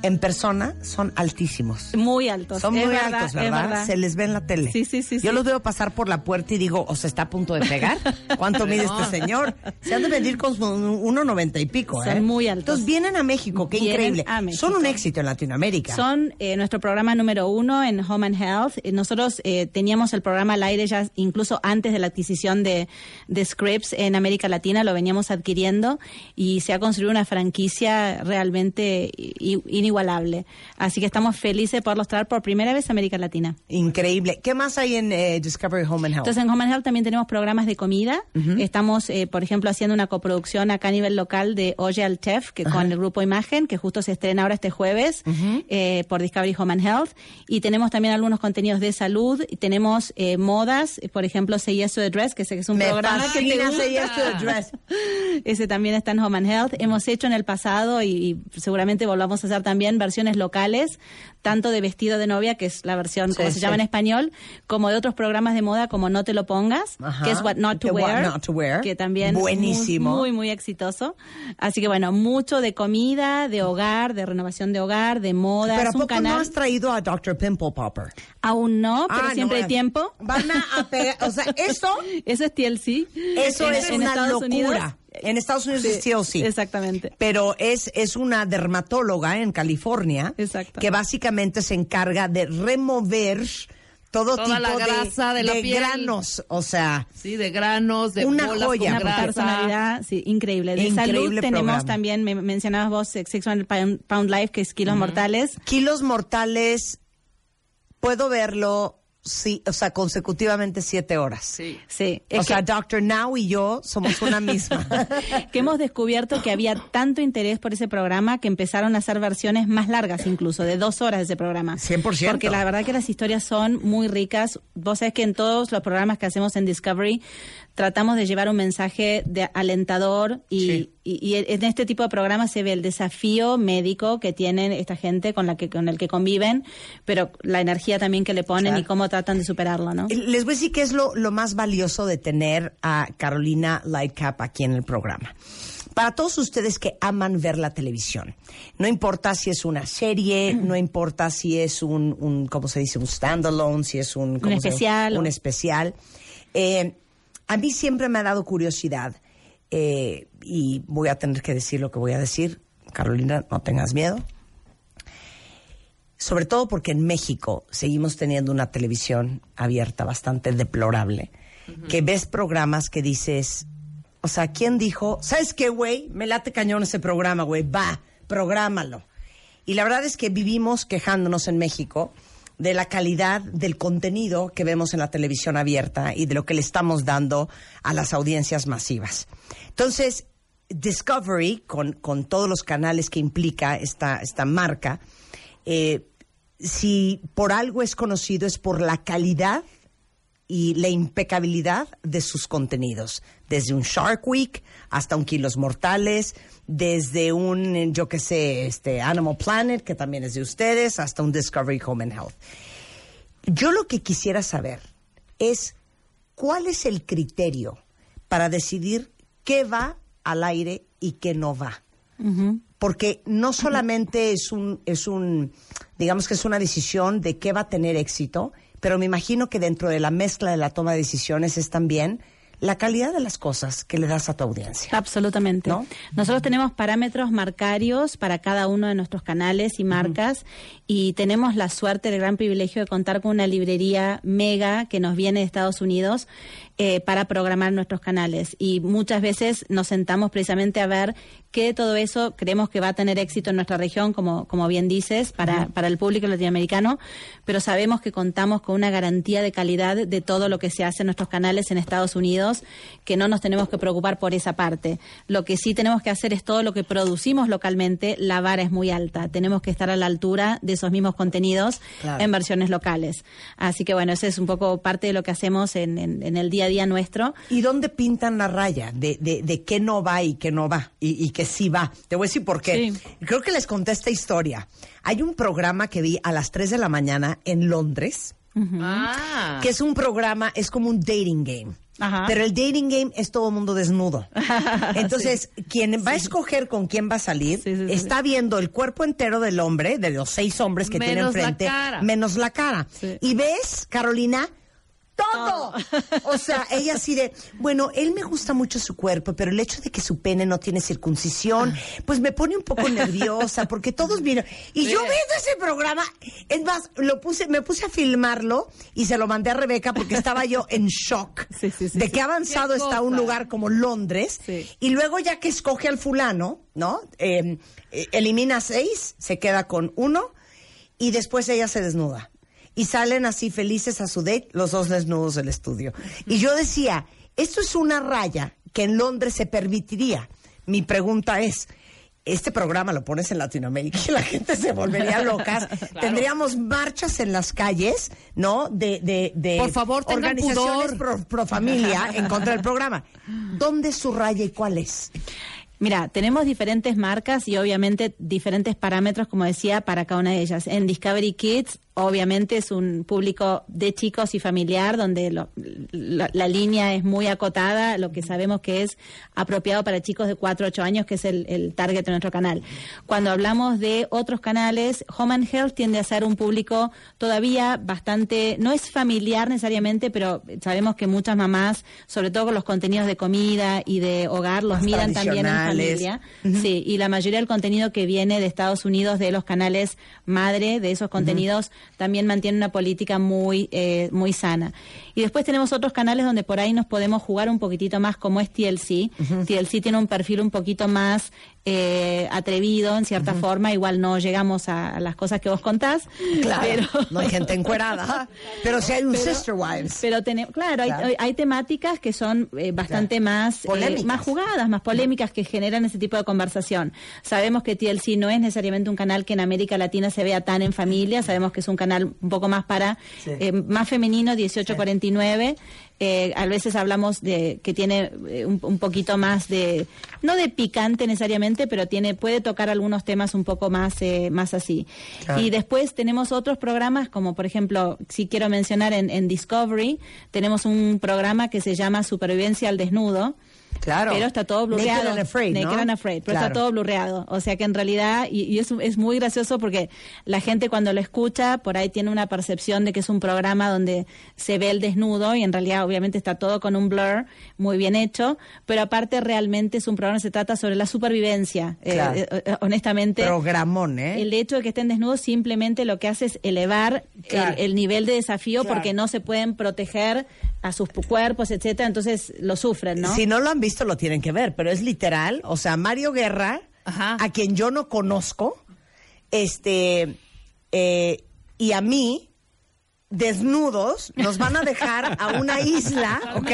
en persona son altísimos. Muy altos. Son es muy verdad, altos, ¿verdad? verdad. Se les ve en la tele. Sí, sí, sí, Yo sí. los veo pasar por la puerta y digo, o se está a punto de pegar. [laughs] ¿Cuánto mide este señor? Se han de medir con su 1,90 y pico, ¿eh? Son muy altos. Entonces vienen a México, qué Vienen increíble. a México. Son un éxito en Latinoamérica. Son eh, nuestro programa número uno en Home and Health. Eh, Nosotros eh, teníamos el programa al aire ya incluso antes de la adquisición de, de Scripps en América Latina, lo veníamos adquiriendo y se ha construido una franquicia realmente i- inigualable. Así que estamos felices por mostrar por primera vez a América Latina. Increíble. ¿Qué más hay en eh, Discovery Home and Health? Entonces en Home and Health también tenemos programas de comida. Estamos, eh, por ejemplo, haciendo una coproducción acá a nivel local de Oye al Chef, que con el grupo Imagen, que justo se estrena ahora este jueves eh, por Discovery Home and Health. Y tenemos también algunos contenidos de salud. Y tenemos eh, modas, por ejemplo, Say Yes to the Dress, que sé que es un Me programa que te gusta. Say Yes to the Dress. [laughs] Ese también está en Home and Health. Hemos hecho en el pasado y, y seguramente volvamos a hacer también versiones locales, tanto de vestido de novia, que es la versión Sí, como se llama en español, como de otros programas de moda como No te lo pongas, Ajá. que es What Not to What Wear, Not to Wear. que también Buenísimo. muy, muy muy exitoso. Así que bueno, mucho de comida, de hogar, de renovación de hogar, de moda. Pero ¿a es un poco canal. no has traído a Dr. Pimple Popper? Aún no, pero Ah, siempre no, hay tiempo. Van a, a pegar, o sea, [laughs] eso, Eso es TLC. eso En- es en una Estados locura. Unidos. En Estados Unidos Sí, es TLC. Exactamente. Pero es, es una dermatóloga en California Exacto. que básicamente se encarga de remover todo Toda tipo la grasa de la piel. granos. O sea, Sí, de granos, de Una bolas joya. con Una grasa. personalidad, sí, increíble. De Increíble salud tenemos programa. también, me mencionabas vos, Sex on Pound, Pound Life, que es Kilos Mortales. kilos mortales, puedo verlo, sí, o sea, consecutivamente siete horas. Sí. Sí, O es sea, que, Dr. Now y yo somos una misma. [laughs] que hemos descubierto que había tanto interés por ese programa que empezaron a hacer versiones más largas incluso, de dos horas de ese programa. 100%. Porque la verdad que las historias son muy ricas. Vos sabés que en todos los programas que hacemos en Discovery tratamos de llevar un mensaje de alentador y, Sí. y- y en este tipo de programas se ve el desafío médico que tienen esta gente con la que con el que conviven, pero la energía también que le ponen Claro. y cómo tratan de superarlo, ¿no? Les voy a decir que es lo, lo más valioso de tener a Carolina Lightcap aquí en el programa. Para todos ustedes que aman ver la televisión, no importa si es una serie, no importa si es un, un ¿cómo se dice? Un standalone, si es un... ¿cómo se llama? especial Un especial. Eh, a mí siempre me ha dado curiosidad eh, y voy a tener que decir lo que voy a decir. Carolina, no tengas miedo. Sobre todo porque en México seguimos teniendo una televisión abierta bastante deplorable, que ves programas que dices, o sea, ¿quién dijo? ¿Sabes qué, güey? Me late cañón ese programa, güey. Va, prográmalo. Y la verdad es que vivimos quejándonos en México de la calidad del contenido que vemos en la televisión abierta y de lo que le estamos dando a las audiencias masivas. Entonces, Discovery, con, con todos los canales que implica esta, esta marca, eh, si por algo es conocido es por la calidad y la impecabilidad de sus contenidos. Desde un Shark Week hasta un Kilos Mortales, desde un, yo qué sé, este Animal Planet, que también es de ustedes, hasta un Discovery Home and Health. Yo lo que quisiera saber es cuál es el criterio para decidir qué va al aire y qué no va. Porque no solamente es un, es un, digamos que es una decisión de qué va a tener éxito, pero me imagino que dentro de la mezcla de la toma de decisiones es también la calidad de las cosas que le das a tu audiencia. Absolutamente. ¿No? Nosotros tenemos parámetros marcarios para cada uno de nuestros canales y marcas y tenemos la suerte, el gran privilegio de contar con una librería mega que nos viene de Estados Unidos eh, para programar nuestros canales. Y muchas veces nos sentamos precisamente a ver qué de todo eso creemos que va a tener éxito en nuestra región, como, como bien dices, para, para el público latinoamericano, pero sabemos que contamos con una garantía de calidad de todo lo que se hace en nuestros canales en Estados Unidos, que no nos tenemos que preocupar por esa parte. Lo que sí tenemos que hacer es todo lo que producimos localmente, la vara es muy alta. Tenemos que estar a la altura de esos mismos contenidos Claro. en versiones locales. Así que bueno, ese es un poco parte de lo que hacemos en, en- en el día a día nuestro. ¿Y dónde pintan la raya de, de, de qué no va y qué no va? Y, y que sí va. Te voy a decir por qué. Sí. Creo que les conté esta historia. Hay un programa que vi a las 3 de la mañana en Londres, Ah. que es un programa, es como un dating game. Ajá. Pero el dating game es todo mundo desnudo. [laughs] Entonces, quien va a escoger con quién va a salir, Sí, sí, sí, está viendo el cuerpo entero del hombre, de los seis hombres que tiene enfrente, cara. menos la cara. Sí. Y ves, Carolina, todo. O sea, ella así de, bueno, él me gusta mucho su cuerpo, pero el hecho de que su pene no tiene circuncisión, pues me pone un poco [laughs] nerviosa, porque todos vieron. Y yo viendo ese programa, es más, lo puse, me puse a filmarlo y se lo mandé a Rebeca porque estaba yo en shock [laughs] de qué avanzado está un lugar como Londres. Y luego ya que escoge al fulano, ¿no? Eh, eh, elimina seis, se queda con uno y después ella se desnuda. Y salen así felices a su date, los dos desnudos del estudio. Y yo decía, esto es una raya que en Londres se permitiría. Mi pregunta es, este programa lo pones en Latinoamérica y la gente se volvería locas. [laughs] Tendríamos marchas en las calles, ¿no? De, de, de Por favor, organizaciones pudor. pro, pro familia en contra del programa. ¿Dónde es su raya y cuál es? Mira, tenemos diferentes marcas y obviamente diferentes parámetros, como decía, para cada una de ellas. En Discovery Kids, obviamente es un público de chicos y familiar, donde lo- la, la línea es muy acotada, lo que sabemos que es apropiado para chicos de 4 a 8 años, que es el, el target de nuestro canal. Cuando hablamos de otros canales, Home and Health tiende a ser un público todavía bastante, no es familiar necesariamente, pero sabemos que muchas mamás, sobre todo con los contenidos de comida y de hogar, los miran también en familia. Sí, y la mayoría del contenido que viene de Estados Unidos, de los canales madre, de esos contenidos, también mantiene una política muy, eh, muy sana. Y después tenemos otros canales donde por ahí nos podemos jugar un poquitito más, como es TLC. TLC tiene un perfil un poquito más eh, atrevido, en cierta forma. Igual no llegamos a, las cosas que vos contás. Claro, pero- no hay gente encuerada, [laughs] pero sí hay un Pero- Sister Wives. Pero tenemos, claro, hay- Claro. Hay, hay temáticas que son eh, bastante más eh, más jugadas, más polémicas que generan ese tipo de conversación. Sabemos que TLC no es necesariamente un canal que en América Latina se vea tan en familia, sabemos que es un canal un poco más para Sí. eh, más femenino, 1849. Eh, a veces hablamos de que tiene eh, un, un poquito más de no de picante necesariamente, pero tiene puede tocar algunos temas un poco más eh, más así. Claro. Y después tenemos otros programas como por ejemplo, si quiero mencionar en, en Discovery, tenemos un programa que se llama Supervivencia al desnudo. Claro. Pero está todo blurreado. Naked and Afraid, ¿no? Naked and Afraid, pero Claro. está todo blurreado. O sea que en realidad, y, y es, es muy gracioso porque la gente cuando lo escucha, por ahí tiene una percepción de que es un programa donde se ve el desnudo y en realidad obviamente está todo con un blur muy bien hecho, pero aparte realmente es un programa que se trata sobre la supervivencia. Eh, Claro. eh, eh, honestamente, Programón, ¿eh? el hecho de que estén desnudos simplemente lo que hace es elevar Claro. el, el nivel de desafío porque no se pueden proteger a sus cuerpos, etcétera, entonces lo sufren, ¿no? Si no lo han visto, lo tienen que ver, pero es literal. O sea, Mario Guerra, Ajá. a quien yo no conozco, este, eh, y a mí, desnudos, nos van a dejar a una isla, ¿ok?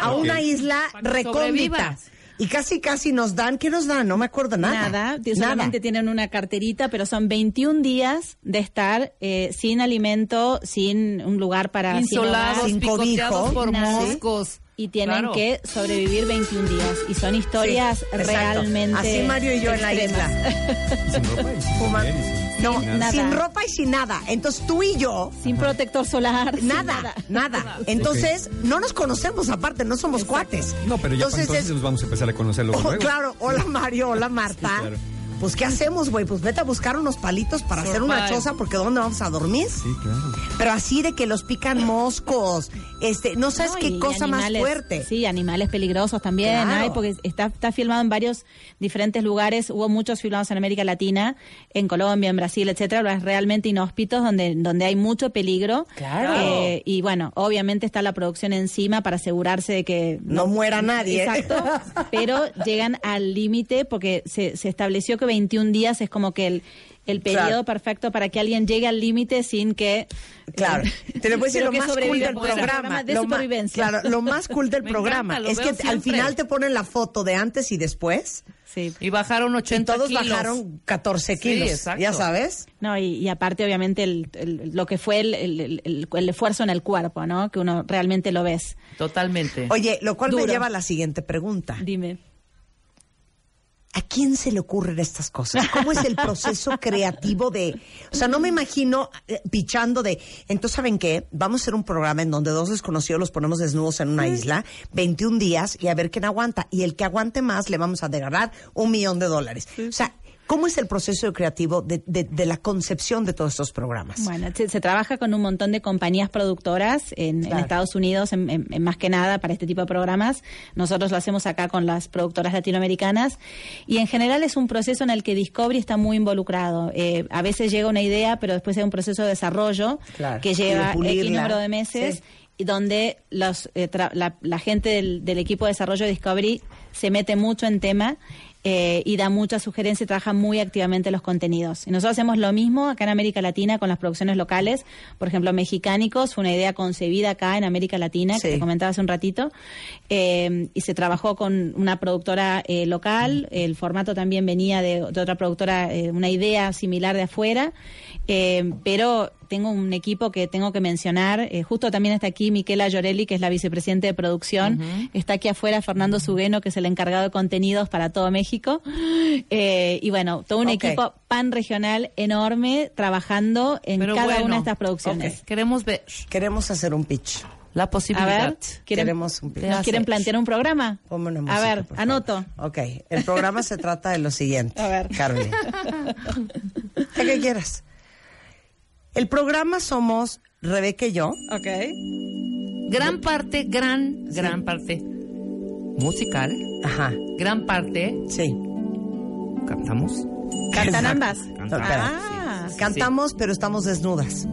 A una isla Para que recóndita. Y casi, casi nos dan, ¿qué nos dan? No me acuerdo nada. Nada, solamente tienen una carterita, pero son 21 días de estar eh, sin alimento, sin un lugar para... sin Insolados, hogar, sin picoteados cobijo, por nada. moscos. Y tienen Claro. que sobrevivir 21 días. Y son historias Sí, realmente Así Mario y yo en la extremas. isla. Sin ropa y sin Y sin- No, nada. sin ropa y sin nada. Entonces tú y yo, Sin protector solar. nada, nada. Entonces, no nos conocemos aparte, no somos cuates. No, pero ya entonces, entonces, es- nos vamos a empezar a conocer luego. Oh, luego. claro, hola Mario, hola Marta. Sí, claro. Pues ¿qué hacemos, güey? Pues vete a buscar unos palitos para hacer una choza porque ¿dónde vamos a dormir? Sí, claro. Pero así de que los pican moscos, este, no sabes No, qué cosa más fuerte. Sí, animales peligrosos también Claro. hay, porque está, está filmado en varios diferentes lugares. Hubo muchos filmados en América Latina, en Colombia, en Brasil, etcétera, lugares realmente inhóspitos donde, donde hay mucho peligro. Claro. Eh, y bueno, obviamente está la producción encima para asegurarse de que No muera nadie. Exacto. [laughs] Pero llegan al límite porque se, se estableció que 21 días es como que el el periodo Claro. perfecto para que alguien llegue al límite sin que Claro, te lo voy a decir [laughs] lo que más cool del programa. programa de lo supervivencia. claro, lo más cool del [laughs] Me programa encanta, es que veo al siempre. final te ponen la foto de antes y después. Sí. Y bajaron Y 80 todos kilos. bajaron 14 Sí, kilos. exacto. ya sabes. No, y, y aparte, obviamente, el, el- lo que fue el, el- el- el esfuerzo en el cuerpo, ¿no? Que uno realmente lo ves. Totalmente. Oye, lo cual me Duro. lleva a la siguiente pregunta. Dime. ¿A quién se le ocurren estas cosas? ¿Cómo es el proceso creativo de... O sea, no me imagino eh, pichando de... Entonces, ¿saben qué? Vamos a hacer un programa en donde dos desconocidos los ponemos desnudos en una isla, 21 días, y a ver quién aguanta. Y el que aguante más le vamos a regalar un millón de dólares. O sea, ¿Cómo es el proceso creativo de, de- de la concepción de todos estos programas? Bueno, se, se trabaja con un montón de compañías productoras en, en. Estados Unidos, en, más que nada para este tipo de programas. Nosotros lo hacemos acá con las productoras latinoamericanas. Y en general es un proceso en el que Discovery está muy involucrado. Eh, a veces llega una idea, pero después hay un proceso de desarrollo Claro. que lleva X número de meses. Sí. Y donde los, eh, tra- la, la gente del, del equipo de desarrollo de Discovery se mete mucho en tema eh, y da mucha sugerencia y trabaja muy activamente los contenidos. Y nosotros hacemos lo mismo acá en América Latina con las producciones locales. Por ejemplo, Mexicánicos fue una idea concebida acá en América Latina, que te comentaba hace un ratito, eh, y se trabajó con una productora eh, local. El formato también venía de, de otra productora, eh, una idea similar de afuera. Eh, pero tengo un equipo que tengo que mencionar. eh, justo también está aquí Miquela Llorelli, que es la vicepresidente de producción. Está aquí afuera Fernando Sugueno, que es el encargado de contenidos para todo México. Eh, y bueno, todo un equipo pan regional enorme trabajando en Pero cada bueno, una de estas producciones. Queremos ver Queremos hacer un pitch. la A posibilidad. ver, ¿quieren, Queremos un pitch. ¿nos quieren plantear un programa? Ponme una A ver, anoto. Ok, el programa se trata de lo siguiente. [laughs] A ver. Carmen. [laughs] ¿Qué quieras? El programa somos Rebeca y yo. Ok. Gran parte, gran, gran parte musical. Ajá. Gran parte. Sí. Cantamos. ¿Cantan ambas? No, espera. Cantamos, pero estamos desnudas.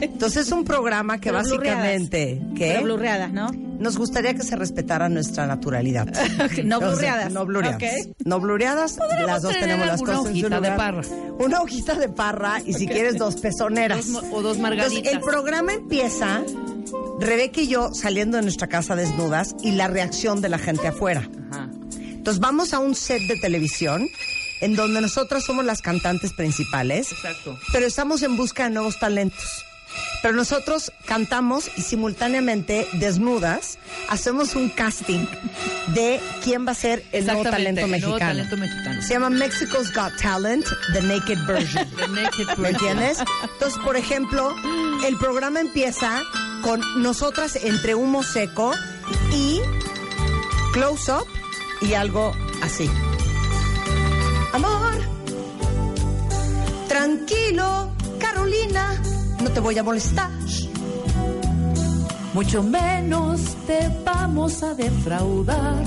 Entonces es un programa que Pero básicamente. Pero blurreadas, ¿no? nos gustaría que se respetara nuestra naturalidad. [laughs] No blurreadas. no blureadas. Ok. No blureadas, las dos tenemos las cosas en su hojita de parra. Una hojita de parra y si quieres dos pezoneras. Dos o dos Entonces, margaritas. el programa empieza Rebeca y yo saliendo de nuestra casa desnudas y la reacción de la gente afuera. Ajá. Entonces vamos a un set de televisión en donde nosotras somos las cantantes principales, Exacto. pero estamos en busca de nuevos talentos. Pero nosotros cantamos y simultáneamente, desnudas, hacemos un casting de quién va a ser el nuevo talento el nuevo mexicano. talento mexicano. Se llama Mexico's Got Talent, The Naked Version. The Naked ¿Me Version. entiendes? Entonces, por ejemplo, el programa empieza con nosotras entre humo seco y close up y algo así. Amor, tranquilo, Carolina, no te voy a molestar. Mucho menos te vamos a defraudar.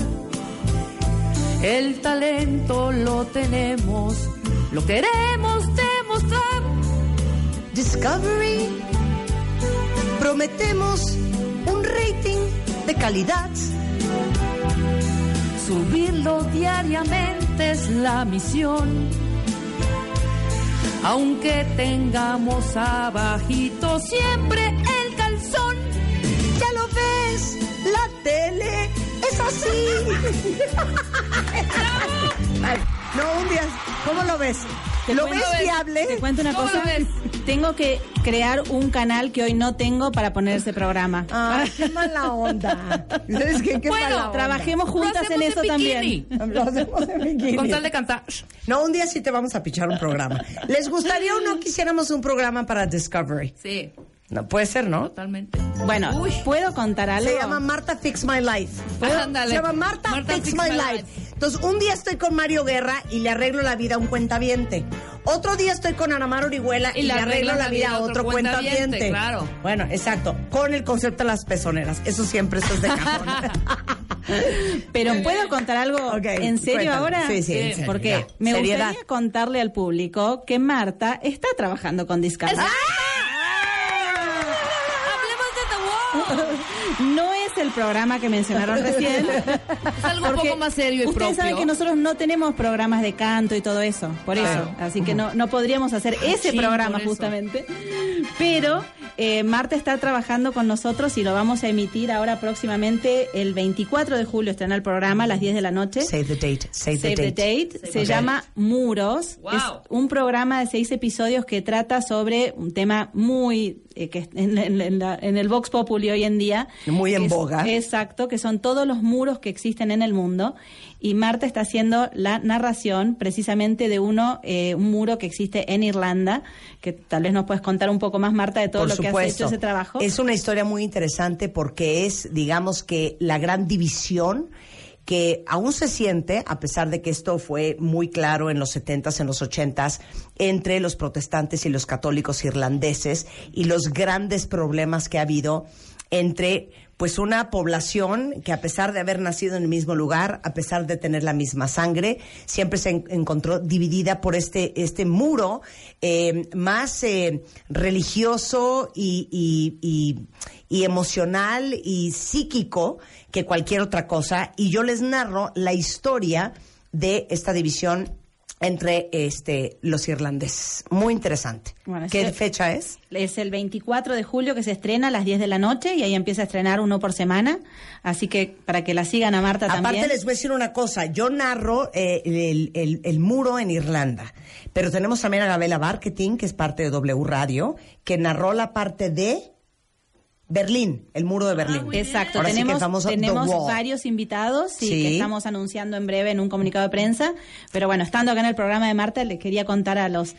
El talento lo tenemos, lo queremos demostrar. Discovery, prometemos un rating de calidad. Subirlo diariamente es la misión. Aunque tengamos abajito siempre el calzón. Ya lo ves, la tele es así. [laughs] No, un día, ¿cómo lo ves? Te ¿Lo cuento- ves viable? Te cuento una ¿Cómo cosa. lo ves? Tengo que crear un canal que hoy no tengo para poner ese programa. Ay, qué mala onda. ¿Sabes qué? Qué bueno, mala onda. trabajemos juntas en bikini. también. Lo hacemos en bikini. Con tal de cantar. No, un día sí te vamos a pichar un programa. ¿Les gustaría o no quisiéramos un programa para Discovery? Sí, No, puede ser, ¿no? totalmente. Bueno, Uy. ¿puedo contar algo? Se llama Marta Fix My Life. Ándale. Se llama Marta, Marta Fix, Fix My, My life. Life. Entonces, un día estoy con Mario Guerra y le arreglo la vida a un cuentaviente. Otro día estoy con Ana Mar Orihuela y, le arreglo la vida a otro cuentaviente. claro. Bueno, exacto. Con el concepto de las pezoneras. Eso siempre eso es de cajón. [laughs] Pero ¿puedo contar algo en serio cuéntame. ahora? Sí, sí, en serio, Porque ya. me Seriedad. gustaría contarle al público que Marta está trabajando con Discovery. [laughs] Hablemos de The Wall. No es el programa que mencionaron recién. [laughs] Es algo un poco más serio y Ustedes propio. saben que nosotros no tenemos programas de canto y todo eso, por eso. Así que no, no podríamos hacer ese Sí, programa justamente. Pero eh, Marta está trabajando con nosotros y lo vamos a emitir ahora próximamente el 24 de julio. Estrena el programa a las 10 de la noche. Save the date. Save, Save the Date. Se llama Muros. Wow. Es un programa de seis episodios que trata sobre un tema muy eh, que en, en- en la- en el Vox Populi hoy en día. Muy en Exacto, que son todos los muros que existen en el mundo. Y Marta está haciendo la narración precisamente de uno, eh, un muro que existe en Irlanda, que tal vez nos puedes contar un poco más, Marta, de todo Por lo que has hecho ese trabajo. Es una historia muy interesante porque es, digamos que, la gran división que aún se siente, a pesar de que esto fue muy claro en los 70s, en los 80s, entre los protestantes y los católicos irlandeses y los grandes problemas que ha habido entre pues una población que a pesar de haber nacido en el mismo lugar, a pesar de tener la misma sangre, siempre se en- encontró dividida por este, este muro eh, más eh, religioso y- y- y emocional y psíquico que cualquier otra cosa. Y yo les narro la historia de esta división entre este los irlandeses. Muy interesante. Bueno, ¿Qué fecha es? Es el 24 de julio que se estrena a las 10 de la noche y ahí empieza a estrenar uno por semana. Así que para que la sigan a Marta Aparte también. les voy a decir una cosa, yo narro eh, el, el- el muro en Irlanda, pero tenemos también a Gabela Marketing, que es parte de W Radio, que narró la parte de Berlín, el muro de Berlín. Exacto, Ahora sí tenemos, famoso tenemos varios invitados sí, Sí. que estamos anunciando en breve en un comunicado de prensa. Pero bueno, estando acá en el programa de Marta, le quería contar a los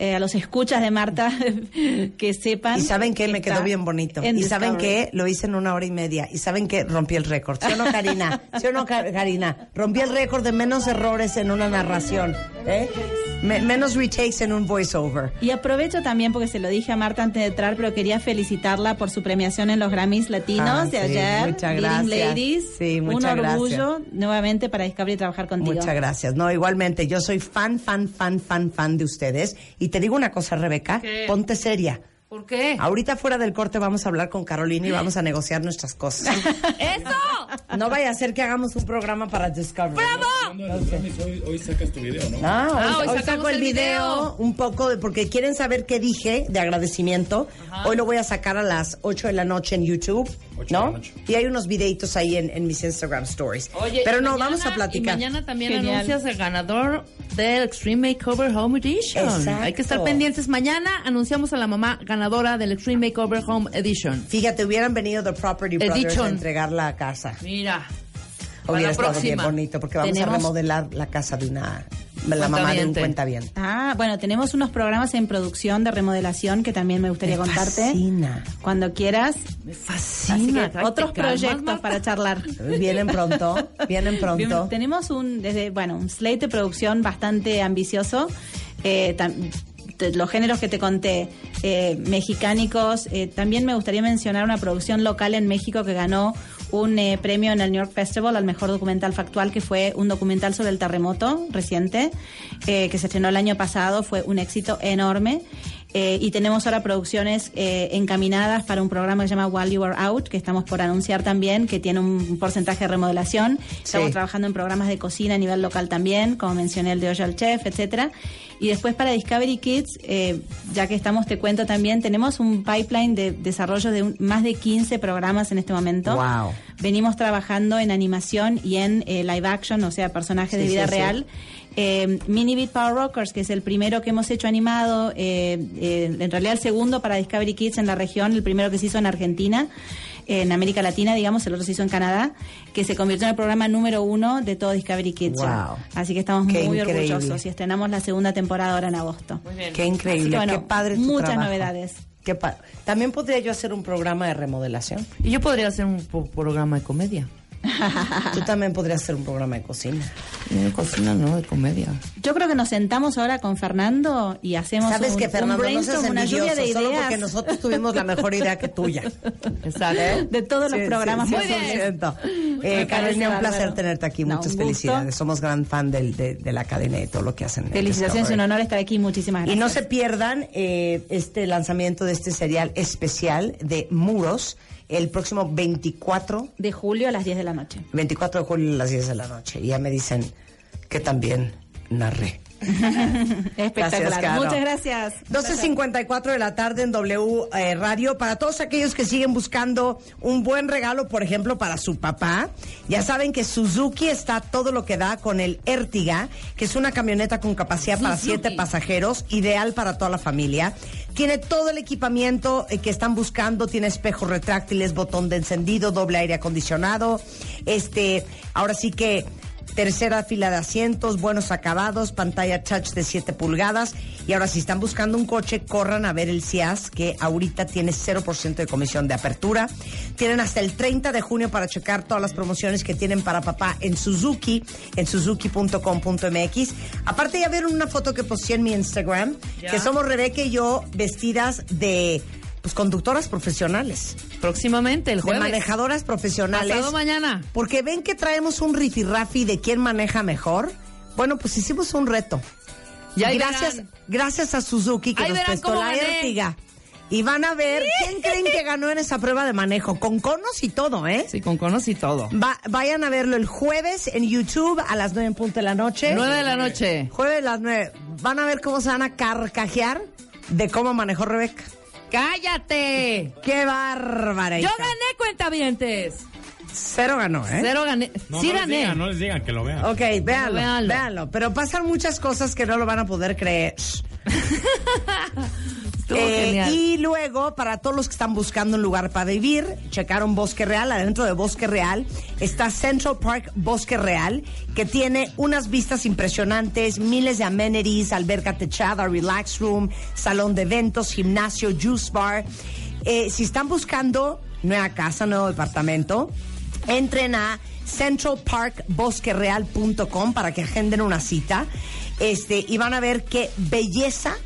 eh, a los escuchas de Marta [laughs] que sepan. Y saben que me quedó bien bonito. Y saben qué, lo hice en una hora y media. Y saben qué, rompí el récord. ¿Sí o no, Karina? ¿Sí o no, Ka- Karina? Rompí el récord de menos errores en una narración. ¿eh? Me- menos retakes en un voiceover. Y aprovecho también porque se lo dije a Marta antes de entrar, pero quería felicitarla por su premiación en los Grammys Latinos Ah, de sí, ayer. muchas Leading gracias. Ladies. Sí, Un muchas orgullo nuevamente para Discovery trabajar contigo. Muchas gracias. No, igualmente, yo soy fan, fan, fan, fan, fan de ustedes. Y te digo una cosa, Rebeca, ¿Qué? ponte seria. ¿Por qué? Ahorita fuera del corte vamos a hablar con Carolina y vamos a negociar nuestras cosas. [laughs] ¡Eso! No vaya a ser que hagamos un programa para Discovery. ¡Bravo! Hoy, hoy sacas tu video, ¿no? Ah, hoy, Ah, hoy hoy sacamos saco el video. un poco de, porque quieren saber qué dije de agradecimiento. Hoy lo voy a sacar a las 8 de la noche en YouTube, Ocho de ¿no? la noche. Y hay unos videitos ahí en, en mis Instagram stories. Oye, Pero no, mañana- vamos a platicar. Y mañana también Genial. anuncias el ganador del Extreme Makeover Home Edition. Exacto. Hay que estar pendientes. Mañana anunciamos a la mamá ganadora del Extreme Makeover Home Edition. Fíjate, hubieran venido The Property Brothers Edition. a entregar la casa. Mira. Hubiera estado bien bonito porque vamos Tenemos- a remodelar la casa de una la mamá de un Cuentaviente. cuentaviente. Ah, bueno, tenemos unos programas en producción de remodelación que también me gustaría Me contarte. fascina. Cuando quieras. Me Así fascina. que otros proyectos para charlar. Vienen pronto, vienen pronto. Bien, Tenemos un, desde, bueno, un slate de producción bastante ambicioso. Eh, los géneros que te conté, eh, mexicánicos. eh, también me gustaría mencionar una producción local en México que ganó un eh, premio en el New York Festival al mejor documental factual, que fue un documental sobre el terremoto reciente, eh, que se estrenó el año pasado. Fue un éxito enorme. Eh, y tenemos ahora producciones eh, encaminadas para un programa que se llama While You Are Out, que estamos por anunciar también, que tiene un porcentaje de remodelación. Estamos trabajando en programas de cocina a nivel local también, como mencioné el de Hoy al Chef, etcétera. Y después para Discovery Kids, eh, ya que estamos, te cuento también, tenemos un pipeline de desarrollo de un- más de 15 programas en este momento. Wow. Venimos trabajando en animación y en eh, live action, o sea, personajes de vida sí, sí. Eh, Mini Beat Power Rockers, que es el primero que hemos hecho animado, eh, eh, en realidad el segundo para Discovery Kids en la región, el primero que se hizo en Argentina, en América Latina, digamos, el otro se hizo en Canadá, que se convirtió en el programa número uno de todo Discovery Kids. Wow. Así que estamos Qué muy increíble. orgullosos y estrenamos la segunda temporada ahora en agosto. Qué increíble, Así que, bueno, qué padre tu muchas trabajo. novedades. Qué pa- También podría yo hacer un programa de remodelación. Y yo podría hacer un programa de comedia. [laughs] Tú también podrías hacer un programa de cocina. De cocina, no, de comedia. Yo creo que nos sentamos ahora con Fernando y hacemos Sabes un, que un Fernando no seas brainstorm, una lluvia de envidioso, solo ideas porque nosotros tuvimos la mejor idea que tuya. [laughs] Exacto. de todos los Sí, programas sí, siento. Me Eh, Carolina, un placer tenerte aquí. No, Muchas un gusto. felicidades. Somos gran fan del- de, de la cadena y de todo lo que hacen. en Felicitaciones, un honor estar aquí. Muchísimas Y gracias. no se pierdan eh, este lanzamiento de este serial especial de Muros el próximo 24, De julio a las 10 de la noche. 24 de julio a las 10 de la noche. Y ya me dicen que también narré. [laughs] Espectacular. Caro. Muchas gracias. 12.54 de la tarde en W eh, Radio. Para todos aquellos que siguen buscando un buen regalo, por ejemplo, para su papá, ya saben que Suzuki está todo lo que da con el Ertiga, que es una camioneta con capacidad para siete pasajeros, ideal para toda la familia. Tiene todo el equipamiento eh, que están buscando, tiene espejos retráctiles, botón de encendido, doble aire acondicionado. Este, ahora sí que tercera fila de asientos, buenos acabados, pantalla touch de 7 pulgadas. Y ahora si están buscando un coche, corran a ver el CIAS, que ahorita tiene 0% de comisión de apertura. Tienen hasta el 30 de junio para checar todas las promociones que tienen para papá en Suzuki, en suzuki.com.mx. Aparte ya vieron una foto que posté en mi Instagram, Ya. que somos Rebeca y yo vestidas de pues, conductoras profesionales. Próximamente, el De jueves. manejadoras profesionales. Pasado mañana. Porque ven que traemos un rifirrafi de quién maneja mejor. Bueno, pues hicimos un reto. Y ahí gracias, verán. gracias a Suzuki que Ahí nos prestó la gané. Ertiga. Y van a ver quién [laughs] creen que ganó en esa prueba de manejo. Con conos y todo, ¿eh? Sí, con conos y todo. Va- vayan a verlo el jueves en YouTube a las 9 en punto de la noche. 9 de la noche. Jueves a las 9. Van a ver cómo se van a carcajear de cómo manejó Rebeca. ¡Cállate! ¡Qué bárbara! Yo hija. gané, cuentavientes. Cero ganó, ¿eh? Cero gané. No, sí no les gané. digan, no les digan que lo vean. Ok, véanlo, véanlo. véanlo. Pero pasan muchas cosas que no lo van a poder creer. [laughs] Eh, y luego, para todos los que están buscando un lugar para vivir, checaron Bosque Real. Adentro de Bosque Real está Central Park Bosque Real, que tiene unas vistas impresionantes, miles de amenities, alberca techada, relax room, salón de eventos, gimnasio, juice bar. Eh, si están buscando nueva casa, nuevo departamento, entren a centralparkbosquereal.com para que agenden una cita. Este, y van a ver qué belleza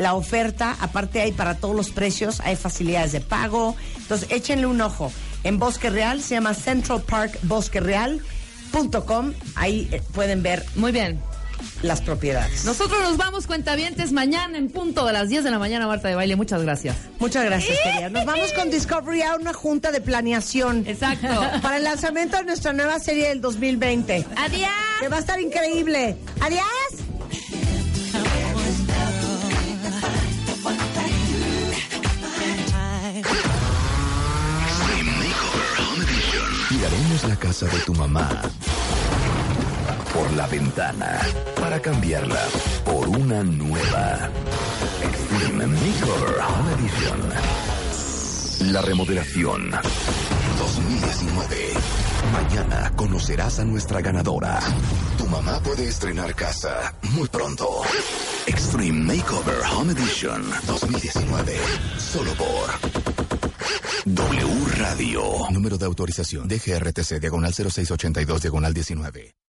la oferta. Aparte hay para todos los precios, hay facilidades de pago. Entonces, échenle un ojo. En Bosque Real se llama centralparkbosquereal.com. Ahí eh, pueden ver Muy bien. las propiedades. Nosotros nos vamos, cuentavientes, mañana en punto de las 10 de la mañana, Marta de Baile. Muchas gracias. Muchas gracias, querida. Nos vamos con Discovery a una junta de planeación. Exacto. [laughs] Para el lanzamiento de nuestra nueva serie del 2020. ¡Adiós! Que va a estar increíble. ¡Adiós! Edition. Tiraremos la casa de tu mamá por la ventana para cambiarla por una nueva. Extreme Makeover Home Edition. La remodelación 2019. Mañana conocerás a nuestra ganadora. Tu mamá puede estrenar casa muy pronto. Extreme Makeover Home Edition 2019. Solo por W Radio. Número de autorización. DGRTC, diagonal 0682, diagonal 19.